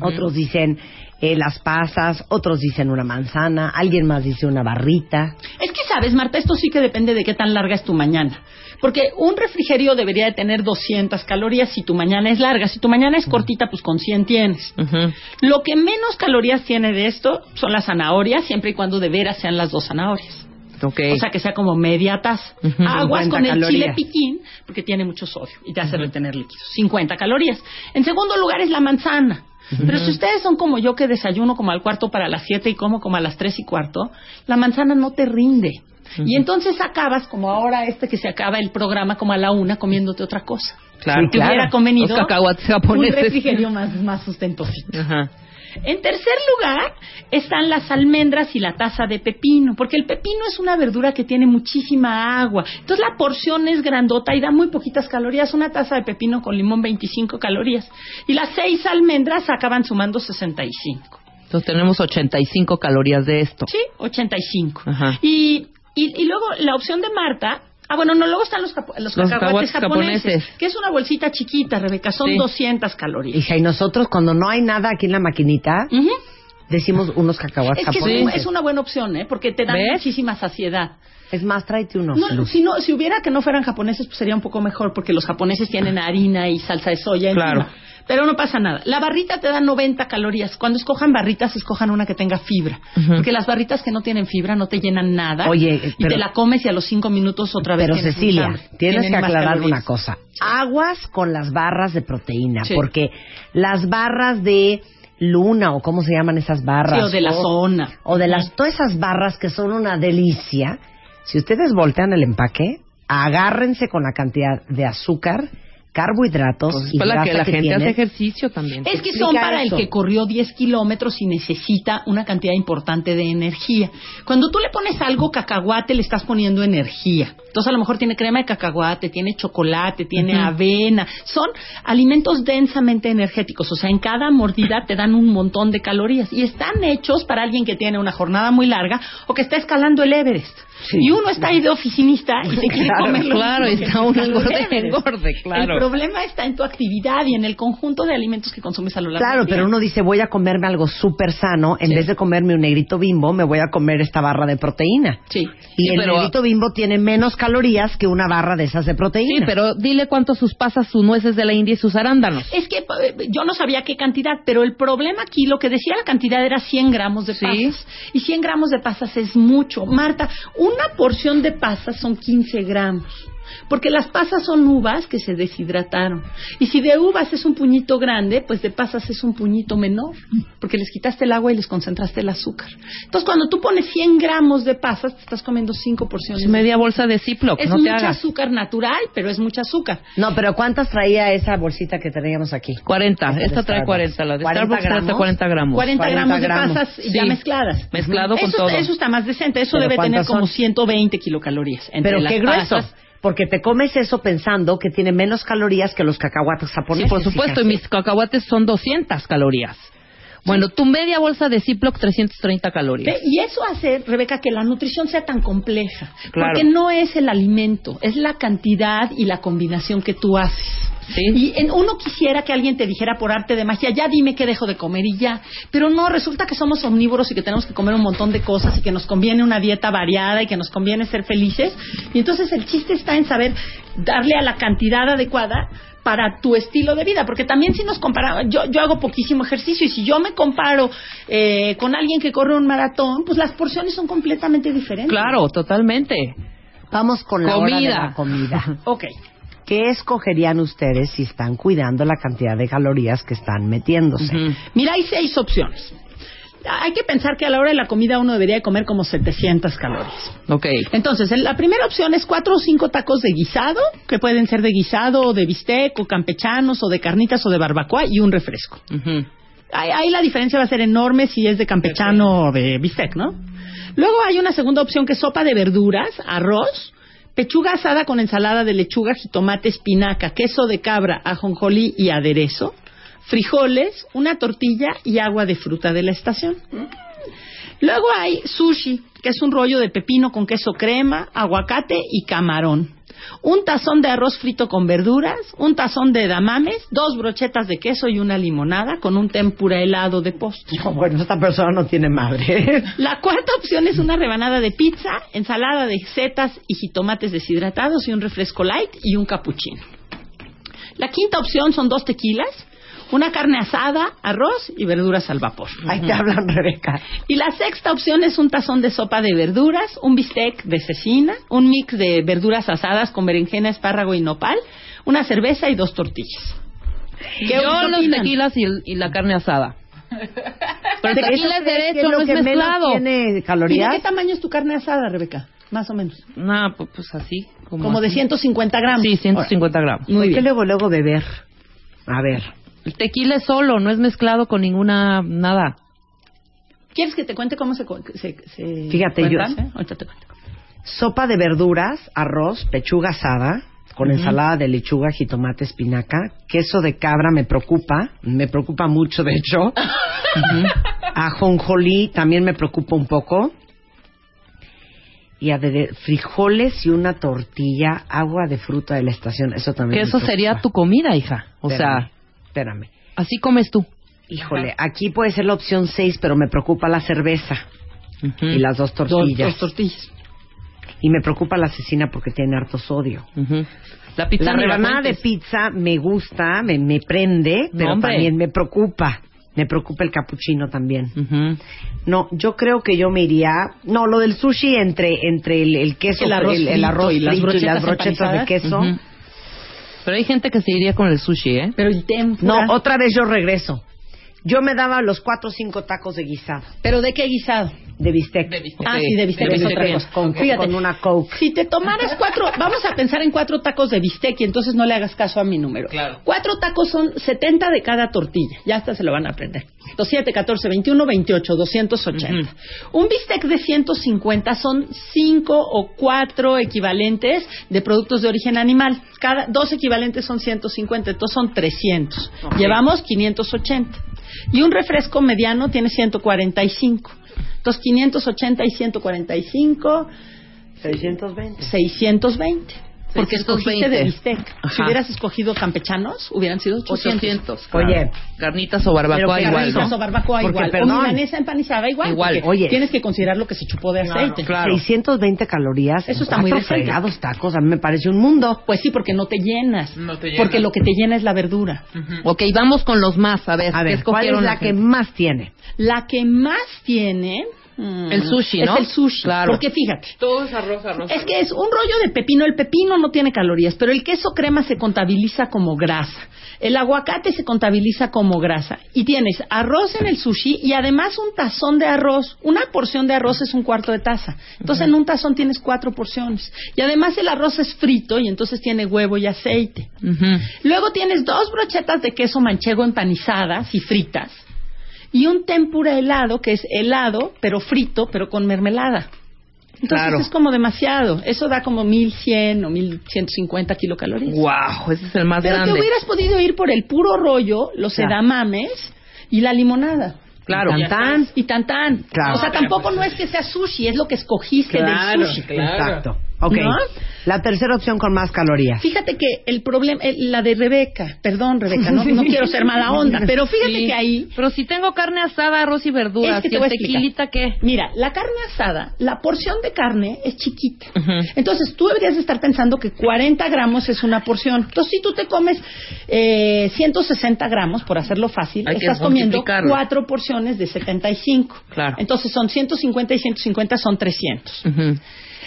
[SPEAKER 2] otros dicen eh, las pasas, otros dicen una manzana, alguien más dice una barrita.
[SPEAKER 15] Es que sabes, Marta, esto sí que depende de qué tan larga es tu mañana. Porque un refrigerio debería de tener 200 calorías si tu mañana es larga. Si tu mañana es cortita, pues con 100 tienes. Lo que menos calorías tiene de esto son las zanahorias, siempre y cuando de veras sean las dos zanahorias.
[SPEAKER 3] Ok.
[SPEAKER 15] O sea, que sea como media taza. Aguas
[SPEAKER 2] 50
[SPEAKER 15] con el chile piquín, porque tiene mucho sodio y te hace retener líquidos. 50 calorías. En segundo lugar es la manzana. Pero si ustedes son como yo que desayuno como al cuarto para las 7 y como como a las 3 y cuarto, la manzana no te rinde. Y entonces acabas, como ahora este que se acaba el programa, como a la una, comiéndote otra cosa.
[SPEAKER 3] Claro,
[SPEAKER 15] Si te
[SPEAKER 3] claro.
[SPEAKER 15] hubiera convenido un refrigerio más, más sustentosito.
[SPEAKER 3] Ajá.
[SPEAKER 15] En tercer lugar están las almendras y la taza de pepino, porque el pepino es una verdura que tiene muchísima agua. Entonces la porción es grandota y da muy poquitas calorías. Una taza de pepino con limón 25 calorías. Y las seis almendras acaban sumando 65.
[SPEAKER 3] Entonces tenemos 85 calorías de esto.
[SPEAKER 15] Sí, 85.
[SPEAKER 3] Ajá.
[SPEAKER 15] Y, y, y luego la opción de Marta. Ah, bueno, no, luego están los, capo- los,
[SPEAKER 3] Los
[SPEAKER 15] cacahuates
[SPEAKER 3] cacahuates
[SPEAKER 15] japoneses,
[SPEAKER 3] japoneses.
[SPEAKER 15] que es una bolsita chiquita, Rebeca, son
[SPEAKER 3] Sí.
[SPEAKER 15] 200 calorías.
[SPEAKER 2] Hija, y nosotros cuando no hay nada aquí en la maquinita,
[SPEAKER 15] Ujú.
[SPEAKER 2] Decimos unos cacahuates
[SPEAKER 15] Es que es, un- es una buena opción, ¿eh? Porque te dan
[SPEAKER 3] ¿Ves?
[SPEAKER 15] muchísima saciedad.
[SPEAKER 2] Es más, tráete unos.
[SPEAKER 15] No, si, no, si hubiera que no fueran japoneses, pues sería un poco mejor, porque los japoneses tienen harina y salsa de soya encima.
[SPEAKER 3] Claro.
[SPEAKER 15] Pero no pasa nada. La barrita te da 90 calorías. Cuando escojan barritas, escojan una que tenga fibra. Porque las barritas que no tienen fibra no te llenan nada.
[SPEAKER 2] Oye,
[SPEAKER 15] y
[SPEAKER 2] pero-
[SPEAKER 15] te la comes y a los cinco minutos otra vez
[SPEAKER 2] Pero Cecilia,
[SPEAKER 15] hambre.
[SPEAKER 2] tienes que aclarar una cosa. Aguas con las barras de proteína,
[SPEAKER 15] Sí.
[SPEAKER 2] porque las barras de luna o cómo se llaman esas barras
[SPEAKER 15] Sí, o de la zona.
[SPEAKER 2] o de las todas esas barras que son una delicia. Si ustedes voltean el empaque, agárrense con la cantidad de azúcar, carbohidratos
[SPEAKER 3] Pues es
[SPEAKER 2] y
[SPEAKER 3] para
[SPEAKER 2] grasa
[SPEAKER 3] que la gente
[SPEAKER 2] tiene.
[SPEAKER 3] hace ejercicio también.
[SPEAKER 15] Es que son para
[SPEAKER 2] eso.
[SPEAKER 15] el que corrió 10 kilómetros y necesita una cantidad importante de energía. Cuando tú le pones algo cacahuate, le estás poniendo energía. Entonces, a lo mejor tiene crema de cacahuate, tiene chocolate, tiene avena. Son alimentos densamente energéticos. O sea, en cada mordida te dan un montón de calorías. Y están hechos para alguien que tiene una jornada muy larga o que está escalando el Everest. Y uno está ahí de oficinista y se quiere
[SPEAKER 3] Claro,
[SPEAKER 15] comer
[SPEAKER 3] claro, está uno
[SPEAKER 15] el
[SPEAKER 3] engorde,
[SPEAKER 15] Everest.
[SPEAKER 3] engorde, claro.
[SPEAKER 15] El problema está en tu actividad y en el conjunto de alimentos que consumes a lo largo
[SPEAKER 2] Claro,
[SPEAKER 15] del día.
[SPEAKER 2] pero uno dice, voy a comerme algo súper sano, en vez de comerme un negrito bimbo, me voy a comer esta barra de proteína.
[SPEAKER 15] Sí.
[SPEAKER 2] Y
[SPEAKER 3] Sí,
[SPEAKER 2] el
[SPEAKER 3] pero-
[SPEAKER 2] negrito bimbo tiene menos calorías que una barra de esas de proteína.
[SPEAKER 3] Sí, pero dile cuánto sus pasas, sus nueces de la India y sus arándanos.
[SPEAKER 15] Es que eh, yo no sabía qué cantidad, pero el problema aquí, lo que decía la cantidad era 100 gramos de pasas. Y 100 gramos de pasas es mucho. Marta, una porción de pasas son 15 gramos. Porque las pasas son uvas que se deshidrataron. Y si de uvas es un puñito grande, pues de pasas es un puñito menor. Porque les quitaste el agua y les concentraste el azúcar. Entonces, cuando tú pones 100 gramos de pasas, te estás comiendo 5 porciones.
[SPEAKER 3] Es media bolsa de Ziploc,
[SPEAKER 15] Es
[SPEAKER 3] no te
[SPEAKER 15] mucha azúcar natural, pero es mucha azúcar.
[SPEAKER 2] No, pero ¿cuántas traía esa bolsita que teníamos aquí?
[SPEAKER 3] 40.
[SPEAKER 2] Esa de
[SPEAKER 3] Esta trae
[SPEAKER 2] Starbucks.
[SPEAKER 3] 40. La de
[SPEAKER 2] 40
[SPEAKER 3] Starbucks trae
[SPEAKER 2] gramos.
[SPEAKER 3] 40 gramos.
[SPEAKER 15] 40, gramos de pasas ya
[SPEAKER 3] Sí.
[SPEAKER 15] mezcladas.
[SPEAKER 3] Mezclado con
[SPEAKER 15] eso,
[SPEAKER 3] todo.
[SPEAKER 15] Eso está más decente. Eso
[SPEAKER 2] ¿Pero
[SPEAKER 15] debe tener como
[SPEAKER 2] son?
[SPEAKER 15] 120 kilocalorías. Entre
[SPEAKER 2] Pero
[SPEAKER 15] las
[SPEAKER 2] qué grueso.
[SPEAKER 15] pasas.
[SPEAKER 2] Porque te comes eso pensando que tiene menos calorías que los cacahuates
[SPEAKER 3] Sí,
[SPEAKER 2] japoneses.
[SPEAKER 3] por supuesto, y mis cacahuates son 200 calorías. Bueno, tu media bolsa de Ziploc, 330 calorías.
[SPEAKER 15] Y eso hace, Rebeca, que la nutrición sea tan compleja.
[SPEAKER 3] Claro.
[SPEAKER 15] Porque no es el alimento, es la cantidad y la combinación que tú haces. Y en- uno quisiera que alguien te dijera por arte de magia, ya dime qué dejo de comer y ya. Pero no, resulta que somos omnívoros y que tenemos que comer un montón de cosas y que nos conviene una dieta variada y que nos conviene ser felices. Y entonces el chiste está en saber darle a la cantidad adecuada para tu estilo de vida, porque también si nos comparamos, yo, yo hago poquísimo ejercicio y si yo me comparo eh, con alguien que corre un maratón, pues las porciones son completamente diferentes.
[SPEAKER 3] Claro, totalmente.
[SPEAKER 2] Vamos con la hora de
[SPEAKER 3] Comida.
[SPEAKER 2] la comida.
[SPEAKER 15] ok.
[SPEAKER 2] ¿Qué escogerían ustedes si están cuidando la cantidad de calorías que están metiéndose?
[SPEAKER 15] Mira, hay seis opciones. Hay que pensar que a la hora de la comida uno debería de comer como 700 calorías.
[SPEAKER 3] Ok.
[SPEAKER 15] Entonces, en la primera opción es cuatro o cinco tacos de guisado, que pueden ser de guisado o de bistec o campechanos o de carnitas o de barbacoa y un refresco. Ahí, ahí la diferencia va a ser enorme si es de campechano o de bistec, ¿no? Luego hay una segunda opción que es sopa de verduras, arroz, pechuga asada con ensalada de lechuga, jitomate, espinaca, queso de cabra, ajonjolí y aderezo, frijoles, una tortilla y agua de fruta de la estación. Luego hay sushi, que es un rollo de pepino con queso crema, aguacate y camarón. Un tazón de arroz frito con verduras, un tazón de damames, dos brochetas de queso y una limonada con un tempura helado de postre.
[SPEAKER 2] bueno, esta persona no tiene madre.
[SPEAKER 15] La cuarta opción es una rebanada de pizza, ensalada de setas y jitomates deshidratados y un refresco light y un cappuccino. La quinta opción son dos tequilas, una carne asada, arroz y verduras al vapor.
[SPEAKER 2] Ahí te hablan, Rebeca.
[SPEAKER 15] Y la sexta opción es un tazón de sopa de verduras, un bistec de cecina, un mix de verduras asadas con berenjena, espárrago y nopal, una cerveza y dos tortillas. ¿Qué
[SPEAKER 3] Yo los tequilas y, el- y la carne asada. Pero el
[SPEAKER 2] ¿Eso
[SPEAKER 3] tequila es derecho,
[SPEAKER 2] lo
[SPEAKER 3] no es
[SPEAKER 2] que
[SPEAKER 3] mezclado.
[SPEAKER 2] tiene
[SPEAKER 15] ¿Y de
[SPEAKER 2] calorías?
[SPEAKER 15] qué tamaño es tu carne asada, Rebeca? Más o menos.
[SPEAKER 3] No, pues, pues así. Como,
[SPEAKER 15] Como de
[SPEAKER 3] así.
[SPEAKER 15] 150 gramos.
[SPEAKER 3] Sí, 150 gramos.
[SPEAKER 2] ¿Por qué luego, luego beber? A ver.
[SPEAKER 3] El tequila es solo, no es mezclado con ninguna nada.
[SPEAKER 15] ¿Quieres que te cuente cómo se, se, se
[SPEAKER 2] Fíjate, yo-
[SPEAKER 15] cuentan? Ahorita te cuento.
[SPEAKER 2] Sopa de verduras, arroz, pechuga asada, con ensalada de lechuga, jitomate, espinaca, queso de cabra me preocupa, me preocupa mucho de hecho. Ujú. Ajonjolí también me preocupa un poco. Y frijoles y una tortilla, agua de fruta de la estación, eso también.
[SPEAKER 3] Que
[SPEAKER 2] me
[SPEAKER 3] eso
[SPEAKER 2] preocupa.
[SPEAKER 3] sería tu comida, hija. O sea,
[SPEAKER 2] espérame.
[SPEAKER 3] así comes tú.
[SPEAKER 2] Híjole, aquí puede ser la opción 6, pero me preocupa la cerveza y las dos tortillas.
[SPEAKER 15] Dos, dos tortillas.
[SPEAKER 2] Y me preocupa la cecina porque tiene harto sodio.
[SPEAKER 3] La pizza
[SPEAKER 2] La
[SPEAKER 3] ni la
[SPEAKER 2] rebanada de pizza me gusta, me, me prende,
[SPEAKER 3] No,
[SPEAKER 2] pero
[SPEAKER 3] hombre.
[SPEAKER 2] también me preocupa. Me preocupa el capuchino también. No, yo creo que yo me iría. No, lo del sushi entre entre el, el queso,
[SPEAKER 15] El arroz
[SPEAKER 2] el, el
[SPEAKER 15] frito
[SPEAKER 2] arroz
[SPEAKER 15] y las brochetas
[SPEAKER 2] brochetas de queso.
[SPEAKER 3] Pero hay gente que se iría con el sushi, ¿eh?
[SPEAKER 15] Pero el tempura.
[SPEAKER 2] No, otra vez yo regreso. Yo me daba los cuatro o cinco tacos de guisado.
[SPEAKER 15] ¿Pero de qué guisado?
[SPEAKER 2] De bistec.
[SPEAKER 15] Ah, sí, de bistec
[SPEAKER 2] De bistec, con-
[SPEAKER 15] Fíjate,
[SPEAKER 2] con una Coke.
[SPEAKER 15] Si te tomaras cuatro, vamos a pensar en cuatro tacos de bistec y entonces no le hagas caso a mi número.
[SPEAKER 12] Claro.
[SPEAKER 15] Cuatro tacos son 70 de cada tortilla. Ya hasta se lo van a aprender. 7, 14, 21, 28, 280. Un bistec de 150 son cinco o cuatro equivalentes de productos de origen animal. Cada dos equivalentes son 150, entonces son 300.
[SPEAKER 12] Ok.
[SPEAKER 15] Llevamos 580. Y un refresco mediano tiene 145. Entonces 580 y 145
[SPEAKER 2] 620.
[SPEAKER 15] 620. Porque escogiste
[SPEAKER 3] 620.
[SPEAKER 15] de bistec.
[SPEAKER 3] Ajá.
[SPEAKER 15] Si hubieras escogido campechanos, hubieran sido 800.
[SPEAKER 3] 800. Oye, carnitas o barbacoa
[SPEAKER 15] Pero
[SPEAKER 3] igual,
[SPEAKER 15] carnitas
[SPEAKER 3] ¿no?
[SPEAKER 15] o barbacoa
[SPEAKER 2] Porque,
[SPEAKER 15] igual.
[SPEAKER 2] perdón.
[SPEAKER 15] O milanesa empanizada igual.
[SPEAKER 3] Igual.
[SPEAKER 2] Oye.
[SPEAKER 15] Tienes que considerar lo que se chupó de aceite.
[SPEAKER 2] 620 calorías.
[SPEAKER 15] Eso está muy
[SPEAKER 2] fregados tacos. A mí me parece un mundo.
[SPEAKER 15] Pues sí, porque no te llenas.
[SPEAKER 12] No te llena.
[SPEAKER 15] Porque lo que te llena es la verdura.
[SPEAKER 3] Ok, vamos con los más. A ver,
[SPEAKER 2] A
[SPEAKER 3] ¿qué
[SPEAKER 2] ver, ¿cuál es la que más tiene?
[SPEAKER 15] La que más tiene... mm,
[SPEAKER 3] El sushi, ¿no?
[SPEAKER 15] Es el sushi.
[SPEAKER 3] Claro.
[SPEAKER 15] Porque fíjate,
[SPEAKER 12] Todo es arroz, arroz.
[SPEAKER 15] Es que es un rollo de pepino. El pepino no tiene calorías, pero el queso crema se contabiliza como grasa. El aguacate se contabiliza como grasa. Y tienes arroz en el sushi y además un tazón de arroz. Una porción de arroz es un cuarto de taza. Entonces en un tazón tienes cuatro porciones. Y además el arroz es frito y entonces tiene huevo y aceite. Luego tienes dos brochetas de queso manchego empanizadas y fritas. Y un tempura helado, que es helado, pero frito, pero con mermelada. Entonces
[SPEAKER 3] Claro.
[SPEAKER 15] es como demasiado. Eso da como 1100 o 1150 kilocalorías.
[SPEAKER 3] Wow, ese es el más
[SPEAKER 15] Pero
[SPEAKER 3] grande.
[SPEAKER 15] te hubieras podido ir por el puro rollo, los
[SPEAKER 3] Claro.
[SPEAKER 15] edamames y la limonada.
[SPEAKER 3] Claro.
[SPEAKER 15] Y tantán. Y tantán.
[SPEAKER 2] Claro.
[SPEAKER 15] O sea, tampoco no es que sea sushi, es lo que escogiste
[SPEAKER 12] Claro,
[SPEAKER 15] del sushi.
[SPEAKER 12] claro.
[SPEAKER 2] Exacto. Ok.
[SPEAKER 15] ¿No?
[SPEAKER 2] La tercera opción con más calorías.
[SPEAKER 15] Fíjate que el problema, el- la de Rebeca, perdón Rebeca, no, no quiero ser mala onda, pero fíjate
[SPEAKER 3] Sí.
[SPEAKER 15] que ahí
[SPEAKER 3] Pero si tengo carne asada, arroz y verduras,
[SPEAKER 15] Es que
[SPEAKER 3] ¿y
[SPEAKER 15] te voy a explicar.
[SPEAKER 3] tequilita qué?
[SPEAKER 15] Mira, la carne asada, la porción de carne es chiquita. Entonces, tú deberías de estar pensando que 40 gramos es una porción. Entonces, si tú te comes eh, 160 gramos, por hacerlo fácil,
[SPEAKER 3] Hay
[SPEAKER 15] estás comiendo cuatro porciones de 75.
[SPEAKER 3] Claro.
[SPEAKER 15] Entonces, son 150 y 150 son 300.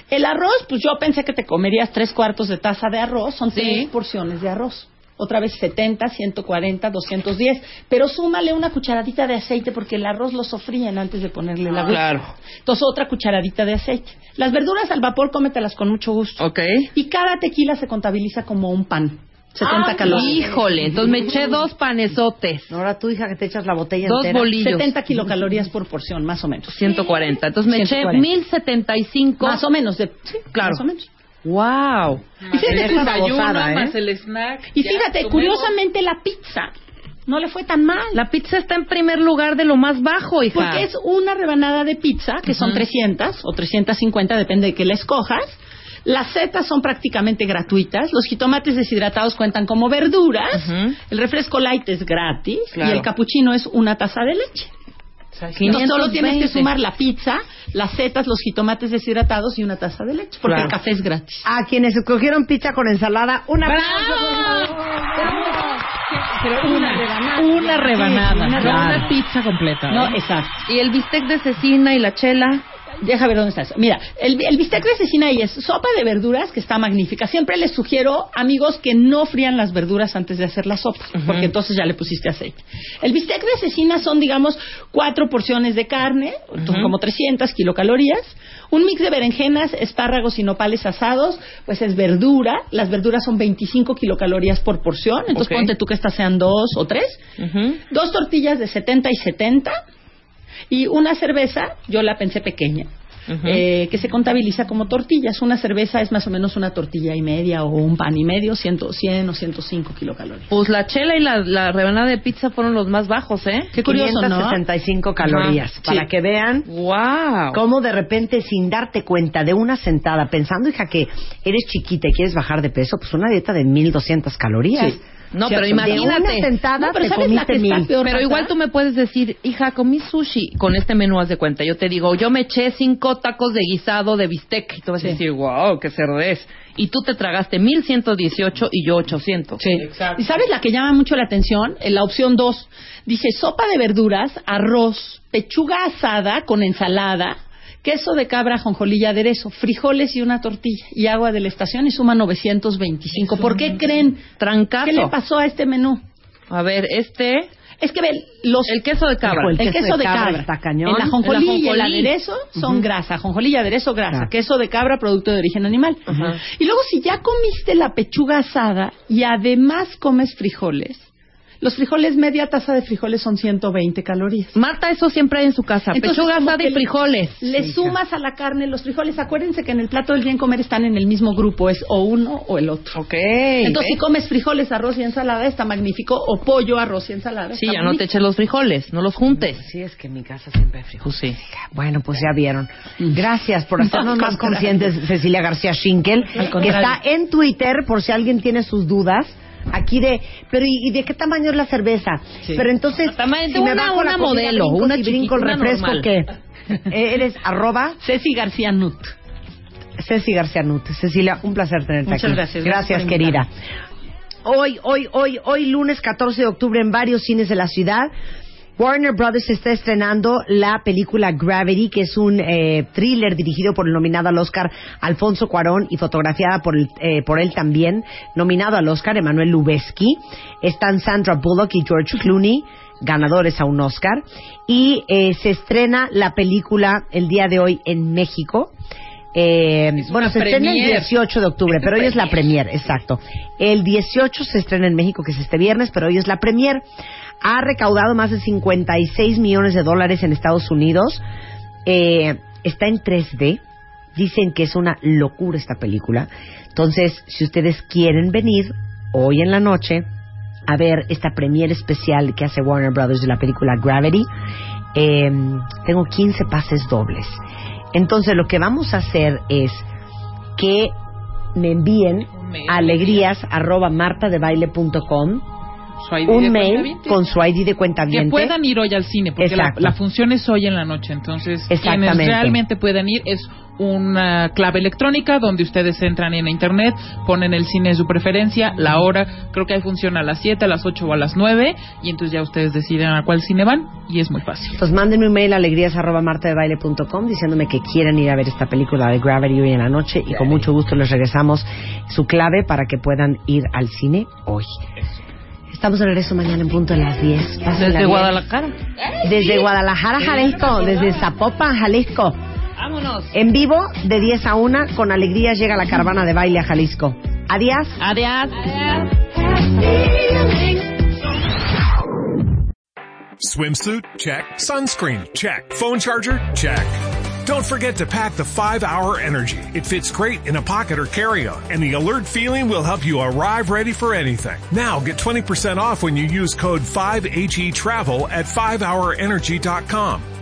[SPEAKER 15] El arroz, pues yo pensé que te comerías tres cuartos de taza de arroz, son tres porciones de arroz. Otra vez 70, 140, 210. Pero súmale una cucharadita de aceite porque el arroz lo sofríen antes de ponerle la agua.
[SPEAKER 3] Claro.
[SPEAKER 15] Entonces otra cucharadita de aceite. Las verduras al vapor cómetelas con mucho gusto.
[SPEAKER 3] Ok.
[SPEAKER 15] Y cada tequila se contabiliza como un pan. 70
[SPEAKER 3] Ah,
[SPEAKER 15] calorías.
[SPEAKER 3] Híjole, entonces me eché dos panesotes.
[SPEAKER 2] Ahora tú, hija, que te echas la botella
[SPEAKER 3] Dos
[SPEAKER 2] entera.
[SPEAKER 3] bolillos.
[SPEAKER 15] 70 kilocalorías por porción, más o menos.
[SPEAKER 3] 140. Entonces me eché
[SPEAKER 15] 140.
[SPEAKER 3] 1075.
[SPEAKER 15] Más o menos. De, sí,
[SPEAKER 3] Claro.
[SPEAKER 15] Más o menos.
[SPEAKER 3] Wow.
[SPEAKER 15] Y fíjate,
[SPEAKER 12] el desayuno,
[SPEAKER 2] ¿eh?
[SPEAKER 12] más el snack.
[SPEAKER 15] Y
[SPEAKER 12] ya,
[SPEAKER 15] fíjate,
[SPEAKER 12] comemos.
[SPEAKER 15] curiosamente la pizza no le fue tan mal.
[SPEAKER 3] La pizza está en primer lugar de lo más bajo, hija.
[SPEAKER 15] Porque es una rebanada de pizza, que son
[SPEAKER 3] Ujú.
[SPEAKER 15] 300 o 350, depende de que la escojas. Las setas son prácticamente gratuitas. Los jitomates deshidratados cuentan como verduras. El refresco light es gratis.
[SPEAKER 3] Claro.
[SPEAKER 15] Y el capuchino es una taza de leche. Entonces solo tienes que sumar la pizza, las setas, los jitomates deshidratados y una taza de leche. Porque
[SPEAKER 2] Claro.
[SPEAKER 15] el café es gratis.
[SPEAKER 2] A quienes escogieron pizza con ensalada, una
[SPEAKER 15] Pero una rebanada.
[SPEAKER 3] Una rebanada.
[SPEAKER 15] Una
[SPEAKER 3] pizza completa.
[SPEAKER 15] No,
[SPEAKER 3] ¿eh?
[SPEAKER 15] exacto.
[SPEAKER 3] Y el bistec de cecina y la chela.
[SPEAKER 15] Deja ver dónde estás. Mira, el, el bistec de cecina ahí es sopa de verduras que está magnífica. Siempre les sugiero, amigos, que no frían las verduras antes de hacer la sopa, porque entonces ya le pusiste aceite. El bistec de cecina son, digamos, cuatro porciones de carne, como 300 kilocalorías. Un mix de berenjenas, espárragos y nopales asados, pues es verdura. Las verduras son 25 kilocalorías por porción. Entonces ponte tú que estas sean dos o tres. Dos tortillas de 70 y 70. Y una cerveza, yo la pensé pequeña, eh, que se contabiliza como tortillas. Una cerveza es más o menos una tortilla y media o un pan y medio, 100, 100 o 105 kilocalorías.
[SPEAKER 3] Pues la chela y la, la rebanada de pizza fueron los más bajos, ¿eh?
[SPEAKER 15] Qué curioso, ¿no?
[SPEAKER 2] 565 calorías.
[SPEAKER 3] Ajá.
[SPEAKER 2] Para
[SPEAKER 3] Sí.
[SPEAKER 2] que vean
[SPEAKER 3] Wow.
[SPEAKER 2] cómo de repente, sin darte cuenta de una sentada, pensando, hija, que eres chiquita y quieres bajar de peso, pues una dieta de 1200 calorías.
[SPEAKER 3] Sí. No, pero imagínate.
[SPEAKER 2] De una sentada
[SPEAKER 15] No, pero
[SPEAKER 2] te
[SPEAKER 15] ¿sabes la que está peor?
[SPEAKER 3] Pero igual tú me puedes decir, hija, comí sushi con este menú, haz de cuenta. Yo te digo, yo me eché cinco tacos de guisado de bistec. Y tú vas a
[SPEAKER 15] Sí.
[SPEAKER 3] decir, wow, qué cerdez. Y tú te tragaste 1118 y yo 800.
[SPEAKER 15] Sí. ¿Y sabes la que llama mucho la atención? En la opción 2. Dice sopa de verduras, arroz, pechuga asada con ensalada, queso de cabra, jonjolí y aderezo, frijoles y una tortilla y agua de la estación y suma 925. ¿Por qué creen?
[SPEAKER 3] Trancazo.
[SPEAKER 15] ¿Qué le pasó a este menú?
[SPEAKER 3] A ver, este.
[SPEAKER 15] Es que ve, los...
[SPEAKER 3] El queso de cabra.
[SPEAKER 15] El, queso, de cabra.
[SPEAKER 2] está cañón.
[SPEAKER 15] El ajonjolí y el aderezo son grasa. Ajonjolí y aderezo grasa.
[SPEAKER 2] Claro.
[SPEAKER 15] Queso de cabra, producto de origen animal. Y luego si ya comiste la pechuga asada y además comes frijoles, los frijoles, media taza de frijoles son 120 calorías.
[SPEAKER 3] Marta, eso siempre hay en su casa.
[SPEAKER 15] Entonces,
[SPEAKER 3] Pechuga asada y frijoles.
[SPEAKER 15] Le
[SPEAKER 2] Sí,
[SPEAKER 15] sumas a la carne los frijoles. Acuérdense que en el plato del bien comer están en el mismo grupo, es o uno o el otro.
[SPEAKER 3] Ok.
[SPEAKER 15] Entonces, si comes frijoles, arroz y ensalada, está magnífico. O pollo, arroz y ensalada.
[SPEAKER 3] Sí,
[SPEAKER 15] está
[SPEAKER 3] ya no te eches los frijoles, no los juntes.
[SPEAKER 2] Sí, es que en mi casa siempre hay frijoles.
[SPEAKER 3] Pues sí.
[SPEAKER 2] Bueno, pues ya vieron. Gracias por hacernos
[SPEAKER 15] No,
[SPEAKER 2] más conscientes, Cecilia García Schinkel, que está en Twitter por si alguien tiene sus dudas. Aquí de, pero ¿y, y de qué tamaño es la cerveza?
[SPEAKER 15] Sí.
[SPEAKER 2] Pero entonces,
[SPEAKER 3] Tamaño-
[SPEAKER 2] si me
[SPEAKER 3] una-
[SPEAKER 2] bajo la
[SPEAKER 3] una
[SPEAKER 2] comida,
[SPEAKER 3] modelo,
[SPEAKER 2] brinco,
[SPEAKER 3] una
[SPEAKER 2] si brinco el refresco,
[SPEAKER 3] normal.
[SPEAKER 2] ¿qué? Eh, Eres arroba
[SPEAKER 15] Ceci García Nut.
[SPEAKER 2] Ceci García Nut. Cecilia, un placer tenerte
[SPEAKER 15] Muchas
[SPEAKER 2] aquí.
[SPEAKER 15] gracias.
[SPEAKER 2] Gracias,
[SPEAKER 15] Gracias por
[SPEAKER 2] querida. Hoy, hoy, hoy, hoy, lunes 14 de octubre en varios cines de la ciudad. Warner Brothers está estrenando la película Gravity, que es un eh, thriller dirigido por el nominado al Oscar Alfonso Cuarón y fotografiada por, eh, por él también, nominado al Oscar Emanuel Lubezki. Están Sandra Bullock y George Clooney, ganadores a un Oscar. Y eh, se estrena la película el día de hoy en México. Eh, bueno, se estrena el
[SPEAKER 3] premier.
[SPEAKER 2] 18 de octubre, pero hoy es la premier, exacto. El 18 se estrena en México, que es este viernes, pero hoy es la premier. Ha recaudado más de 56 millones de dólares en Estados Unidos. Eh, está en 3D. Dicen que es una locura esta película. Entonces, si ustedes quieren venir hoy en la noche a ver esta premier especial que hace Warner Brothers de la película Gravity, eh, tengo 15 pases dobles. Entonces, lo que vamos a hacer es que me envíen a alegrías arroba martadebaile.com
[SPEAKER 12] Su ID
[SPEAKER 2] un mail con su ID de cuenta
[SPEAKER 12] Que puedan ir hoy al cine, porque la, la función es hoy en la noche. Entonces, quienes realmente puedan ir es una clave electrónica donde ustedes entran en internet, ponen el cine de su preferencia, la hora, creo que hay función a las 7, a las 8 o a las 9, y entonces ya ustedes deciden a cuál cine van, y es muy fácil.
[SPEAKER 2] Entonces mándenme un mail a diciéndome que quieren ir a ver esta película de Gravity hoy en la noche y con mucho gusto les regresamos su clave para que puedan ir al cine hoy. Estamos de regreso mañana en punto de las 10. Pásenla
[SPEAKER 3] Desde. Guadalajara.
[SPEAKER 2] Desde Guadalajara, Jalisco, desde Zapopan, Jalisco.
[SPEAKER 3] Vámonos.
[SPEAKER 2] En vivo, de 10 a 1, con alegría llega la caravana de baile a Jalisco. Adiós.
[SPEAKER 3] Adiós.
[SPEAKER 16] Swimsuit? Check. Sunscreen? Check. Phone charger? Check. Don't forget to pack the 5-Hour Energy. It fits great in a pocket or carry-on, and the alert feeling will help you arrive ready for anything. Now get 20% off when you use code 5HETRAVEL at 5hourenergy.com.